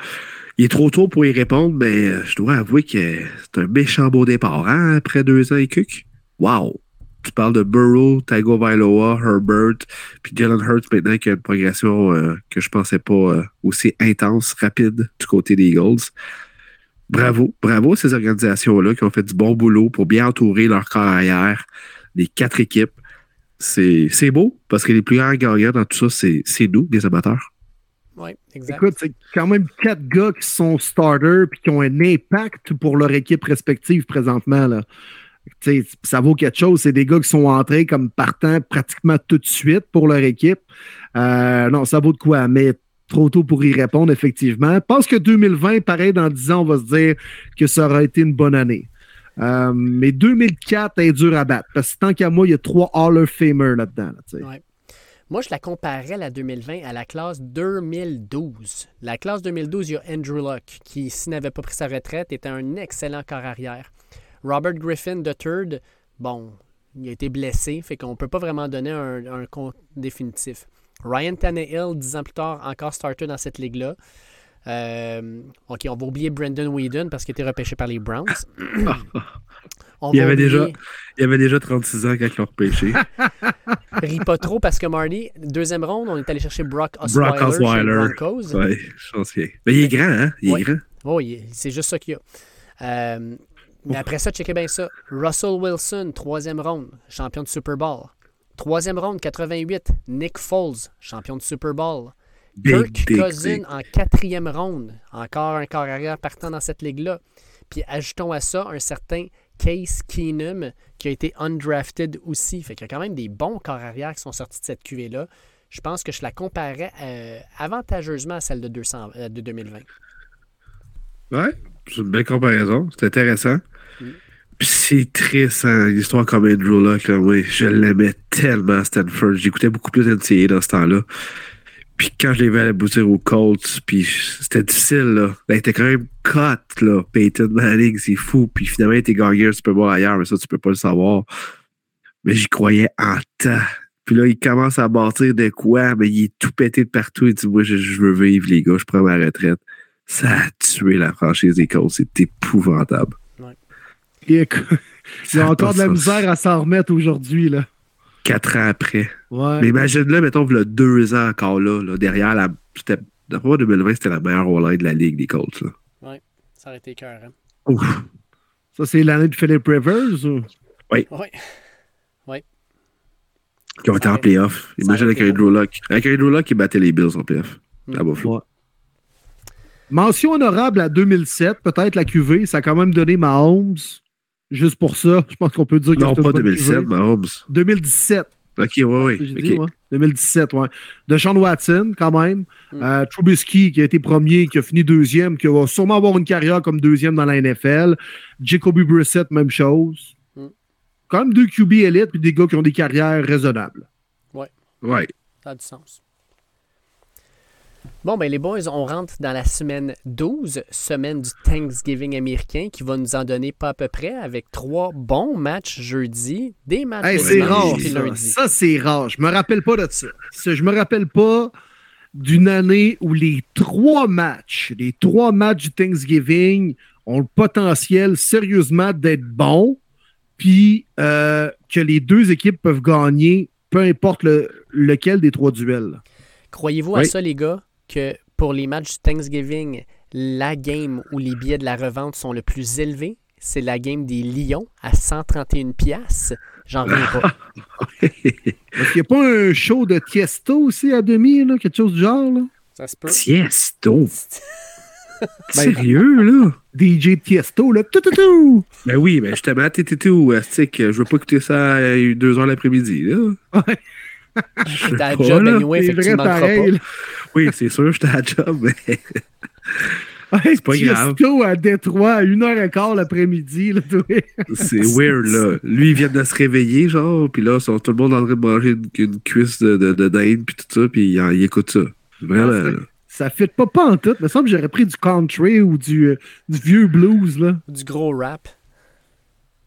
Il est trop tôt pour y répondre, mais euh, je dois avouer que c'est un méchant beau départ, hein, après deux ans et cuc. Wow! tu parles de Burrow, Tago Vailoa, Herbert, puis Jalen Hurts maintenant qui a une progression euh, que je pensais pas euh, aussi intense, rapide du côté des Eagles. Bravo, bravo à ces organisations-là qui ont fait du bon boulot pour bien entourer leur carrière, les quatre équipes. C'est beau parce que les plus grands gagnants dans tout ça, c'est nous, les amateurs. Oui, exact. Écoute, c'est quand même quatre gars qui sont starters et qui ont un impact pour leur équipe respective présentement. Là ça vaut quelque chose. C'est des gars qui sont entrés comme partant pratiquement tout de suite pour leur équipe. Euh, non, ça vaut de quoi, mais trop tôt pour y répondre, effectivement. Je pense que 2020, pareil, dans 10 ans, on va se dire que ça aura été une bonne année. Euh, mais 2004 est dur à battre. Parce que tant qu'à moi, il y a trois Hall of Famer là-dedans. Moi, je la comparais, la 2020, à la classe 2012. La classe 2012, il y a Andrew Luck, qui, s'il n'avait pas pris sa retraite, était un excellent corps arrière. Robert Griffin III, bon, il a été blessé, fait qu'on ne peut pas vraiment donner un, compte définitif. Ryan Tannehill, dix ans plus tard, encore starter dans cette ligue-là. Euh, OK, on va oublier Brendan Whedon parce qu'il été repêché par les Browns. [coughs] il, avait déjà, il avait déjà 36 ans quand il l'a repêché. [laughs] Ris pas trop parce que Marty, deuxième ronde, on est allé chercher Brock Osweiler, Brock Osweiler. Mais il est grand, hein? Il est grand. Oui, c'est juste ça qu'il y a. Euh, mais après ça, checkez bien ça. Russell Wilson, troisième ronde, champion de Super Bowl. Troisième ronde, 88, Nick Foles, champion de Super Bowl. Kirk Cousin en quatrième ronde, encore un corps arrière partant dans cette ligue-là. Puis ajoutons à ça un certain Case Keenum qui a été undrafted aussi. Fait qu'il y a quand même des bons corps arrière qui sont sortis de cette QV-là. Je pense que je la comparais euh, avantageusement à celle de, 200, euh, de 2020. Ouais, c'est une belle comparaison. C'est intéressant. Puis c'est triste, hein, l'histoire comme Andrew Luck. Là, oui, je l'aimais tellement, Stanford. J'écoutais beaucoup plus d'NCA dans ce temps-là. Puis quand je l'ai vu aboutir aux Colts, puis c'était difficile, là. Ben, il était quand même cut, là. Peyton Manning, c'est fou. Puis finalement, il était gagné un Super Bowl ailleurs, mais ça, tu peux pas le savoir. Mais j'y croyais en temps. Puis là, il commence à bâtir de quoi, mais il est tout pété de partout. Il dit, moi, je, je veux vivre, les gars, je prends ma retraite. Ça a tué la franchise des Colts. C'est épouvantable. Il y a encore de la misère à s'en remettre aujourd'hui. là. Quatre ans après. Mais imagine-le, mettons, il y a deux ans encore là, derrière la. C'était, 2020, c'était la meilleure all de la Ligue des Colts. Oui, ça aurait été cœur. Ça, c'est l'année de Philip Rivers ou? Oui. Oui. Oui. Qui ont été en playoff. Imagine avec Andrew Luck. Avec Andrew Luck, qui battait les Bills en playoff. Mm. Là-bas, Mention honorable à 2007, peut-être la QV. Ça a quand même donné Mahomes Juste pour ça, je pense qu'on peut dire que Non, pas 2007, Mahomes. 2017. OK, oui, oui. 2017, oui. De Sean Watson, quand même. Mm. Euh, Trubisky, qui a été premier, qui a fini deuxième, qui va sûrement avoir une carrière comme deuxième dans la NFL. Jacoby Brissett, même chose. Mm. Quand même deux QB élites, puis des gars qui ont des carrières raisonnables. Oui. Oui. Ça a du sens. Bon, ben les boys, on rentre dans la semaine 12, semaine du Thanksgiving américain, qui va nous en donner pas à peu près, avec trois bons matchs jeudi, des matchs Hey, de c'est rare, ça. lundi. Ça, c'est rare. Je me rappelle pas de ça. Je me rappelle pas d'une année où les trois matchs, les trois matchs du Thanksgiving ont le potentiel sérieusement d'être bons, puis euh, que les deux équipes peuvent gagner, peu importe le- lequel des trois duels. Croyez-vous à ça, les gars, que pour les matchs du Thanksgiving, la game où les billets de la revente sont le plus élevés, c'est la game des Lions à 131 pièces. J'en reviens pas. [laughs] Est-ce qu'il n'y a pas un show de Tiesto aussi à demi, là, quelque chose du genre? Là? Ça se peut. Tiesto? [laughs] Ben, Sérieux, là? DJ Tiesto, là, tout, tout, tout. Ben oui, mais justement, TTT ou Astic, je veux pas écouter ça à 2 heures l'après-midi, là. Ouais. T'as tu vrai manqueras pareil. pas. Oui, c'est sûr, j'étais à la job, mais [laughs] Ouais, C'est pas grave. À Détroit à 1h15 l'après-midi. [laughs] C'est weird, là. Lui, il vient de se réveiller, genre, puis là, sont tout le monde en train de manger une, une cuisse de, de, de dinde, puis tout ça, puis il, il écoute ça. Vraiment, Ah. Ça fit pas pas en tout. Il me semble que j'aurais pris du country ou du, euh, du vieux blues. Là. Du gros rap.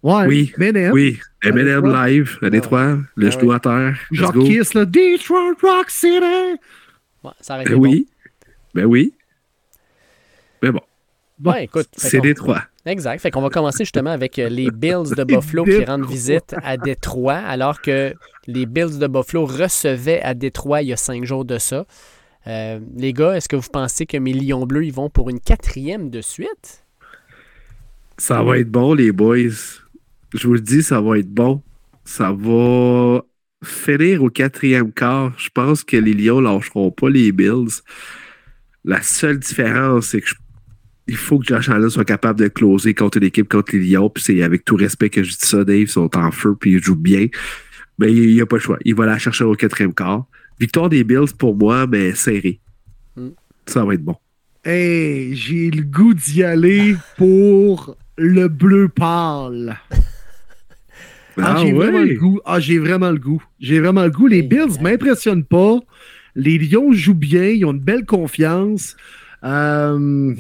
Ouais, Oui, Eminem. Oui, Eminem Détroit. live, à Détroit, le Ah genou à terre. Genre. Kiss, là. Detroit Rock City. Ouais, ça aurait été Ben bon. oui. Ben oui. Mais bon, Bon, Ouais, écoute, c'est Détroit. Exact. Fait qu'on va commencer justement avec euh, les [laughs] Bills de Buffalo qui rendent visite à Détroit, alors que les Bills de Buffalo recevaient à Détroit il y a cinq jours de ça. Euh, les gars, est-ce que vous pensez que mes Lions bleus ils vont pour une quatrième de suite? Ça va être bon, les boys. Je vous le dis, ça va être bon. Ça va finir au quatrième quart. Je pense que les Lions lâcheront pas les Bills. La seule différence, c'est que je- il faut que Josh Allen soit capable de closer contre une équipe contre les Lions. Puis c'est avec tout respect que je dis ça, Dave. Ils sont en feu puis ils jouent bien. Mais il n'y a pas le choix. Il va la chercher au quatrième quart. Victoire des Bills pour moi, mais serré. Mm. Ça va être bon. Hey, j'ai le goût d'y aller pour le bleu pâle. Ah, j'ai vraiment le goût. Ah, j'ai vraiment le goût. J'ai vraiment le goût. Les Bills hey. m'impressionnent pas. Les Lions jouent bien. Ils ont une belle confiance. Euh...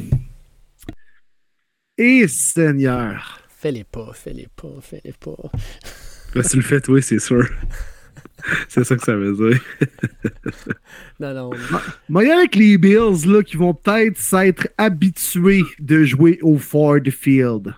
Et Seigneur. Fais-les pas, fais-les pas, fais-les pas. Là, tu le fais, oui, c'est sûr. [laughs] c'est ça que ça veut dire. [laughs] Non, non. Moi, il y a avec les Bills là, qui vont peut-être s'être habitués de jouer au Ford Field.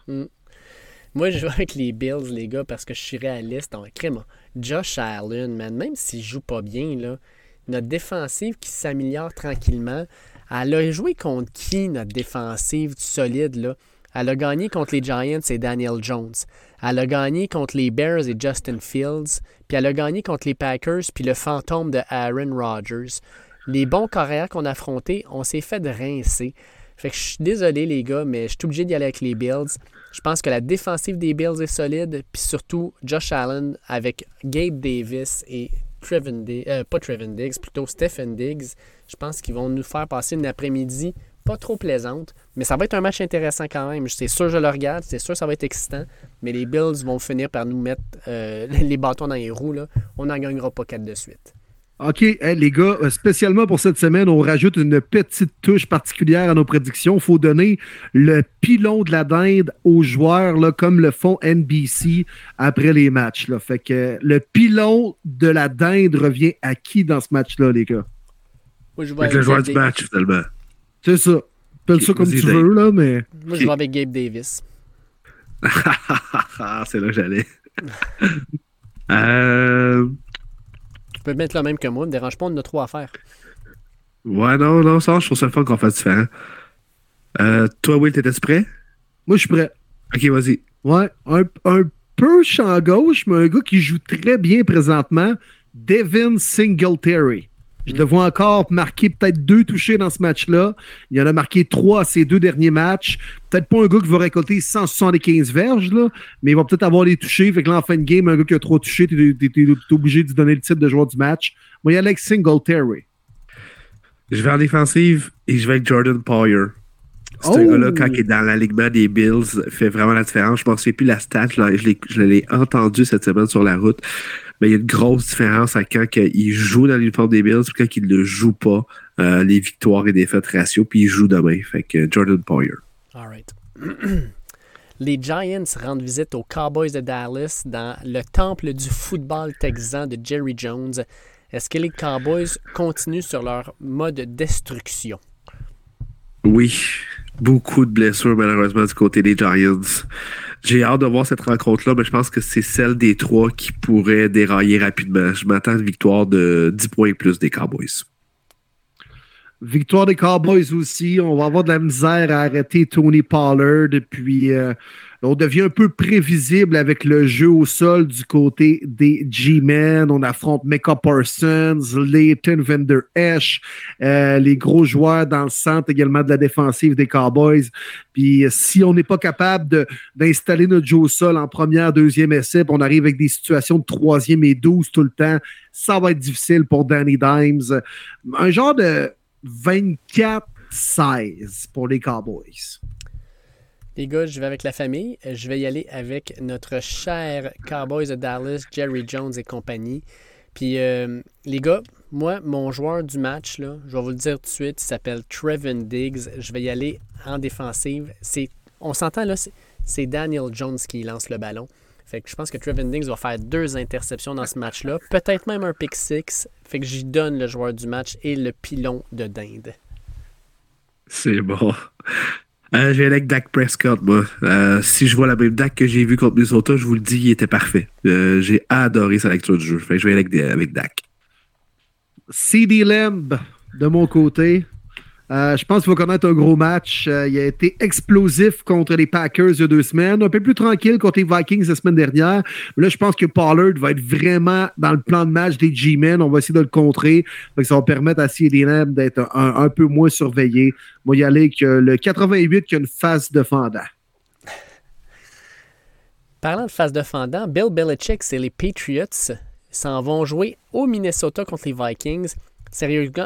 Moi, je joue avec les Bills, les gars, parce que je suis réaliste en crème. Josh Allen, même s'il joue pas bien, là, notre défensive qui s'améliore tranquillement. Elle a joué contre qui, notre défensive solide, là? Elle a gagné contre les Giants et Daniel Jones. Elle a gagné contre les Bears et Justin Fields. Puis elle a gagné contre les Packers puis le fantôme de Aaron Rodgers. Les bons carrières qu'on a affrontés, on s'est fait de rincer. Fait que je suis désolé, les gars, mais je suis obligé d'y aller avec les Bills. Je pense que la défensive des Bills est solide, puis surtout Josh Allen avec Gabe Davis et Trevin Diggs, euh, pas Trevin Diggs, plutôt Stephen Diggs. Je pense qu'ils vont nous faire passer une après-midi pas trop plaisante, mais ça va être un match intéressant quand même. C'est sûr, je le regarde, c'est sûr, ça va être excitant, mais les Bills vont finir par nous mettre euh, [laughs] les bâtons dans les roues. On n'en gagnera pas quatre de suite. OK, hey, les gars, euh, spécialement pour cette semaine, on rajoute une petite touche particulière à nos prédictions. Il faut donner le pilon de la dinde aux joueurs, là, comme le font NBC après les matchs. Là. Fait que le pilon de la dinde revient à qui dans ce match-là, les gars? Moi, je vais Avec le joueur du match, finalement. C'est ça. Appelle ça comme tu Dave. veux, là, mais. Moi, je vais avec Gabe Davis. [laughs] c'est là que j'allais. [laughs] euh, Tu peux mettre le même que moi, ne me dérange pas, on en a trois à faire. ouais, non, non, ça, je trouve ça le fun qu'on fasse différent. Euh, toi, Will, t'étais prêt? Moi, je suis prêt. Ok, vas-y. Ouais, un, un peu champ gauche, mais un gars qui joue très bien présentement, Devin Singletary. Je le vois encore marquer peut-être deux touchés dans ce match-là. Il en a marqué trois à ses deux derniers matchs. Peut-être pas un gars qui va récolter 175 verges, là, mais il va peut-être avoir les touchés. Fait que là, en fin de game, un gars qui a trois touchés, t'es- t'es obligé de lui donner le titre de joueur du match. Moi, il y a avec Singletary. Je vais en défensive et je vais avec Jordan Poyer. C'est Oh! un gars-là, quand il est dans l'alignement des Bills, fait vraiment la différence. Je ne pensais plus la stat, je l'ai entendu cette semaine sur la route. Mais il y a une grosse différence à quand il joue dans l'uniforme des Bills et quand il ne joue pas. Euh, les victoires et défaites ratio, puis il joue demain. Fait que Jordan Poyer. All right. [clears throat] les Giants rendent visite aux Cowboys de Dallas dans le temple du football texan de Jerry Jones. Est-ce que les Cowboys continuent sur leur mode destruction? Oui, beaucoup de blessures malheureusement du côté des Giants. J'ai hâte de voir cette rencontre-là, mais je pense que c'est celle des trois qui pourrait dérailler rapidement. Je m'attends à une victoire de 10 points plus des Cowboys. Victoire des Cowboys aussi. On va avoir de la misère à arrêter Tony Pollard. Puis euh, on devient un peu prévisible avec le jeu au sol du côté des G-Men. On affronte Mecca Parsons, Leighton Vander Esch, euh, les gros joueurs dans le centre également de la défensive des Cowboys. Puis si on n'est pas capable d'installer notre jeu au sol en première, deuxième essai, on arrive avec des situations de troisième et douze tout le temps, ça va être difficile pour Danny Dimes. Un genre de 24-16 pour les Cowboys. Les gars, je vais avec la famille. Je vais y aller avec notre cher Cowboys de Dallas, Jerry Jones et compagnie. Puis, euh, les gars, moi, mon joueur du match, là, je vais vous le dire tout de suite, il s'appelle Trevin Diggs. Je vais y aller en défensive. C'est, on s'entend là, c'est Daniel Jones qui lance le ballon. Fait que je pense que Trevin Diggs va faire deux interceptions dans ce match-là. [laughs] Peut-être même un pick six. Fait que j'y donne le joueur du match et le pilon de dinde. C'est bon. Euh, j'ai avec Dak Prescott, moi. Euh, si je vois la même Dak que j'ai vu contre Minnesota, je vous le dis, il était parfait. Euh, j'ai adoré sa lecture du jeu. Je vais avec, avec Dak. CD Lamb, de mon côté, euh, je pense qu'il va connaître un gros match. Euh, il a été explosif contre les Packers il y a deux semaines, un peu plus tranquille contre les Vikings la semaine dernière. Mais là, je pense que Pollard va être vraiment dans le plan de match des G-Men. On va essayer de le contrer. ça va permettre à CDM d'être un, peu moins surveillé. Moi, y aller avec le 88 qui a une face défendant. Parlant de face défendant, Bill Belichick et les Patriots s'en vont jouer au Minnesota contre les Vikings.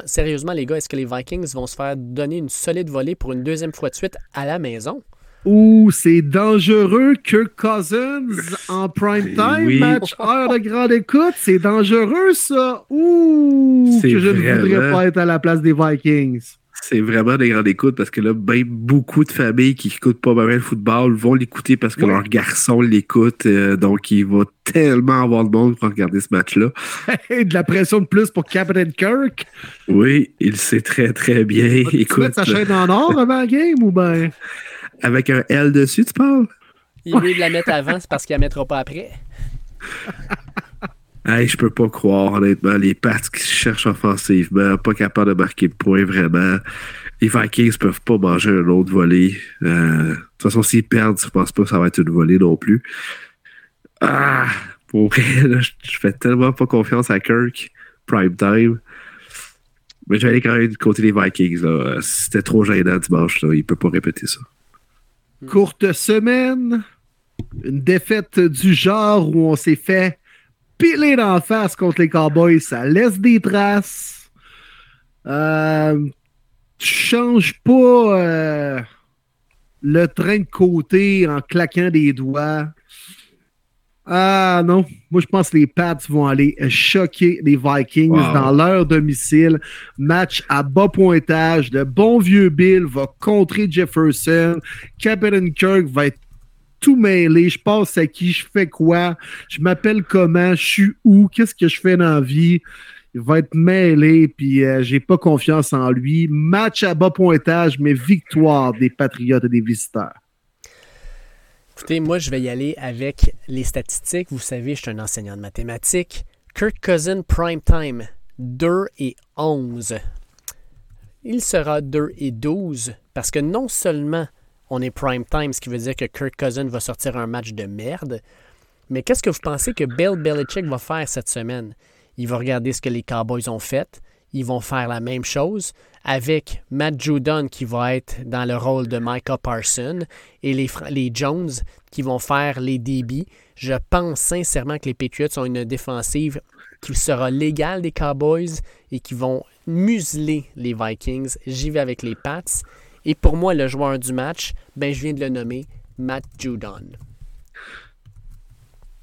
Sérieusement, les gars, est-ce que les Vikings vont se faire donner une solide volée pour une deuxième fois de suite à la maison? Ouh, c'est dangereux. Kirk Cousins en prime time, match heure de grande écoute. C'est dangereux, ça. Ouh, que je ne voudrais pas être à la place des Vikings c'est vraiment des grandes écoutes parce que là, ben, beaucoup de familles qui n'écoutent pas mal le football vont l'écouter parce que leur garçon l'écoute. Euh, donc, il va tellement avoir de monde pour regarder ce match-là. [laughs] de la pression de plus pour Captain Kirk. Oui, il sait très, très bien. Écoute, tu mettre sa chaîne en or avant la game ou bien? Avec un L dessus, tu parles? Il veut la mettre avant, c'est parce qu'il la mettra pas après. [laughs] Hey, je peux pas croire, honnêtement, les Pats qui cherchent offensivement, pas capables de marquer de points vraiment. Les Vikings peuvent pas manger un autre volet. Euh, de toute façon, s'ils perdent, je pense pas que ça va être une volée non plus. Ah, pour vrai, [laughs] je fais tellement pas confiance à Kirk, prime time. Mais je vais aller quand même du côté des Vikings. C'était trop gênant dimanche, là. il peut pas répéter ça. Courte semaine, une défaite du genre où on s'est fait piler d'en face contre les Cowboys, ça laisse des traces. Euh, tu changes pas euh, le train de côté en claquant des doigts. Ah non, moi je pense que les Pats vont aller choquer les Vikings dans leur domicile. Match à bas pointage. Le bon vieux Bill va contrer Jefferson. Captain Kirk va être tout mêlé. Je passe à qui, je fais quoi, je m'appelle comment, je suis où, qu'est-ce que je fais dans la vie. Il va être mêlé, puis euh, j'ai pas confiance en lui. Match à bas pointage, mais victoire des Patriotes et des visiteurs. Écoutez, moi, je vais y aller avec les statistiques. Vous savez, je suis un enseignant de mathématiques. Kirk Cousin Prime Time, 2 et 11. Il sera 2 et 12 parce que non seulement on est prime time, ce qui veut dire que Kirk Cousin va sortir un match de merde. Mais qu'est-ce que vous pensez que Bill Belichick va faire cette semaine? Il va regarder ce que les Cowboys ont fait. Ils vont faire la même chose avec Matt Judon qui va être dans le rôle de Micah Parson et les, les Jones qui vont faire les débits. Je pense sincèrement que les Patriots ont une défensive qui sera légale des Cowboys et qui vont museler les Vikings. J'y vais avec les Pats. Et pour moi, le joueur du match, ben, je viens de le nommer, Matt Judon.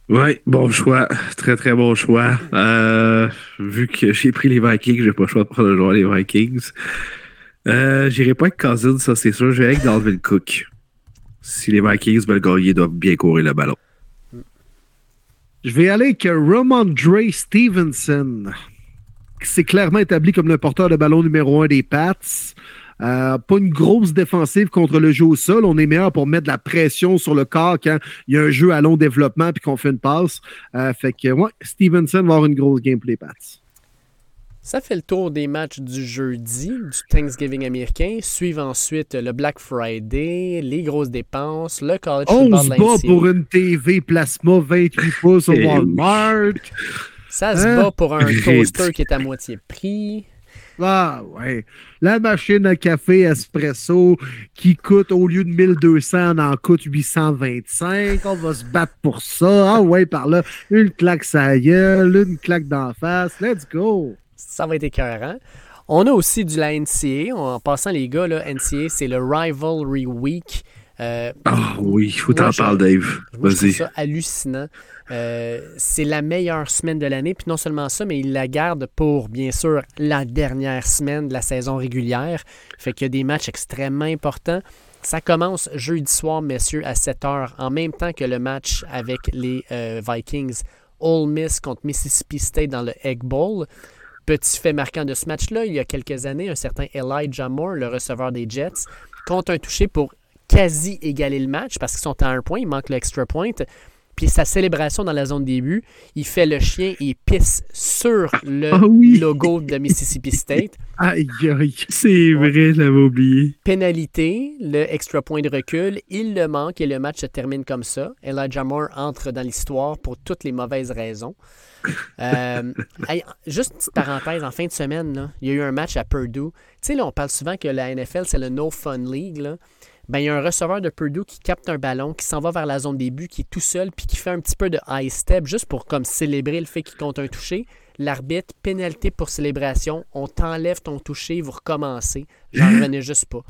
Oui, bon choix. Très, très bon choix. Euh, vu que j'ai pris les Vikings, j'ai pas le choix de prendre le joueur des Vikings. Euh, J'irai pas avec Cousins, ça c'est sûr. Je vais avec Dalvin Cook. Si les Vikings veulent gagner, ils doivent bien courir le ballon. Je vais aller avec Dre Stevenson. C'est clairement établi comme le porteur de ballon numéro un des Pats. Euh, pas une grosse défensive contre le jeu au sol. On est meilleur pour mettre de la pression sur le corps quand il y a un jeu à long développement puis qu'on fait une passe. Euh, fait que, ouais, Stevenson va avoir une grosse gameplay Pats. Ça fait le tour des matchs du jeudi, du Thanksgiving américain. Suivent ensuite le Black Friday, les grosses dépenses, le college On football se de bat pour une TV plasma 28 pouces au Eh. Walmart. Ça se bat pour un [laughs] toaster qui est à moitié prix. Ah ouais. La machine à café espresso qui coûte au lieu de 1200, on en coûte 825. On va se battre pour ça. Ah ouais, par là. Une claque sa gueule, une claque d'en face. Let's go. Ça va être écœurant. On a aussi du la NCA. En passant, les gars, là, NCA, c'est le Rivalry Week. Euh, Ah oui, il faut t'en parler, Dave. Vas-y. ça hallucinant. Euh, c'est la meilleure semaine de l'année. Puis non seulement ça, mais il la garde pour, bien sûr, la dernière semaine de la saison régulière. Fait qu'il y a des matchs extrêmement importants. Ça commence jeudi soir, messieurs, à 7 h, en même temps que le match avec les euh, Vikings. Ole Miss contre Mississippi State dans le Egg Bowl. Petit fait marquant de ce match-là, il y a quelques années, un certain Elijah Moore, le receveur des Jets, compte un touché pour quasi égaler le match parce qu'ils sont à un point, il manque le extra point. Puis sa célébration dans la zone début, il fait le chien et il pisse sur le Ah oui. logo de Mississippi State. [laughs] Aïe, aïe. C'est vrai, je l'avais oublié. Pénalité, le extra point de recul, il le manque et le match se termine comme ça. Elijah Moore entre dans l'histoire pour toutes les mauvaises raisons. [laughs] Euh, hey, juste une petite parenthèse, en fin de semaine, là, il y a eu un match à Purdue. Tu sais, là, on parle souvent que la NFL, c'est le No Fun League. Là. Ben, il y a un receveur de Purdue qui capte un ballon, qui s'en va vers la zone début, qui est tout seul, puis qui fait un petit peu de high step juste pour comme célébrer le fait qu'il compte un touché. L'arbitre, pénalité pour célébration, on t'enlève ton touché, vous recommencez. J'en revenais juste pas.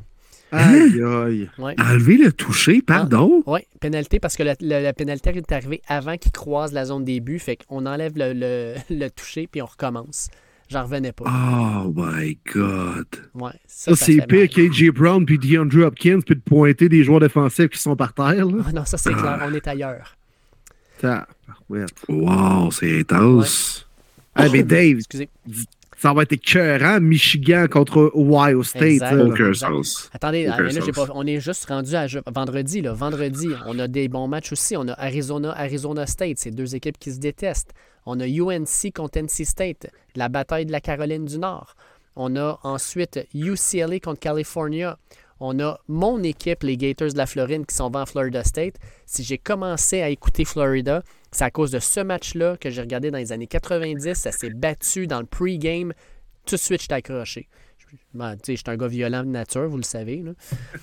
Aïe, aïe. Ouais. Enlever le toucher, pardon? Oui, pénalité parce que la, la- la pénalité est arrivée avant qu'il croise la zone début. Fait qu'on enlève le, le, [laughs] le toucher puis on recommence. J'en revenais pas. Oh my God. Ouais, Ça, ça c'est pire qu'AJ Brown puis DeAndre Hopkins puis de pointer des joueurs défensifs qui sont par terre. Là. Ah non, ça c'est clair, on est ailleurs. Tabarouette. Wow, c'est intense. Ah, mais [coughs] Dave, Excusez. Ça va être écœurant. Michigan contre Ohio State. Aucun sens. Attendez, Aucun mais là, j'ai sens. pas- on est juste rendu à vendredi. Là. Vendredi, on a des bons matchs aussi. On a Arizona, Arizona State. C'est deux équipes qui se détestent. On a UNC contre NC State. La bataille de la Caroline du Nord. On a ensuite UCLA contre California. On a mon équipe, les Gators de la Floride, qui sont en Florida State. Si j'ai commencé à écouter Florida, c'est à cause de ce match-là que j'ai regardé dans les années 90. Ça s'est battu dans le pre-game. Tout de suite, je t'ai accroché. Je suis un gars violent de nature, vous le savez.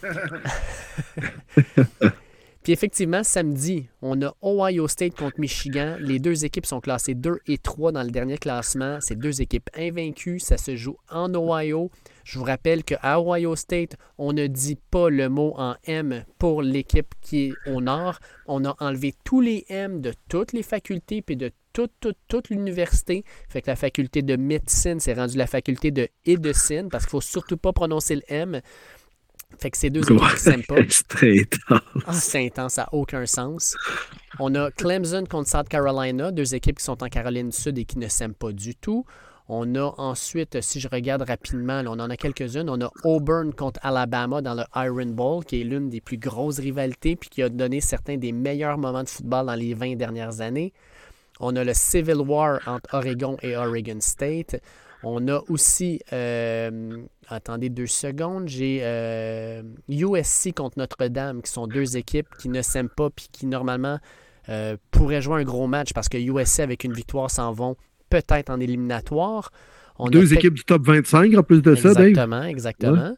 [laughs] Puis effectivement, samedi, on a Ohio State contre Michigan. Les deux équipes sont classées 2 et 3 dans le dernier classement. C'est deux équipes invaincues. Ça se joue en Ohio. Je vous rappelle qu'à Ohio State, on ne dit pas le mot en M pour l'équipe qui est au nord. On a enlevé tous les M de toutes les facultés puis de toute, toute, toute l'université. Fait que la faculté de médecine, c'est rendu la faculté de médecine parce qu'il faut surtout pas prononcer le M. Fait que c'est deux équipes qui s'aiment pas. [laughs] C'est très intense. Ah, c'est intense, ça n'a aucun sens. On a Clemson contre South Carolina, deux équipes qui sont en Caroline du Sud et qui ne s'aiment pas du tout. On a ensuite, si je regarde rapidement, là, on en a quelques-unes. On a Auburn contre Alabama dans le Iron Bowl, qui est l'une des plus grosses rivalités puis qui a donné certains des meilleurs moments de football dans les 20 dernières années. On a le Civil War entre Oregon et Oregon State. On a aussi, euh, attendez deux secondes, j'ai euh, USC contre Notre-Dame, qui sont deux équipes qui ne s'aiment pas puis qui normalement euh, pourraient jouer un gros match parce que USC avec une victoire s'en vont peut-être en éliminatoire. On Deux équipes du top 25 en plus de ça, Dave. Exactement, exactement.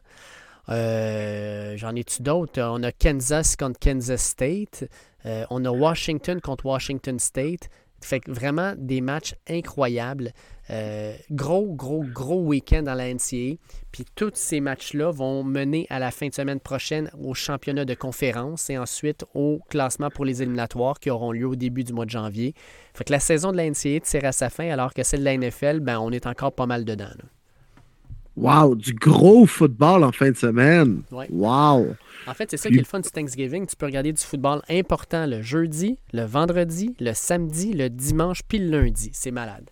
Euh, J'en ai-tu d'autres? On a Kansas contre Kansas State. Euh, on a Washington contre Washington State. Fait que vraiment des matchs incroyables. Euh, gros, gros, gros week-end dans la NCAA. Puis tous ces matchs-là vont mener à la fin de semaine prochaine au championnat de conférence et ensuite au classement pour les éliminatoires qui auront lieu au début du mois de janvier. Fait que la saison de la NCAA tire à sa fin alors que celle de la NFL, ben, on est encore pas mal dedans. Wow, du gros football en fin de semaine. Ouais. Wow. En fait, c'est ça qui est le fun du Thanksgiving. Tu peux regarder du football important le jeudi, le vendredi, le samedi, le dimanche, puis le lundi. C'est malade.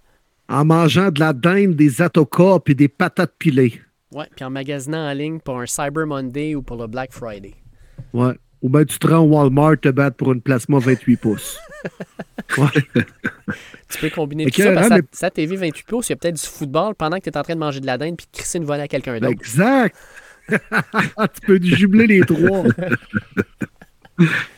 En mangeant de la dinde, des atokas puis des patates pilées. Ouais, puis en magasinant en ligne pour un Cyber Monday ou pour le Black Friday. Ouais. Ou bien tu te rends au Walmart te battre pour une plasma 28 pouces. [laughs] Ouais. Tu peux combiner tout ça que, parce hein, que mais- sa TV 28 pouces, il y a peut-être du football pendant que tu es en train de manger de la dinde puis de crisser une volée à quelqu'un d'autre. Exact. [laughs] tu peux jumeler les trois.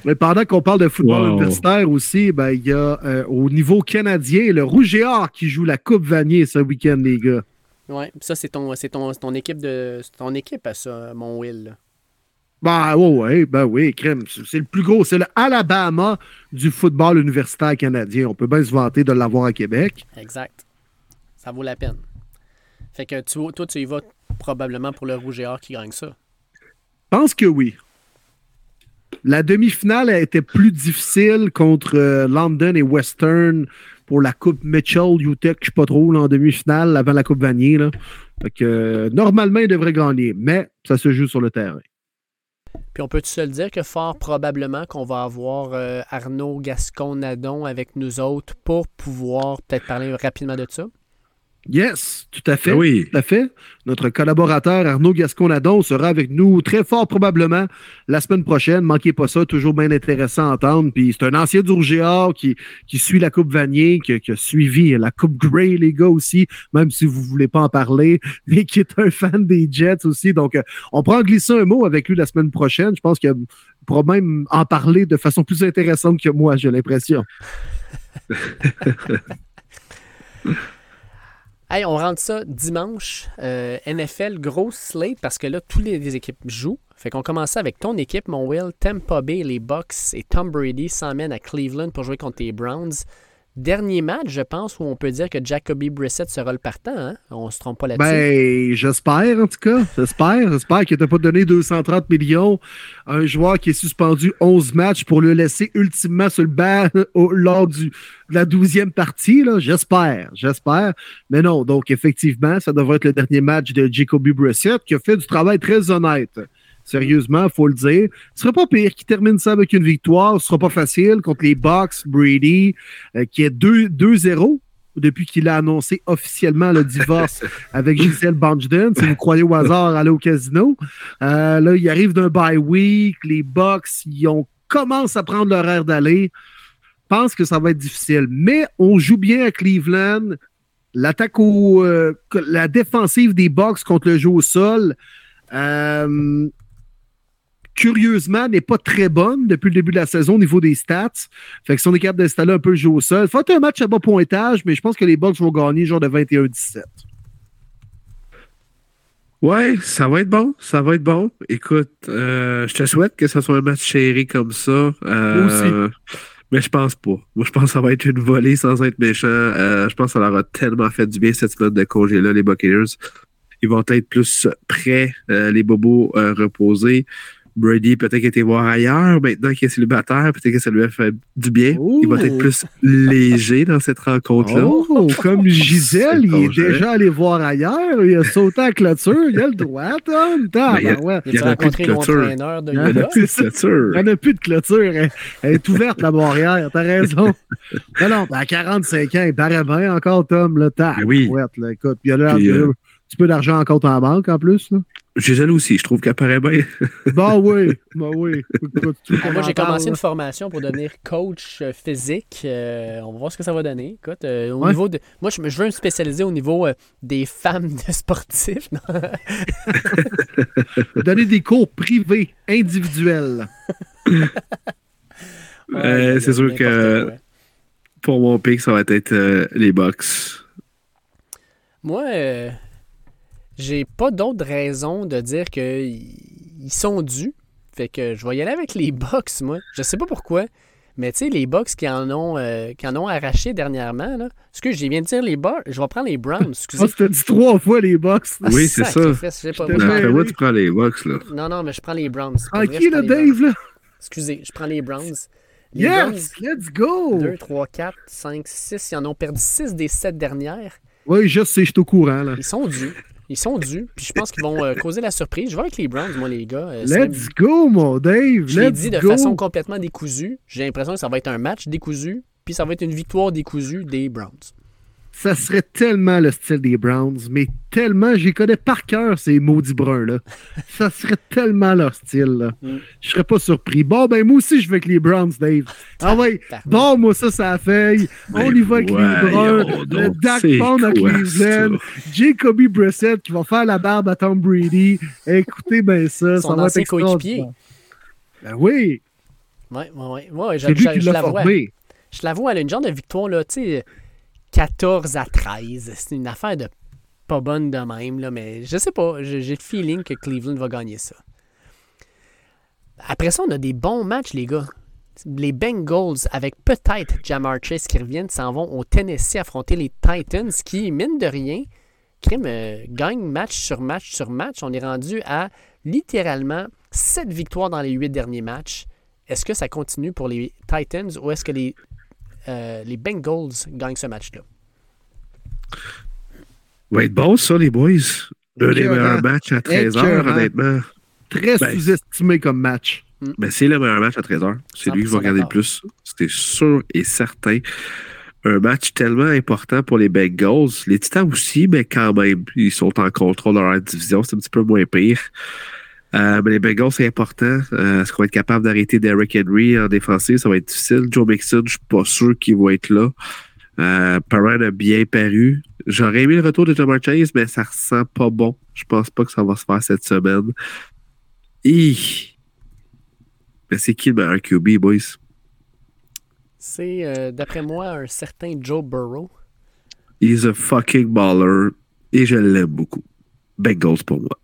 Mais pendant qu'on parle de football Wow. universitaire aussi, ben, il y a euh, au niveau canadien le Rouge et Or qui joue la Coupe Vanier ce week-end, les gars. Ouais, puis ça, c'est ton, c'est ton, c'est ton équipe de. C'est ton équipe à ça, mon Will. là. Ben ouais, ouais, ben oui, crème. C'est le plus gros. C'est le Alabama du football universitaire canadien. On peut bien se vanter de l'avoir à Québec. Exact. Ça vaut la peine. Fait que tu, toi, tu y vas probablement pour le Rouge et Or qui gagne ça. Je pense que oui. La demi-finale a été plus difficile contre euh, London et Western pour la Coupe Mitchell, UTEC, je sais pas trop, là, en demi-finale, avant la Coupe Vanier. Là. Fait que, euh, normalement, ils devraient gagner, mais ça se joue sur le terrain. Puis on peut se le dire que fort probablement qu'on va avoir euh, Arnaud Gascon-Nadon avec nous autres pour pouvoir peut-être parler rapidement de ça? Yes, tout à fait. Ah oui. Tout à fait. Notre collaborateur Arnaud Gascon-Nadon sera avec nous très fort probablement la semaine prochaine. Manquez pas ça, toujours bien intéressant à entendre. Puis c'est un ancien du qui, qui suit la Coupe Vanier, qui, qui a suivi la Coupe Grey, les gars aussi, même si vous voulez pas en parler, [laughs] mais qui est un fan des Jets aussi. Donc, euh, on prend en glisser un mot avec lui la semaine prochaine. Je pense qu'il pourra même en parler de façon plus intéressante que moi, j'ai l'impression. [laughs] Hey, on rentre ça dimanche. Euh, NFL, grosse slate parce que là, tous les, équipes jouent. Fait qu'on commence avec ton équipe, mon Will. Tampa Bay, les Bucks et Tom Brady s'emmènent à Cleveland pour jouer contre les Browns. Dernier match, je pense, où on peut dire que Jacoby Brissett sera le partant. Hein? On se trompe pas là-dessus. Ben, j'espère, en tout cas. J'espère. J'espère qu'il t'a pas donné 230 millions à un joueur qui est suspendu 11 matchs pour le laisser ultimement sur le banc [laughs] lors de la 12e partie. J'espère. J'espère. Mais non. Donc, effectivement, ça devrait être le dernier match de Jacoby Brissett qui a fait du travail très honnête. Sérieusement, il faut le dire. Ce serait pas pire qu'il termine ça avec une victoire. Ce sera pas facile contre les Bucks, Brady, euh, qui est 2 2-0 depuis qu'il a annoncé officiellement le divorce [laughs] avec Gisèle Bunchden. Si vous croyez au hasard, allez au casino. Euh, là, il arrive d'un bye week. Les Bucks, ils ont, commencent à prendre leur air d'aller. Je pense que ça va être difficile. Mais on joue bien à Cleveland. L'attaque au. euh, la défensive des Bucks contre le jeu au sol. euh, curieusement, n'est pas très bonne depuis le début de la saison au niveau des stats. Fait que si on est capable d'installer un peu le jeu au sol, faut un match à bas pointage, mais je pense que les Bucks vont gagner genre de 21-17. Ouais, ça va être bon. Ça va être bon. Écoute, euh, je te souhaite que ce soit un match chéri comme ça. Euh, Moi Mais je pense pas. Moi, je pense que ça va être une volée sans être méchant. Euh, je pense que ça leur a tellement fait du bien cette semaine de congé-là, les Buccaneers. Ils vont être plus prêts, euh, les bobos reposés. Brady peut-être été voir ailleurs. Maintenant qu'il est célibataire, peut-être que ça lui a fait du bien. Il va être plus léger dans cette rencontre-là. Oh, comme [laughs] Gisèle, il est déjà allé voir ailleurs. Il a sauté à la clôture. Il a le droit, Tom. Tom, Ben, il y a- ouais. En plus de rencontré clôture. de Il en a plus, c'est sûr. Il n'y en a plus de clôture. Elle, elle est ouverte, la barrière. T'as raison. [laughs] Non, non, ben, à 45 ans, il paraît bien encore, Tom. Là, t'as Ben oui. là, écoute, il y a l'air Petit peu d'argent en compte en banque en plus. Là. Gisèle aussi, je trouve qu'elle paraît bien. [laughs] Bah oui, bah oui. Moi, j'ai commencé une formation pour devenir coach euh, physique. Euh, on va voir ce que ça va donner. Écoute, euh, au Ouais. niveau de... Moi, je, veux me spécialiser au niveau euh, des femmes de sportifs. [laughs] Donner des cours privés, individuels. [laughs] Ouais, Euh, c'est sûr que- quoi. Pour mon pick, ça va être euh, les Bucks. Moi, euh, j'ai pas d'autre raison de dire qu'ils sont dus. Fait que je vais y aller avec les Bucks, moi. Je sais pas pourquoi. Mais tu sais, les Bucks qui en ont, euh, qui en ont arraché dernièrement, là. Excuse, j'ai viens de dire les Bucks. Je vais prendre les Browns. [laughs] Excusez. Ah, tu t'as dit trois fois les Bucks. Ah, Oui, c'est ça. sacrifice, je sais pas, Je moi, je- moi, tu prends les Bucks, là. Non, non, mais je prends les Browns. Ah, vrai, qui, je là, Browns. Dave, là? Excusez, je prends les Browns. Les Browns, Yes, let's go! 2, 3, 4, 5, 6. Ils en ont perdu 6 des 7 dernières. Oui, je sais, je suis au courant, là. Ils sont dus. Ils sont dus. Puis je pense qu'ils vont euh, causer la surprise. Je vais avec les Browns, moi, les gars. Euh, Let's go, mon Dave! Je l'ai dit de go! façon complètement décousue. J'ai l'impression que ça va être un match décousu. Puis ça va être une victoire décousue des Browns. Ça serait tellement le style des Browns, mais tellement, j'y connais par cœur ces maudits bruns, là. [laughs] Ça serait tellement leur style, là. Mm. Je serais pas surpris. Bon, ben, moi aussi, je vais avec les Browns, Dave. [laughs] Ah ouais, bon, moi, ça, ça a fait. On Ben, y va avec les voyons Le Dak Pound à Cleveland. Jacoby Brissett qui va faire la barbe à Tom Brady. Écoutez bien ça, Son ça va être coéquipier. Ben oui, Ouais, ouais, ouais. ouais je, je- je l'a vois. Je la vois, elle a une genre de victoire, là, tu sais, 14 à 13. C'est une affaire de pas bonne de même, là, mais je sais pas. J'ai le feeling que Cleveland va gagner ça. Après ça, on a des bons matchs, les gars. Les Bengals, avec peut-être Jamar Chase qui reviennent, s'en vont au Tennessee affronter les Titans qui, mine de rien, crime, euh, gagnent match sur match sur match. On est rendu à littéralement 7 victoires dans les 8 derniers matchs. Est-ce que ça continue pour les Titans ou est-ce que les, euh, les Bengals gagnent ce match-là? Va être bon, ça, les boys. Un des meilleurs matchs à 13h, Écœurant. honnêtement. Très Ben, sous-estimé comme match. Ben, c'est le meilleur match à 13h. C'est lui que je vais 100% regarder le plus. C'était sûr et certain. Un match tellement important pour les Bengals. Les Titans aussi, mais quand même, ils sont en contrôle de leur division. C'est un petit peu moins pire. Euh, mais les Bengals, c'est important. Euh, Est-ce qu'on va être capable d'arrêter Derrick Henry en défensive? Ça va être difficile. Joe Mixon, je suis pas sûr qu'il va être là. Euh, a bien paru. J'aurais aimé le retour de Thomas Chase, mais ça ressent pas bon. Je pense pas que ça va se faire cette semaine. Hi. Mais c'est qui le meilleur QB, boys? C'est, euh, d'après moi, un certain Joe Burrow. He's a fucking baller et je l'aime beaucoup. Bengals pour moi.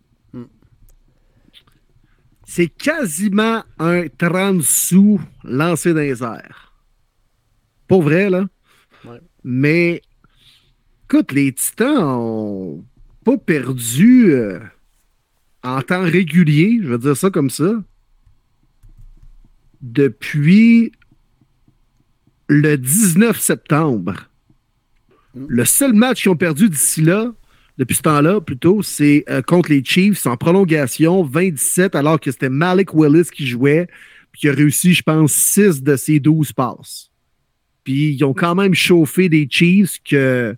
C'est quasiment un 30 sous lancé dans les airs. Pas vrai, là? Ouais. Mais, écoute, les Titans ont pas perdu euh, en temps régulier, je vais dire ça comme ça, depuis le 19 septembre. Le seul match qu'ils ont perdu d'ici là, depuis ce temps-là, plutôt, c'est euh, contre les Chiefs en prolongation, 27, alors que c'était Malik Willis qui jouait, puis qui a réussi, je pense, 6 de ses 12 passes. Puis ils ont quand même chauffé des Chiefs que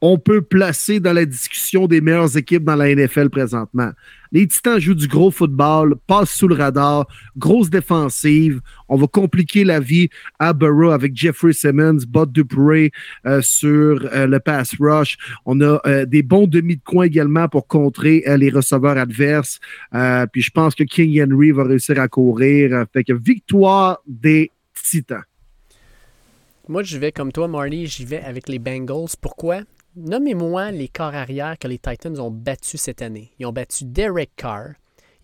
on peut placer dans la discussion des meilleures équipes dans la NFL présentement. Les Titans jouent du gros football, passent sous le radar, grosse défensive. On va compliquer la vie à Burrow avec Jeffrey Simmons, Bud Dupree euh, sur euh, le pass rush. On a euh, des bons demi de coin également pour contrer euh, les receveurs adverses. Puis je pense que King Henry va réussir à courir. Fait que victoire des Titans. Moi, je vais comme toi, Marty, j'y vais avec les Bengals. Pourquoi? Nommez-moi les corps arrière que les Titans ont battus cette année. Ils ont battu Derek Carr.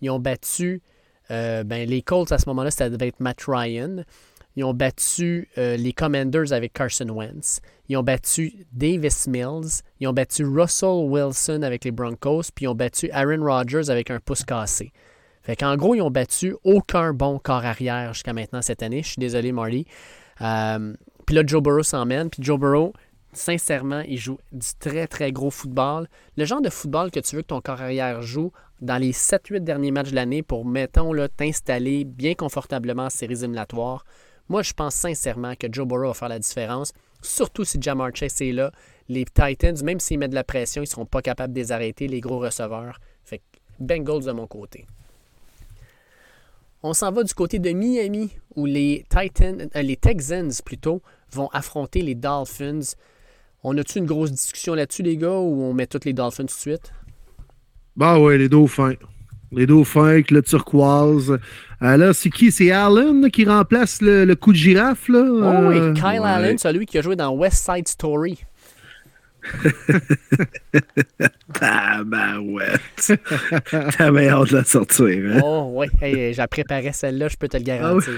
Ils ont battu euh, ben, les Colts à ce moment-là, ça devait être Matt Ryan. Ils ont battu euh, les Commanders avec Carson Wentz. Ils ont battu Davis Mills. Ils ont battu Russell Wilson avec les Broncos. Puis ils ont battu Aaron Rodgers avec un pouce cassé. Fait gros, ils ont battu aucun bon corps arrière jusqu'à maintenant cette année. Je suis désolé, Marty. Euh, puis là, Joe Burrow s'emmène. Puis Joe Burrow, sincèrement, il joue du très, très gros football. Le genre de football que tu veux que ton corps arrière joue dans les 7-8 derniers matchs de l'année pour, mettons, t'installer bien confortablement en séries éliminatoires. Moi, je pense sincèrement que Joe Burrow va faire la différence. Surtout si Jamar Chase est là. Les Titans, même s'ils mettent de la pression, ils ne seront pas capables de les arrêter, les gros receveurs. Fait que Bengals de mon côté. On s'en va du côté de Miami, où les Titans, euh, les Texans plutôt, vont affronter les Dolphins. On a-tu une grosse discussion là-dessus, les gars, ou on met toutes les Dolphins tout de suite? Bah ouais, les dauphins. Les dauphins avec le turquoise. Euh, là, c'est qui? C'est Allen qui remplace le, le coup de girafe, là? Oh Euh, oui, Kyle ouais. Allen, celui qui a joué dans West Side Story. Ah ben ouais. T'avais hâte de la sortir, hein? Oh oui, hey, j'ai préparé celle-là, je peux te le garantir.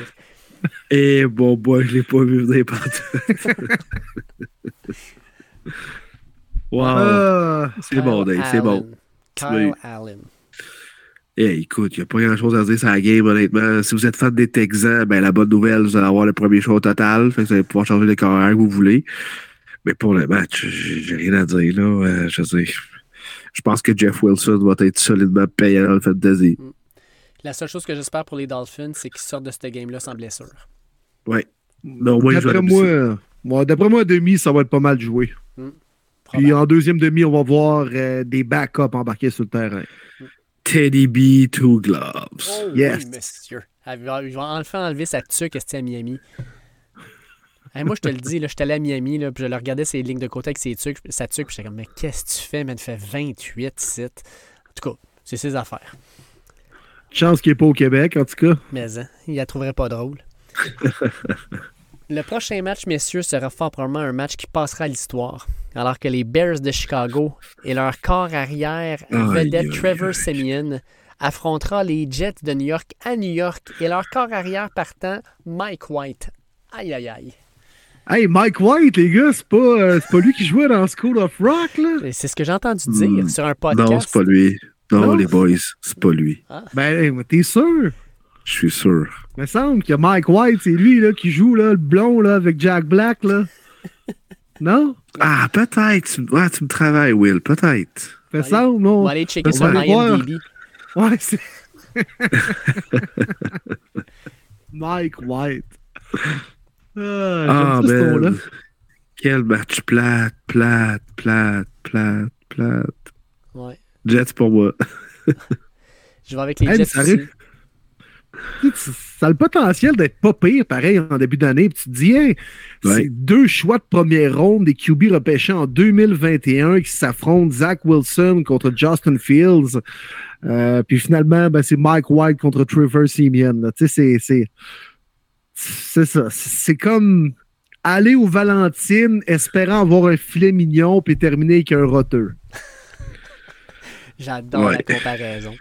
Et bon, boy, je l'ai pas vu venir partout. [laughs] wow. Ah, c'est bon, Dave, c'est bon. Kyle Allen. Eh, écoute, il n'y a pas grand-chose à dire sur la game, honnêtement. Si vous êtes fan des Texans, ben, la bonne nouvelle, vous allez avoir le premier choix au total. Fait que vous allez pouvoir changer les carrières que vous voulez. Mais pour le match, j'ai rien à dire, là. Euh, je sais. Je pense que Jeff Wilson va être solidement payé dans le fantasy. La seule chose que j'espère pour les Dolphins, c'est qu'ils sortent de cette game-là sans blessure. Je D'après moi, moi, d'après moi, demi, ça va être pas mal joué. Puis en deuxième demi, on va voir euh, des backups embarqués sur le terrain. Teddy B, two gloves. Oh Yes. oui, monsieur. Ah, Il va, enfin enlever sa tuque est à Miami? Hey, moi, je te le dis, là, j'étais allé à Miami, là, puis je le regardais ses lignes de côté avec ses tuques, sa tuque, puis j'étais comme, mais qu'est-ce que tu fais, man? Il fait 28 sites. En tout cas, c'est ses affaires. Chance qu'il n'est pas au Québec, en tout cas. Mais hein, il la trouverait pas drôle. [laughs] Le prochain match, messieurs, sera fort probablement un match qui passera à l'histoire. Alors que les Bears de Chicago et leur corps arrière vedette Trevor. Simeon affrontera les Jets de New York à New York et leur corps arrière partant, Mike White. Aïe, aïe, aïe. Hey, Mike White, les gars, c'est pas, euh, c'est pas lui qui jouait dans School of Rock, là? C'est ce que j'ai entendu dire Hmm. sur un podcast. Non, c'est pas lui. Non, Non? les boys, c'est pas lui. Ben, mais t'es sûr? Je suis sûr. Il me semble que Mike White, c'est lui là, qui joue là, le blond là, avec Jack Black. Là. [laughs] non? Ah, peut-être. Ouais, tu me travailles, Will. Peut-être. Il me semble, On non? va aller checker On sur va aller voir. IMDb. Ouais, c'est. [laughs] Mike White. Ah, Ah, man. Quel match plate, plate, plate, plate, plate. Ouais. Jets pour moi. [laughs] Je vais avec les Hey, mais Jets ça a le potentiel d'être pas pire, pareil, en début d'année. Puis tu te dis, hey, Ouais. c'est deux choix de première ronde des QB repêchés en 2021 qui s'affrontent Zach Wilson contre Justin Fields. Euh, puis finalement, ben, c'est Mike White contre Trevor Simeon. Tu sais, c'est- c'est. C'est ça. C'est comme aller au Valentine espérant avoir un filet mignon puis terminer avec un roteux. [laughs] J'adore Ouais. la comparaison.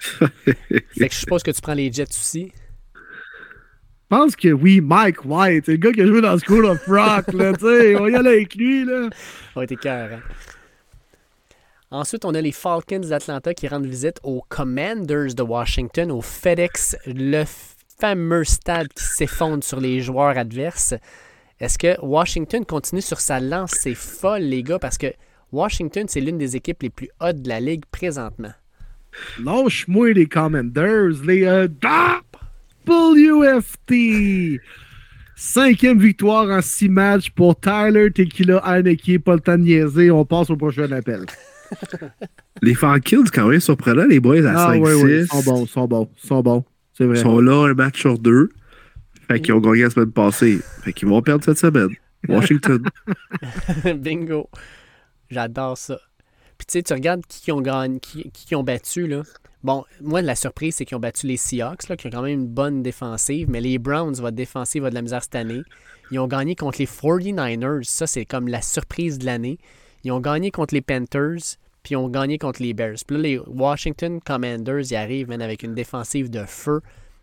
Fait que je suppose que tu prends les Jets aussi. Je pense que oui, Mike White, c'est le gars qui a joué dans School of Rock, là, tu sais, on y aller avec lui, là. Ça va être écœurant. Ensuite, on a les Falcons d'Atlanta qui rendent visite aux Commanders de Washington, au FedEx, le fameux stade qui s'effondre sur les joueurs adverses. Est-ce que Washington continue sur sa lancée folle, les gars? Parce que Washington, c'est l'une des équipes les plus hautes de la ligue présentement. Lâche-moi les Commanders, les euh, WFT. Cinquième victoire en six matchs pour Tyler Tequila Heineke. Pas le temps de niaiser, on passe au prochain appel. [laughs] Les Falcons, quand même, surprenant, les boys à Ah 5-6. oui, oui, ils sont bons, ils sont bons, ils sont bons. C'est vrai. Ils sont là un match sur deux. Fait qu'ils ont gagné la semaine passée. Fait qu'ils vont perdre cette semaine. [laughs] Washington. Bingo. J'adore ça. Puis tu sais, tu regardes qui ont qui, qui ont battu, là. Bon, moi, la surprise, c'est qu'ils ont battu les Seahawks, là, qui ont quand même une bonne défensive, mais les Browns, votre défensive a de la misère cette année. Ils ont gagné contre les 49ers. Ça, c'est comme la surprise de l'année. Ils ont gagné contre les Panthers, puis ils ont gagné contre les Bears. Puis là, les Washington Commanders, ils arrivent, man, avec une défensive de feu.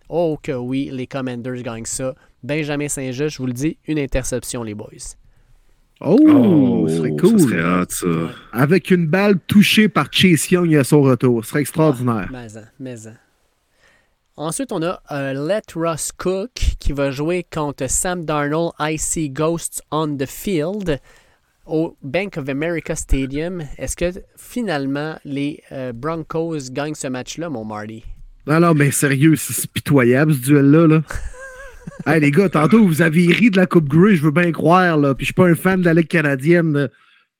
Oh que oui, les Commanders gagnent ça. Benjamin Saint-Just, je vous le dis, une interception, les boys. Oh, ce serait cool. Ça serait hot, ça. Avec une balle touchée par Chase Young à son retour. Ce serait extraordinaire. Mais en, mais en. Ensuite, on a euh, Let Ross Cook qui va jouer contre Sam Darnold, IC Ghosts on the Field au Bank of America Stadium. Est-ce que finalement les euh, Broncos gagnent ce match-là, mon Marty? Non, non, mais sérieux, c'est c'est pitoyable ce duel-là. Là. [laughs] hey, les gars, tantôt, vous avez ri de la Coupe Grey, je veux bien croire, là. Puis je suis pas un fan de la Ligue canadienne. là.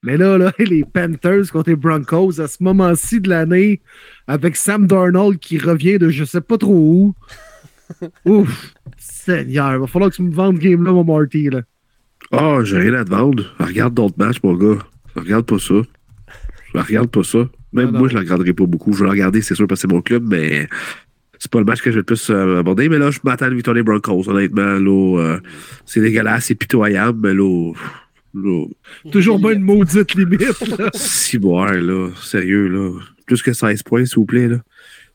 Mais là, là, [laughs] les Panthers contre les Broncos, à ce moment-ci de l'année, avec Sam Darnold qui revient de je sais pas trop où. [laughs] Ouf, Seigneur, va falloir que tu me vendes ce game-là, mon Marty. Là. Oh, j'ai rien à te vendre. Regarde d'autres matchs, mon gars. Regarde pas ça. Je regarde pas ça. Même Ah moi, je le regarderai pas beaucoup. Je vais le regarder, c'est sûr, parce que c'est mon club, mais c'est pas le match que je vais le plus euh, aborder. Mais là, je m'attends à une victoire des Broncos, honnêtement. Là, euh, c'est dégueulasse, c'est pitoyable, mais là, là Toujours bien une maudite limite. là. si boire, là. Sérieux, là. Plus que 16 points, s'il vous plaît, là.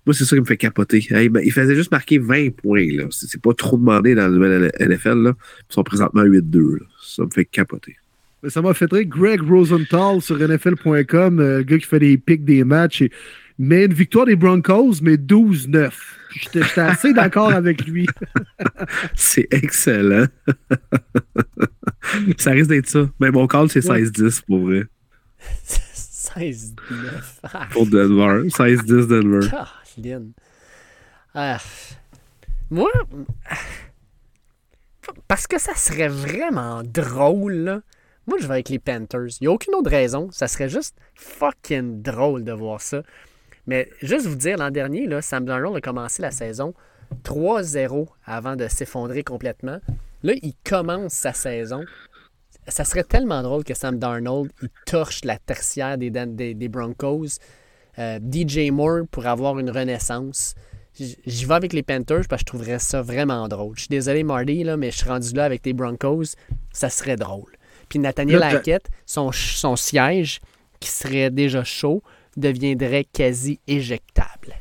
Moi, c'est ça qui me fait capoter. Hey, ben, il faisait juste marquer 20 points. là. C'est pas trop demandé dans le nouvel NFL. Là. Ils sont présentement à 8-2. là. Ça me fait capoter. Mais Ça m'a fait très Greg Rosenthal sur NFL.com, euh, le gars qui fait des pics des matchs. Et, mais une victoire des Broncos, mais 12-9. J'étais j'étais assez [laughs] d'accord avec lui. [laughs] C'est excellent. ça risque d'être ça. Mais mon call, c'est Ouais. 16-10 pour vrai. [laughs] 16-9. Ah, Pour Denver. 16-10 Denver. Caroline. Ah. Moi, parce que ça serait vraiment drôle, là. Moi, je vais avec les Panthers. Il n'y a aucune autre raison. Ça serait juste fucking drôle de voir ça. Mais juste vous dire, l'an dernier, là, Sam Darnold a commencé la saison 3-0 avant de s'effondrer complètement. Là, il commence sa saison. Ça serait tellement drôle que Sam Darnold il torche la tertiaire des, Dan- des, des Broncos. Euh, DJ Moore pour avoir une renaissance. J'y vais avec les Panthers parce que je trouverais ça vraiment drôle. Je suis désolé, Marty, là, mais je suis rendu là avec les Broncos. Ça serait drôle. Puis Nathaniel Hackett, son siège, qui serait déjà chaud, deviendrait quasi éjectable.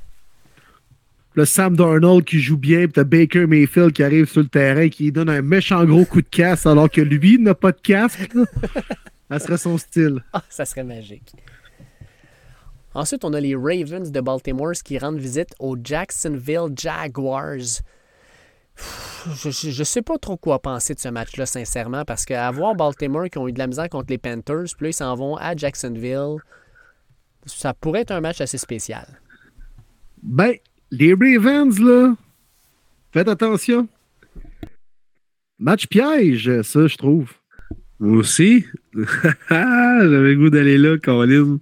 Le Sam Darnold qui joue bien, puis t'as Baker Mayfield qui arrive sur le terrain, qui donne un méchant gros coup de casse alors que lui n'a pas de casque. Ça serait son style. Ah, ça serait magique. Ensuite, on a les Ravens de Baltimore qui rendent visite aux Jacksonville Jaguars. Je, je sais pas trop quoi penser de ce match-là, sincèrement, parce qu'à voir Baltimore qui ont eu de la misère contre les Panthers, puis là, ils s'en vont à Jacksonville, ça pourrait être un match assez spécial. Ben, les Ravens, là, faites attention. Match piège, ça, je trouve. Moi aussi. [laughs] J'avais le goût d'aller là, Colin.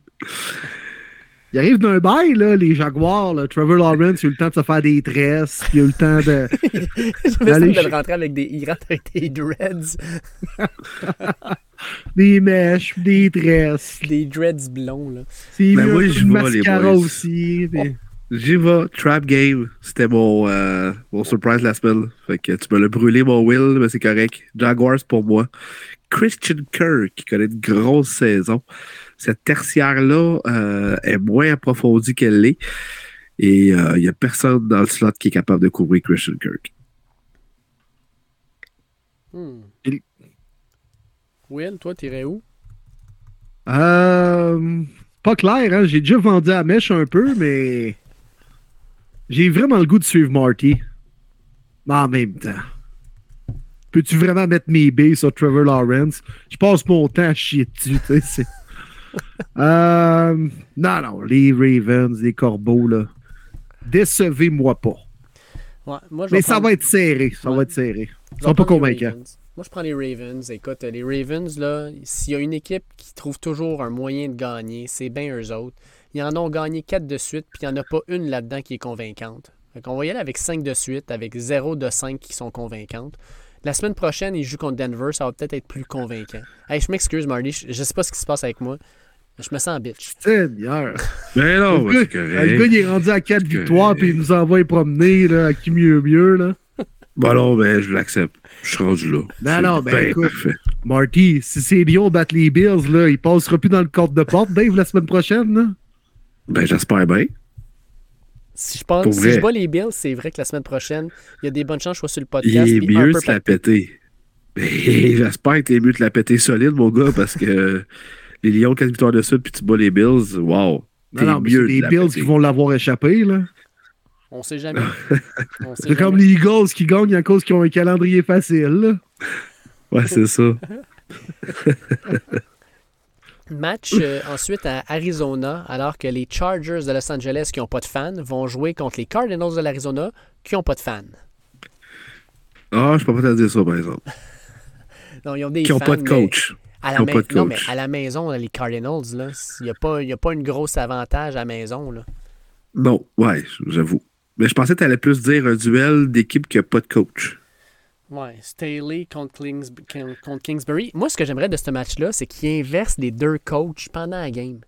Il arrive d'un bail, là, les Jaguars. Là. Trevor Lawrence, il a eu le temps de se faire des tresses. Il a eu le temps de. [laughs] De le rentrer avec des, il rentre avec des dreads, [laughs] des mèches, des tresses. des dreads blonds, là. C'est Ben oui, je vois, les boys. aussi. mais- J'y vais. Trap Game. C'était mon, euh, mon surprise la semaine. Fait que tu me l'as brûlé, mon Will, mais c'est correct. Jaguars pour moi. Christian Kirk, qui connaît une grosse saison. Cette tertiaire-là euh, est moins approfondie qu'elle l'est. Et euh, il n'y a personne dans le slot qui est capable de couvrir Christian Kirk. Hmm. Il- Will, toi, t'irais où? Euh, pas clair, hein? J'ai déjà vendu à mèche un peu, mais j'ai vraiment le goût de suivre Marty. Mais en même temps, peux-tu vraiment mettre mes billes sur Trevor Lawrence? Je passe mon temps à chier dessus, tu sais. Euh, non, non, les Ravens, les Corbeaux, là. Décevez-moi pas. Ouais, moi, je Mais ça va être serré. Ça Ouais. va être serré. Ils sont pas convaincants. Moi, je prends les Ravens. Écoute, les Ravens, là, s'il y a une équipe qui trouve toujours un moyen de gagner, c'est bien eux autres. Ils en ont gagné 4 de suite, puis il n'y en a pas une là-dedans qui est convaincante. Fait qu'on va y aller avec 5 de suite, avec 0 de 5 qui sont convaincantes. La semaine prochaine, ils jouent contre Denver, ça va peut-être être plus convaincant. Hey, je m'excuse, Marty, je, je sais pas ce qui se passe avec moi. Je me sens bitch. Seigneur. [laughs] Mais non, Le c'est gars, le gars, il est rendu à 4 C'est victoires, puis il nous envoie promener, là, à qui mieux mieux, là. [laughs] Bon, non, mais je l'accepte. Je suis rendu là. C'est non, ben, écoute. parfait. Marty, si ces Lions battent les Bills, là, il passera plus dans le cadre de porte, Dave, la semaine prochaine, là? Ben, j'espère bien. Si je, pense, si je bats les Bills, c'est vrai que la semaine prochaine, il y a des bonnes chances que je sois sur le Il podcast. est puis un mieux de la péter. [laughs] Ben, j'espère que t'es mieux de la péter solide, mon gars, parce que les Lions, 4 victoires de suite, puis tu bats les Bills, wow. Non, non, mais c'est de les Bills qui vont l'avoir échappé, là. On sait jamais. [laughs] C'est comme les Eagles qui gagnent à cause qu'ils ont un calendrier facile, là. Ouais, c'est ça. [laughs] Match euh, ensuite à Arizona, alors que les Chargers de Los Angeles qui n'ont pas de fans vont jouer contre les Cardinals de l'Arizona qui n'ont pas de fans. Ah, je peux pas te dire ça, par exemple. [laughs] Non, ils ont des Qui n'ont pas de mais coach. À la, non, mais à la maison, les Cardinals, là, il n'y a, pas- y a pas une grosse avantage à la maison. Là. Non, ouais, j'avoue. Mais je pensais que t'allais plus dire un duel d'équipe qui n'a pas de coach. Ouais, Staley contre, Kings- contre Kingsbury. Moi, ce que j'aimerais de ce match-là, c'est qu'ils inversent les deux coachs pendant la game.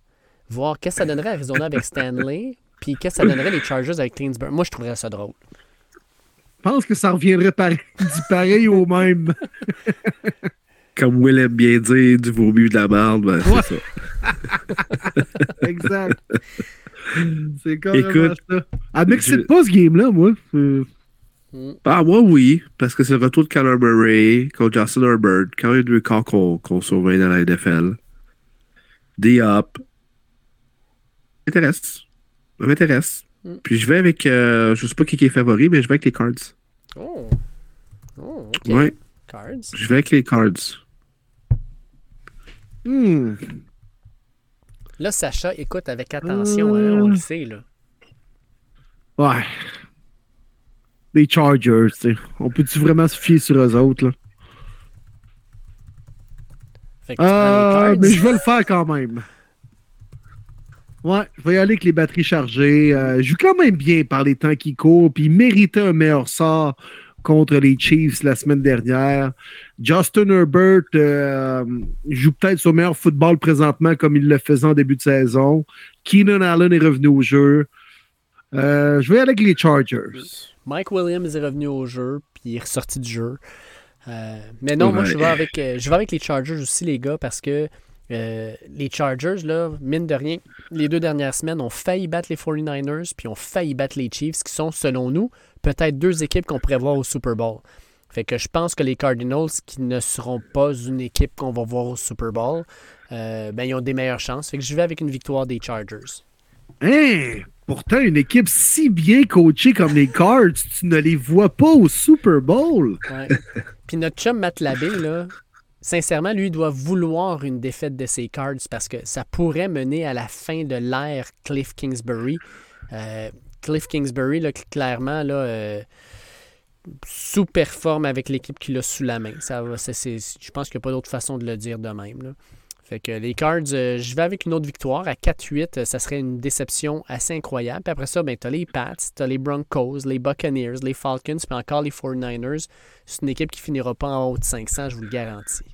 Voir qu'est-ce que ça donnerait Arizona avec Stanley, [laughs] puis qu'est-ce que ça donnerait les Chargers avec Kingsbury. Moi, je trouverais ça drôle. Je pense que ça reviendrait pareil, [laughs] du pareil au même. [laughs] Comme Will aime bien dire, du vomi de la merde, ben, c'est ça. [laughs] exact. C'est carrément Écoute, ça. Elle m'excite je- pas, ce game-là, moi. Euh, Mm. Ah, moi, oui, parce que c'est le retour de Kyler Murray contre Justin Herbert, quand même deux cas qu'on qu'on surveille dans la NFL. D-Up. M'intéresse. Ça m'intéresse. Mm. Puis je vais avec, euh, je sais pas qui qui est favori, mais je vais avec les Cards. Oh. Oh, OK. Ouais, Cards. je vais avec les Cards. Hmm. Là, Sacha, écoute avec attention, Euh. hein, on le sait, là. Ouais. Les Chargers, tu sais. On peut-tu vraiment se fier sur eux autres, là? Fait que Ah, mais je vais le faire quand même. Ouais, je vais y aller avec les batteries chargées. Euh, je joue quand même bien par les temps qui courent, puis il méritait un meilleur sort contre les Chiefs la semaine dernière. Justin Herbert euh, joue peut-être son meilleur football présentement comme il le faisait en début de saison. Keenan Allen est revenu au jeu. Euh, je vais avec les Chargers. Mike Williams est revenu au jeu, puis il est ressorti du jeu. Euh, mais non, moi, Ouais. je vais, avec, je vais avec les Chargers aussi, les gars, parce que euh, les Chargers, là, mine de rien, les deux dernières semaines ont failli battre les 49ers, puis ont failli battre les Chiefs, qui sont, selon nous, peut-être deux équipes qu'on pourrait voir au Super Bowl. Fait que je pense que les Cardinals, qui ne seront pas une équipe qu'on va voir au Super Bowl, euh, ben, ils ont des meilleures chances. Fait que je vais avec une victoire des Chargers. Hein? Pourtant, une équipe si bien coachée comme les Cards, tu ne les vois pas au Super Bowl. Ouais. Puis notre chum Matt Labbé, là, sincèrement, lui, doit vouloir une défaite de ses Cards parce que ça pourrait mener à la fin de l'ère Cliff Kingsbury. Euh, Cliff Kingsbury, clairement, là, euh, sous-performe avec l'équipe qu'il a sous la main. Je pense qu'il n'y a pas d'autre façon de le dire de même. Fait que les Cards, euh, je vais avec une autre victoire. À 4-8, euh, ça serait une déception assez incroyable. Puis après ça, ben, tu as les Pats, tu les Broncos, les Buccaneers, les Falcons, puis encore les 49ers. C'est une équipe qui finira pas en haut de 500, je vous le garantis.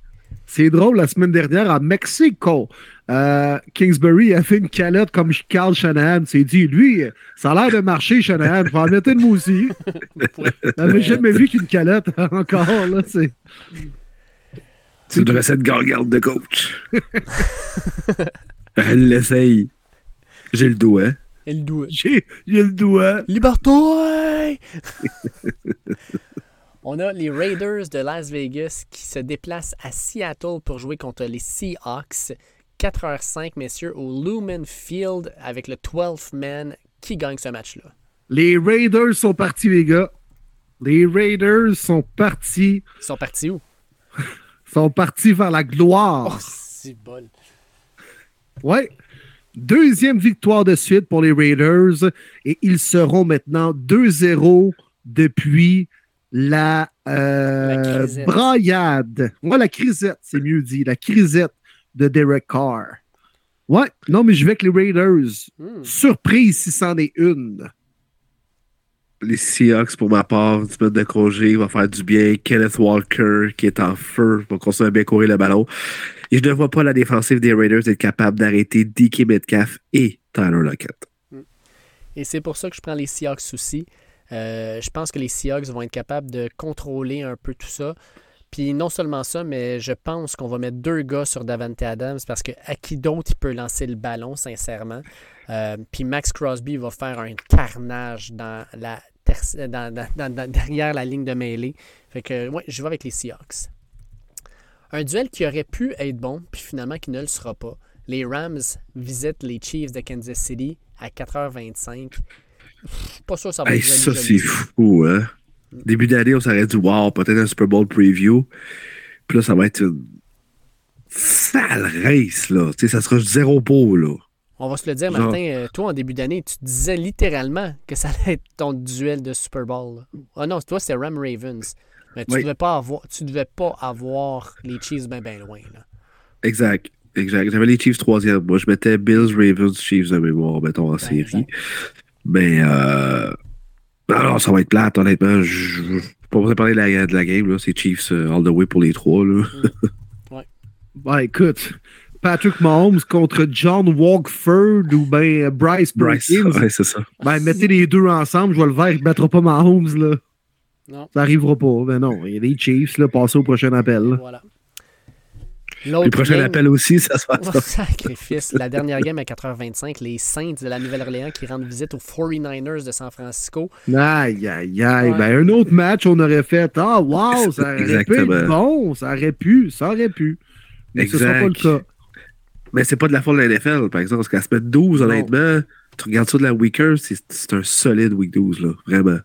C'est drôle, la semaine dernière, à Mexico, euh, Kingsbury a fait une calotte comme Carl Shanahan. C'est dit, lui, ça a l'air de marcher, Shanahan. Faut en mettre une aussi. [laughs] J'avais jamais vu qu'une calotte encore. Là, c'est... C'est une recette gargale de coach. [laughs] Elle l'essaye. J'ai le doigt. Et le doigt. J'ai, j'ai le doigt. Liberté! [laughs] On a les Raiders de Las Vegas qui se déplacent à Seattle pour jouer contre les Seahawks. 4h05, messieurs, au Lumen Field avec le 12th man. Qui gagne ce match-là? Les Raiders sont partis, les gars. Les Raiders sont partis. Ils sont partis où? Sont partis vers la gloire. Oh, c'est bol. Ouais. Deuxième victoire de suite pour les Raiders et ils seront maintenant 2-0 depuis la, euh, La. Ouais, la crisette, c'est mieux dit. La crisette de Derek Carr. Ouais, non, mais je vais avec les Raiders. Hmm. Surprise si c'en est une. Les Seahawks, pour ma part, une semaine de congé, va faire du bien. Kenneth Walker, qui est en feu, va continuer à bien courir le ballon. Et je ne vois pas la défensive des Raiders être capable d'arrêter DK Metcalf et Tyler Lockett. Et c'est pour ça que je prends les Seahawks aussi. Euh, je pense que les Seahawks vont être capables de contrôler un peu tout ça. Puis non seulement ça, mais je pense qu'on va mettre deux gars sur Davante Adams parce que à qui d'autre il peut lancer le ballon, sincèrement? Euh, puis Max Crosby va faire un carnage dans- derrière la ligne de mêlée. Fait que ouais, je vais avec les Seahawks. Un duel qui aurait pu être bon, puis finalement qui ne le sera pas. Les Rams visitent les Chiefs de Kansas City à 4h25. Pas sûr que ça va Hey, ça, c'est fou, hein? Début d'année, on s'aurait dit, wow, peut-être un Super Bowl preview. Puis là, ça va être une sale race, là. Tu sais, ça sera zéro pot, là. On va se le dire, Martin, euh, toi, en début d'année, tu disais littéralement que ça allait être ton duel de Super Bowl. Ah non, toi, c'est Ram Ravens. Mais tu Oui. devais pas avoir tu devais pas avoir les Chiefs bien ben loin. Là. Exact. Exact. J'avais les Chiefs troisième. Moi, je mettais Bills, Ravens, Chiefs de mémoire, mettons, en série. exact. Mais, euh... Alors, ça va être plate, honnêtement. Je je peux pas vous parler de la, de la game, là. C'est Chiefs euh, all the way pour les trois, là. [laughs] Ben, écoute, Patrick Mahomes contre John Walkford ou ben Bryce Bryce, Perkins. ouais, c'est ça. Ben, mettez les deux ensemble, je vois le vert, il ne battra pas Mahomes, là. Non. Ça arrivera pas. Ben non, il y a des Chiefs, là, passez au prochain appel. là. Voilà. Le prochain game- appel aussi, ça se passe Oh, sacrifice. La dernière game à 4h25, les Saints de la Nouvelle-Orléans qui rendent visite aux 49ers de San Francisco. Aïe, aïe, aïe. Ouais. Ben, un autre match, on aurait fait Ah, wow, ça aurait pu être bon. Ça aurait pu, ça aurait pu. Mais ce sera pas le Exact. cas. Mais c'est pas de la faute de la NFL, par exemple, parce qu'à se mettre 12, Non. honnêtement, tu regardes ça de la weaker, c'est c'est un solide week 12, là, vraiment.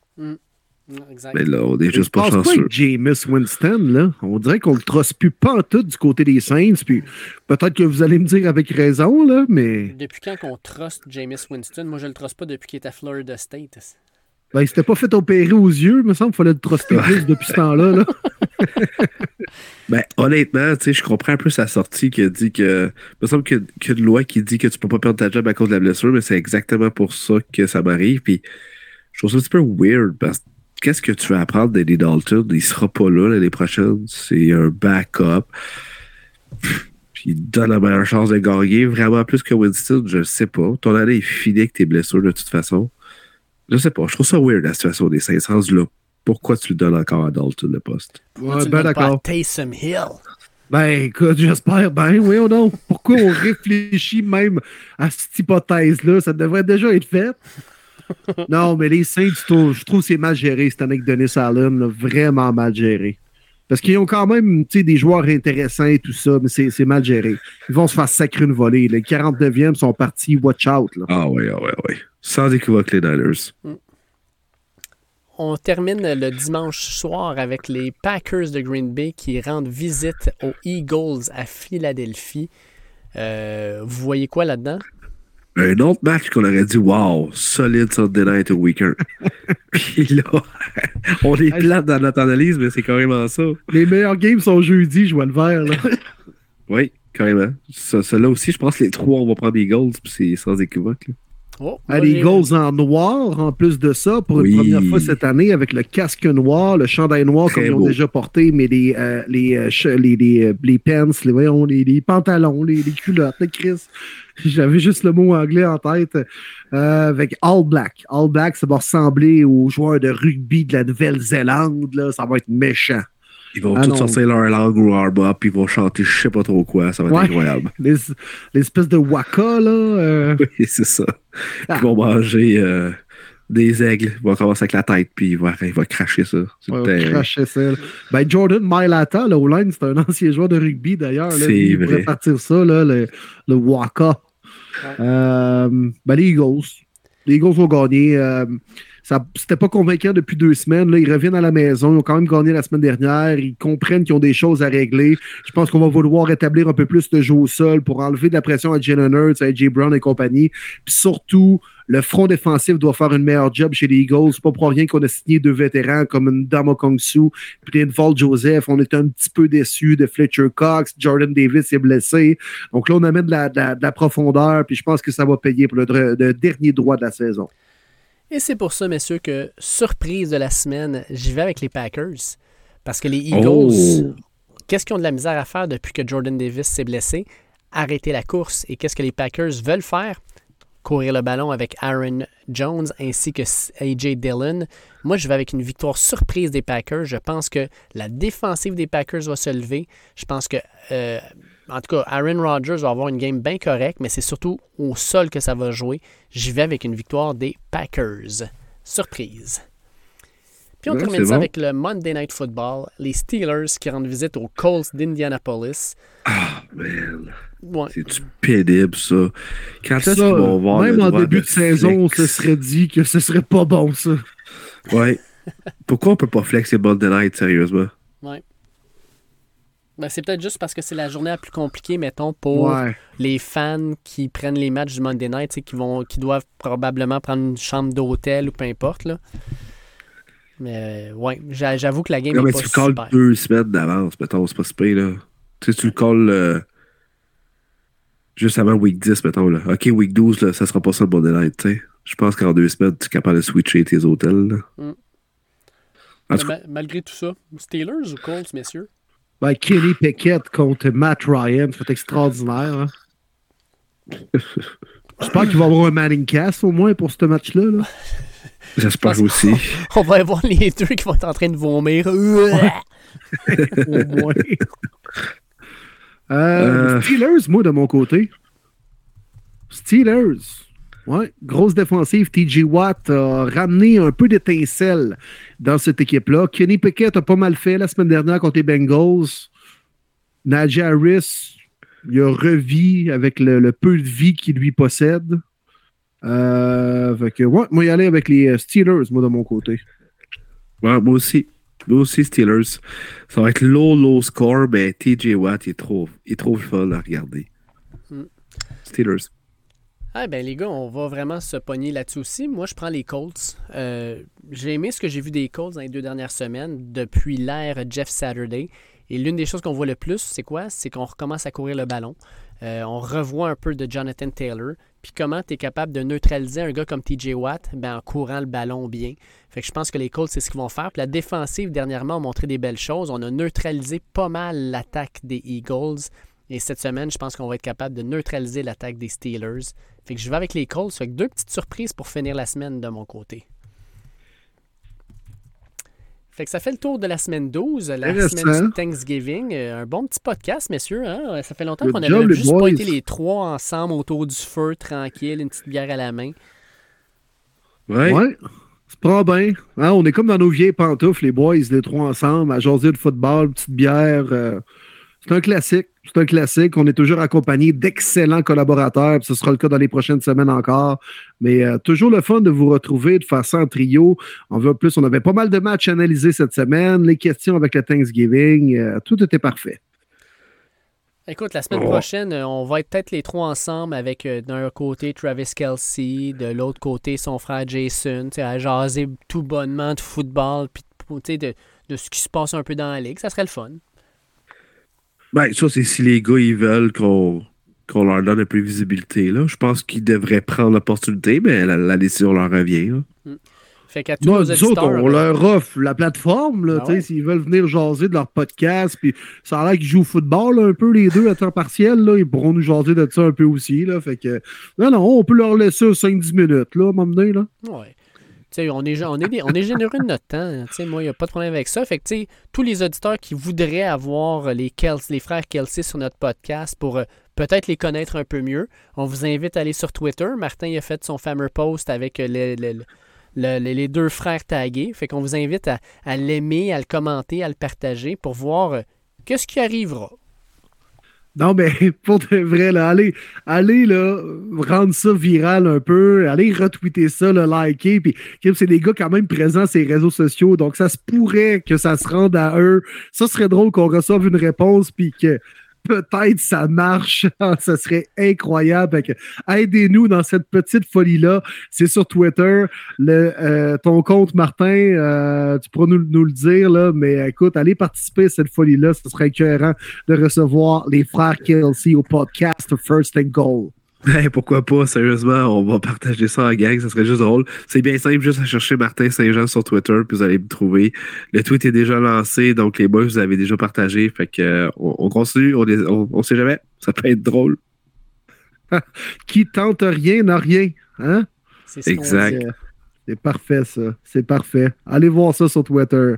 Exact. Mais là, on est juste pas pense pas chanceux. avec Jameis Winston, là. On dirait qu'on le trosse plus pas en tout du côté des Saints. Puis peut-être que vous allez me dire avec raison, là, mais Depuis quand qu'on truste Jameis Winston? Moi, je le truste pas depuis qu'il est à Florida State. ben, il s'était pas fait opérer aux yeux. Il me semble qu'il fallait le truster plus depuis ce temps-là. Là. [laughs] Ben, honnêtement, tu sais, je comprends un peu sa sortie qui a dit que. Il me semble qu'il y a- qu'il y a une loi qui dit que tu peux pas perdre ta job à cause de la blessure, mais c'est exactement pour ça que ça m'arrive. Puis je trouve ça un petit peu weird parce que qu'est-ce que tu vas apprendre d'Eddie Dalton? Il sera pas là l'année prochaine. C'est un backup. Puis il donne la meilleure chance de gagner. Vraiment plus que Winston, je sais pas. Ton année est finie avec tes blessures de toute façon. Je sais pas. Je trouve ça weird la situation des 500 là. Pourquoi tu le donnes encore à Dalton le poste? Pourquoi Ouais, ben d'accord. Taysom Hill? Ben écoute, j'espère bien. Oui ou non? Pourquoi on [laughs] réfléchit même à cette hypothèse-là? Ça devrait déjà être fait. Non, mais les Saints, je trouve, je trouve que c'est mal géré cette année avec Dennis Allen. là, vraiment mal géré. Parce qu'ils ont quand même tu sais, des joueurs intéressants et tout ça, mais c'est c'est mal géré. Ils vont se faire sacrer une volée. Les 49e sont partis, watch out. Là. Ah ouais, ah ouais, ah ouais. Sans équivoque, les Niners. On termine le dimanche soir avec les Packers de Green Bay qui rendent visite aux Eagles à Philadelphie. Euh, vous voyez quoi là-dedans? Un autre match qu'on aurait dit, wow, solide Sunday Night au week-end. Puis là, [laughs] on est plate dans notre analyse, mais c'est carrément ça. Les meilleurs games sont jeudi, je vois le vert. Là. Oui, carrément. Ça, Celle-là aussi, je pense que les trois, on va prendre les goals, puis c'est sans équivoque. là. Oh, Ah, les Eagles en noir, en plus de ça, pour une première fois cette année, avec le casque noir, le chandail noir Très comme ils ont déjà porté, mais les, euh, les, euh, ch- les, les, euh, les pants, les, voyons, les, les pantalons, les, les culottes, Chris. J'avais juste le mot anglais en tête. Euh, avec All Black. All Black, ça va ressembler aux joueurs de rugby de la Nouvelle-Zélande. là. Ça va être méchant. Ils vont Ah tous non. sortir leur langue ou leur bas, puis ils vont chanter je sais pas trop quoi. Ça va être incroyable. [laughs] Les, l'espèce de waka, là. euh, Oui, [laughs] c'est ça. Ah. Ils vont manger euh, des aigles. Ils vont commencer avec la tête, puis ils vont, ils vont cracher ça. Ouais, terrible. cracher ça. Ben, Jordan Mailata, là, au line, c'est un ancien joueur de rugby d'ailleurs. Il vrai. pourrait partir ça, là, le, le Waka. Euh, ben, les Eagles. Les Eagles vont gagner. C'était pas convaincant depuis deux semaines. Ils reviennent à la maison. Ils ont quand même gagné la semaine dernière. Ils comprennent qu'ils ont des choses à régler. Je pense qu'on va vouloir établir un peu plus de jeu au sol pour enlever de la pression à Jalen Hurts, à J. Brown et compagnie. Puis surtout, le front défensif doit faire une meilleure job chez les Eagles. C'est pas pour rien qu'on a signé deux vétérans comme une Damo Kongsu puis Paul Joseph. On était un petit peu déçus de Fletcher Cox. Jordan Davis est blessé. Donc là, on amène de la, de la- de la profondeur. Puis je pense que ça va payer pour le dernier droit de la saison. Et c'est pour ça, messieurs, que surprise de la semaine, j'y vais avec les Packers. Parce que les Eagles, Oh. qu'est-ce qu'ils ont de la misère à faire depuis que Jordan Davis s'est blessé? Arrêter la course. Et qu'est-ce que les Packers veulent faire? Courir le ballon avec Aaron Jones ainsi que AJ Dillon. Moi, je vais avec une victoire surprise des Packers. Je pense que la défensive des Packers va se lever. Je pense que, euh, en tout cas, Aaron Rodgers va avoir une game bien correcte, mais c'est surtout au sol que ça va jouer. J'y vais avec une victoire des Packers. Surprise. Puis on Ouais, termine ça bon. avec le Monday Night Football. Les Steelers qui rendent visite aux Colts d'Indianapolis. Ah, man. Ouais. C'est-tu pénible, ça? Quand est-ce qu'ils vont voir même en début de, saison, on se serait dit que ce serait pas bon, ça. Ouais. Pourquoi on peut pas flexer Monday Night, sérieusement? Ben, c'est peut-être juste parce que c'est la journée la plus compliquée, mettons, pour Ouais. les fans qui prennent les matchs du Monday Night, qui, vont, qui doivent probablement prendre une chambre d'hôtel ou peu importe. Là. Mais ouais, j'a- j'avoue que la game Non, est mais pas tu le super. deux semaines d'avance, mettons, c'est pas super, là. Tu sais, tu le calles euh, juste avant week 10, mettons, là. OK, week 12, là, ça sera pas ça le Monday Night, tu sais. Je pense qu'en deux semaines, tu es capable de switcher tes hôtels, là. Mm. En tout Mais ma- malgré tout ça, Steelers ou Colts, messieurs? Ben, Kenny Pickett contre Matt Ryan, c'est extraordinaire. hein. J'espère qu'il va y avoir un Manning Cast au moins pour ce match-là. là. [laughs] J'espère aussi. On va voir les deux qui vont être en train de vomir. Au moins. Euh, Steelers, moi, de mon côté. Steelers. Ouais, grosse défensive. TJ Watt a ramené un peu d'étincelle dans cette équipe-là. Kenny Pickett a pas mal fait la semaine dernière contre les Bengals. Najee Harris, il a revis avec le, peu de vie qu'il lui possède. Euh, fait que, ouais, moi, y aller avec les Steelers, moi, de mon côté. Ouais, moi aussi. Moi aussi, Steelers. Ça va être low, low score, mais TJ Watt est trop, est trop fun à regarder. Hmm. Steelers. Ah ben les gars, on va vraiment se pogner là-dessus aussi. Moi, je prends les Colts. Euh, j'ai aimé ce que j'ai vu des Colts dans les deux dernières semaines depuis l'ère Jeff Saturday. Et l'une des choses qu'on voit le plus, c'est quoi? C'est qu'on recommence à courir le ballon. Euh, on revoit un peu de Jonathan Taylor. Puis comment tu es capable de neutraliser un gars comme TJ Watt? Ben, en courant le ballon bien. Fait que je pense que les Colts, c'est ce qu'ils vont faire. Puis la défensive, dernièrement, a montré des belles choses. On a neutralisé pas mal l'attaque des Eagles. Et cette semaine, je pense qu'on va être capable de neutraliser l'attaque des Steelers. Fait que je vais avec les Colts. Fait que deux petites surprises pour finir la semaine de mon côté. Fait que ça fait le tour de la semaine 12, la semaine du Thanksgiving. Euh, un bon petit podcast, messieurs. Hein? Ça fait longtemps qu'on avait juste pas été les trois ensemble autour du feu, tranquille, une petite bière à la main. Ouais. ouais. C'est pas bien. Hein? On est comme dans nos vieilles pantoufles, les boys, les trois ensemble, à jaser de football, petite bière. Euh, c'est un classique. C'est un classique. On est toujours accompagné d'excellents collaborateurs. ce sera le cas dans les prochaines semaines encore. Mais euh, toujours le fun de vous retrouver de façon en trio. On veut plus. On avait pas mal de matchs analysés cette semaine. Les questions avec le Thanksgiving. Euh, tout était parfait. Écoute, la semaine oh. prochaine, euh, on va être peut-être les trois ensemble avec d'un côté Travis Kelsey, de l'autre côté son frère Jason, à jaser tout bonnement de football, puis de, de ce qui se passe un peu dans la ligue. Ça serait le fun. Ben, ça, c'est si les gars, ils veulent qu'on leur donne un peu de visibilité. Là. Je pense qu'ils devraient prendre l'opportunité, mais la, décision leur revient. Hmm. Fait qu'à tous nos auditeurs, on, leur offre la plateforme, là, ben s'ils veulent venir jaser de leur podcast, puis ça a l'air qu'ils jouent au football un peu les deux à temps partiel, là, ils pourront nous jaser de ça un peu aussi. Là, fait que, non, non, on peut leur laisser 5-10 minutes, là, à un moment donné, là. Ouais on, est, on, est on est généreux de notre temps. moi, il n'y a pas de problème avec ça. Fait tous les auditeurs qui voudraient avoir les, les frères Kelsey sur notre podcast pour euh, peut-être les connaître un peu mieux, on vous invite à aller sur Twitter. Martin a fait son fameux post avec euh, les, deux frères tagués. Fait qu'on vous invite à, l'aimer, à le commenter, à le partager pour voir euh, qu'est-ce qui arrivera. Non, mais [laughs] pour de vrai, là, allez, allez là, rendre ça viral un peu, allez retweeter ça, le liker, puis c'est des gars quand même présents sur réseaux sociaux, donc ça se pourrait que ça se rende à eux. Ça serait drôle qu'on reçoive une réponse, puis que peut-être ça marche. [laughs] ça serait incroyable. Aidez-nous dans cette petite folie-là. C'est sur Twitter. Le, euh, ton compte, Martin, euh, tu pourras nous, le dire, là, mais écoute, allez participer à cette folie-là. Ce serait écœurant de recevoir les frères Kelsey au podcast First and Goal. Pourquoi pas, sérieusement, on va partager ça en gang, ça serait juste drôle. C'est bien simple, juste à chercher Martin Saint-Jean sur Twitter, puis vous allez me trouver. Le tweet est déjà lancé, donc les boys, vous avez déjà partagé. Fait que euh, on, continue, on, on, sait jamais, ça peut être drôle. [laughs] Qui tente rien n'a rien, hein? C'est exact. C'est parfait, ça. C'est parfait. Allez voir ça sur Twitter.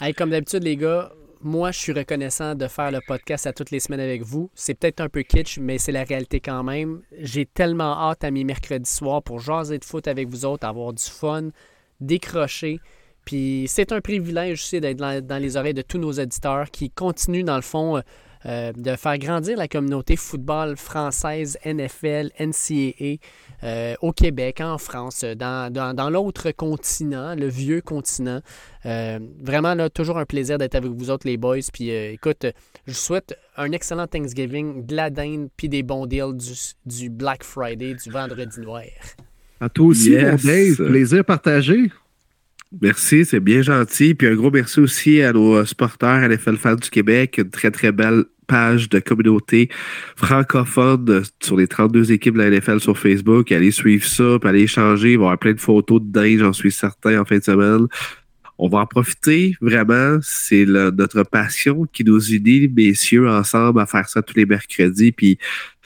Hey, comme d'habitude, les gars, moi, je suis reconnaissant de faire le podcast à toutes les semaines avec vous. C'est peut-être un peu kitsch, mais c'est la réalité quand même. J'ai tellement hâte à mes mercredis soirs pour jaser de foot avec vous autres, avoir du fun, décrocher. Puis c'est un privilège aussi d'être dans, les oreilles de tous nos auditeurs qui continuent, dans le fond, euh, de faire grandir la communauté football française, NFL, NCAA. Euh, au Québec, en France, dans, l'autre continent, le vieux continent. Euh, vraiment, là, toujours un plaisir d'être avec vous autres, les boys. Puis euh, écoute, je vous souhaite un excellent Thanksgiving, de la dinde, puis des bons deals du, Black Friday, du vendredi noir. À toi aussi, Dave. Plaisir partagé. Merci, c'est bien gentil. Puis un gros merci aussi à nos supporters NFL Fans du Québec. Une très, très belle page de communauté francophone sur les 32 équipes de la NFL sur Facebook. Allez suivre ça, puis allez échanger. Il va y avoir plein de photos de dingue, j'en suis certain, en fin de semaine. On va en profiter, vraiment. C'est notre passion qui nous unit, messieurs, ensemble, à faire ça tous les mercredis. Puis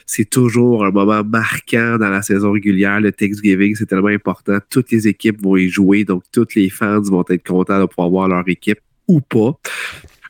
c'est toujours un moment marquant dans la saison régulière. Le Thanksgiving, c'est tellement important. Toutes les équipes vont y jouer, donc tous les fans vont être contents de pouvoir voir leur équipe ou pas.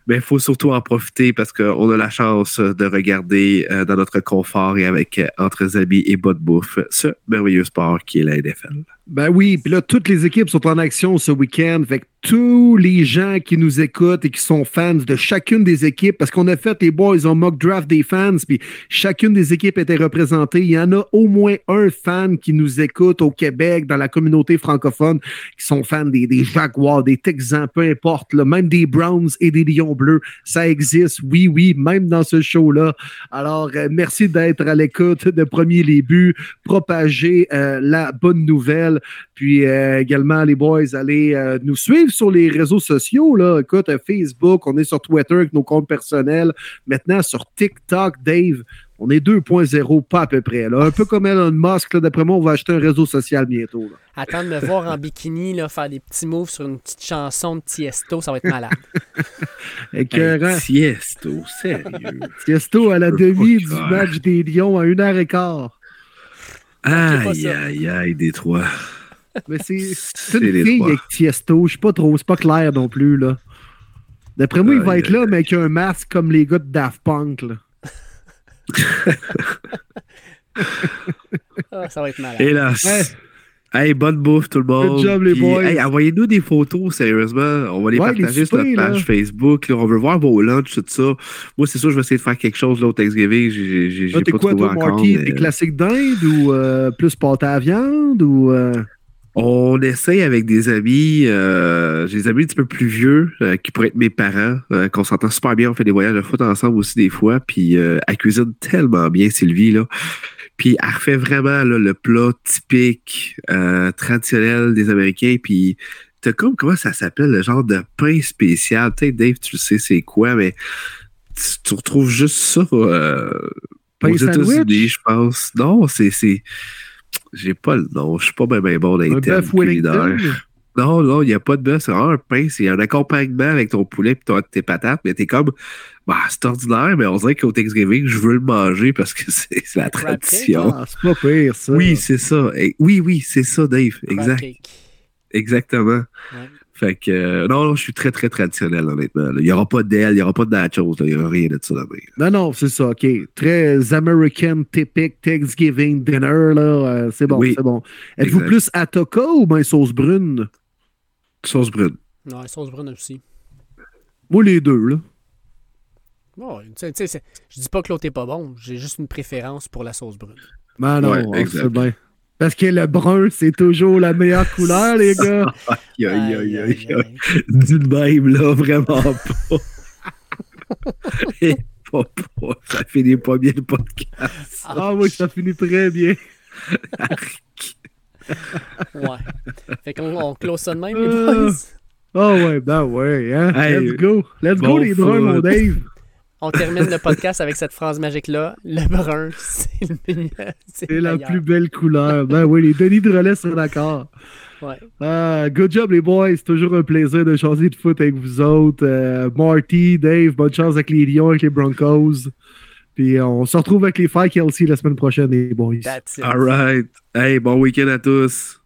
Mais il faut surtout en profiter parce qu'on a la chance de regarder euh, dans notre confort et avec euh, entre amis et de bouffe ce merveilleux sport qui est la NFL. Ben oui, puis là, toutes les équipes sont en action ce week-end. Fait que tous les gens qui nous écoutent et qui sont fans de chacune des équipes, parce qu'on a fait les boys en mock draft des fans, puis chacune des équipes était représentée. Il y en a au moins un fan qui nous écoute au Québec, dans la communauté francophone, qui sont fans des, Jaguars, des Texans, peu importe, même des Browns et des Lions bleus. Ça existe, oui, oui, même dans ce show-là. Alors, euh, merci d'être à l'écoute de Premier Les Buts, propager euh, la bonne nouvelle. Puis euh, également, les boys, allez euh, nous suivre sur les réseaux sociaux. Là. Écoute, euh, Facebook, on est sur Twitter avec nos comptes personnels. Maintenant, sur TikTok, Dave, on est 2.0, pas à peu près. Là. Un peu comme Elon Musk, d'après moi, on va acheter un réseau social bientôt. Là. Attendre de me voir en bikini, là, faire des petits moves sur une petite chanson de Tiesto, ça va être malade. [laughs] Écœurant. Hey, Tiesto, sérieux? Tiesto à la demi du match des Lions à une heure et quart. Aïe, aïe, aïe, Détroit. Mais c'est [laughs] une fille trois. avec Tiesto. Je sais pas trop, c'est pas clair non plus. là. D'après moi, il va Aïe, être là, mais avec un masque comme les gars de Daft Punk. Là. [laughs] [laughs] Ah, ça va être malade. Hélas. Hey, bonne bouffe tout le monde. job, les Puis, boys. hey, envoyez-nous des photos, sérieusement. On va les Ouais, partager les sur notre page là. Facebook. là. On veut voir vos lunchs, tout ça. Moi, c'est sûr, je vais essayer de faire quelque chose là, au Thanksgiving. J'ai j'ai- j'ai t'es pas quoi, trouvé toi, encore. Marky? mais- Des classiques d'Inde ou euh, plus pâte à viande ou. euh, On essaye avec des amis, euh, j'ai des amis un petit peu plus vieux, euh, qui pourraient être mes parents, euh, qu'on s'entend super bien. On fait des voyages de foot ensemble aussi des fois. Puis elle cuisine tellement bien, Sylvie, là. Puis elle refait vraiment là, le plat typique, euh, traditionnel des Américains. Puis t'as comme, comment ça s'appelle, le genre de pain spécial? Sais, Dave, tu sais c'est quoi, mais tu, tu retrouves juste ça euh, Pain aux? États-Unis, je pense. Non, c'est... J'ai pas le nom. Je suis pas bien ben bon dans les termes culinaires. Non, non, il n'y a pas de bœuf. C'est vraiment un pain. C'est un accompagnement avec ton poulet et tes patates. Mais t'es comme, bah, c'est ordinaire, mais on dirait qu'au Thanksgiving, je veux le manger parce que [laughs] c'est la tradition. Ah, c'est pas pire, ça. Oui, c'est ça. Et- oui, oui, c'est ça, Dave. Exact. cake. Exactement. Ouais. Fait que, euh, non, non, je suis très, très traditionnel, honnêtement. là. Il n'y aura pas d'aile, il n'y aura pas de nachos, là. il n'y aura rien de ça là-bas. Non, non, c'est ça, OK. Très American, typique Thanksgiving dinner, là. euh, c'est bon, Oui, c'est bon. Êtes-vous plus Atoka ou bien sauce brune? Sauce brune. Non, sauce brune aussi. Moi, les deux, là. Je dis pas que l'autre est pas bon, j'ai juste une préférence pour la sauce brune. Ben non, Ouais, exact. bien. Parce que le brun, c'est toujours la meilleure couleur, les gars. Aïe, aïe, aïe, aïe, aïe. aïe. Dis de même, là, vraiment pas. [laughs] Et pas, pas. Ça finit pas bien le podcast. Ah oui, ça finit très bien. [laughs] Ouais. Fait qu'on on close ça de même, les Euh, boys. Ah ouais, ben ouais, hein. Hey, Let's go. Let's go, les bruns, mon Dave. On termine le podcast avec cette phrase magique-là. Le brun, [laughs] c'est le meilleur. C'est la plus belle couleur. Ben oui, les Denis de relais sont d'accord. Ouais. Ah, good job, les boys. C'est toujours un plaisir de changer de foot avec vous autres. Euh, Marty, Dave, bonne chance avec les Lions, avec les Broncos. Puis euh, on se retrouve avec les Fire Kelsey la semaine prochaine, les boys. That's it. All right. Hey, bon week-end à tous.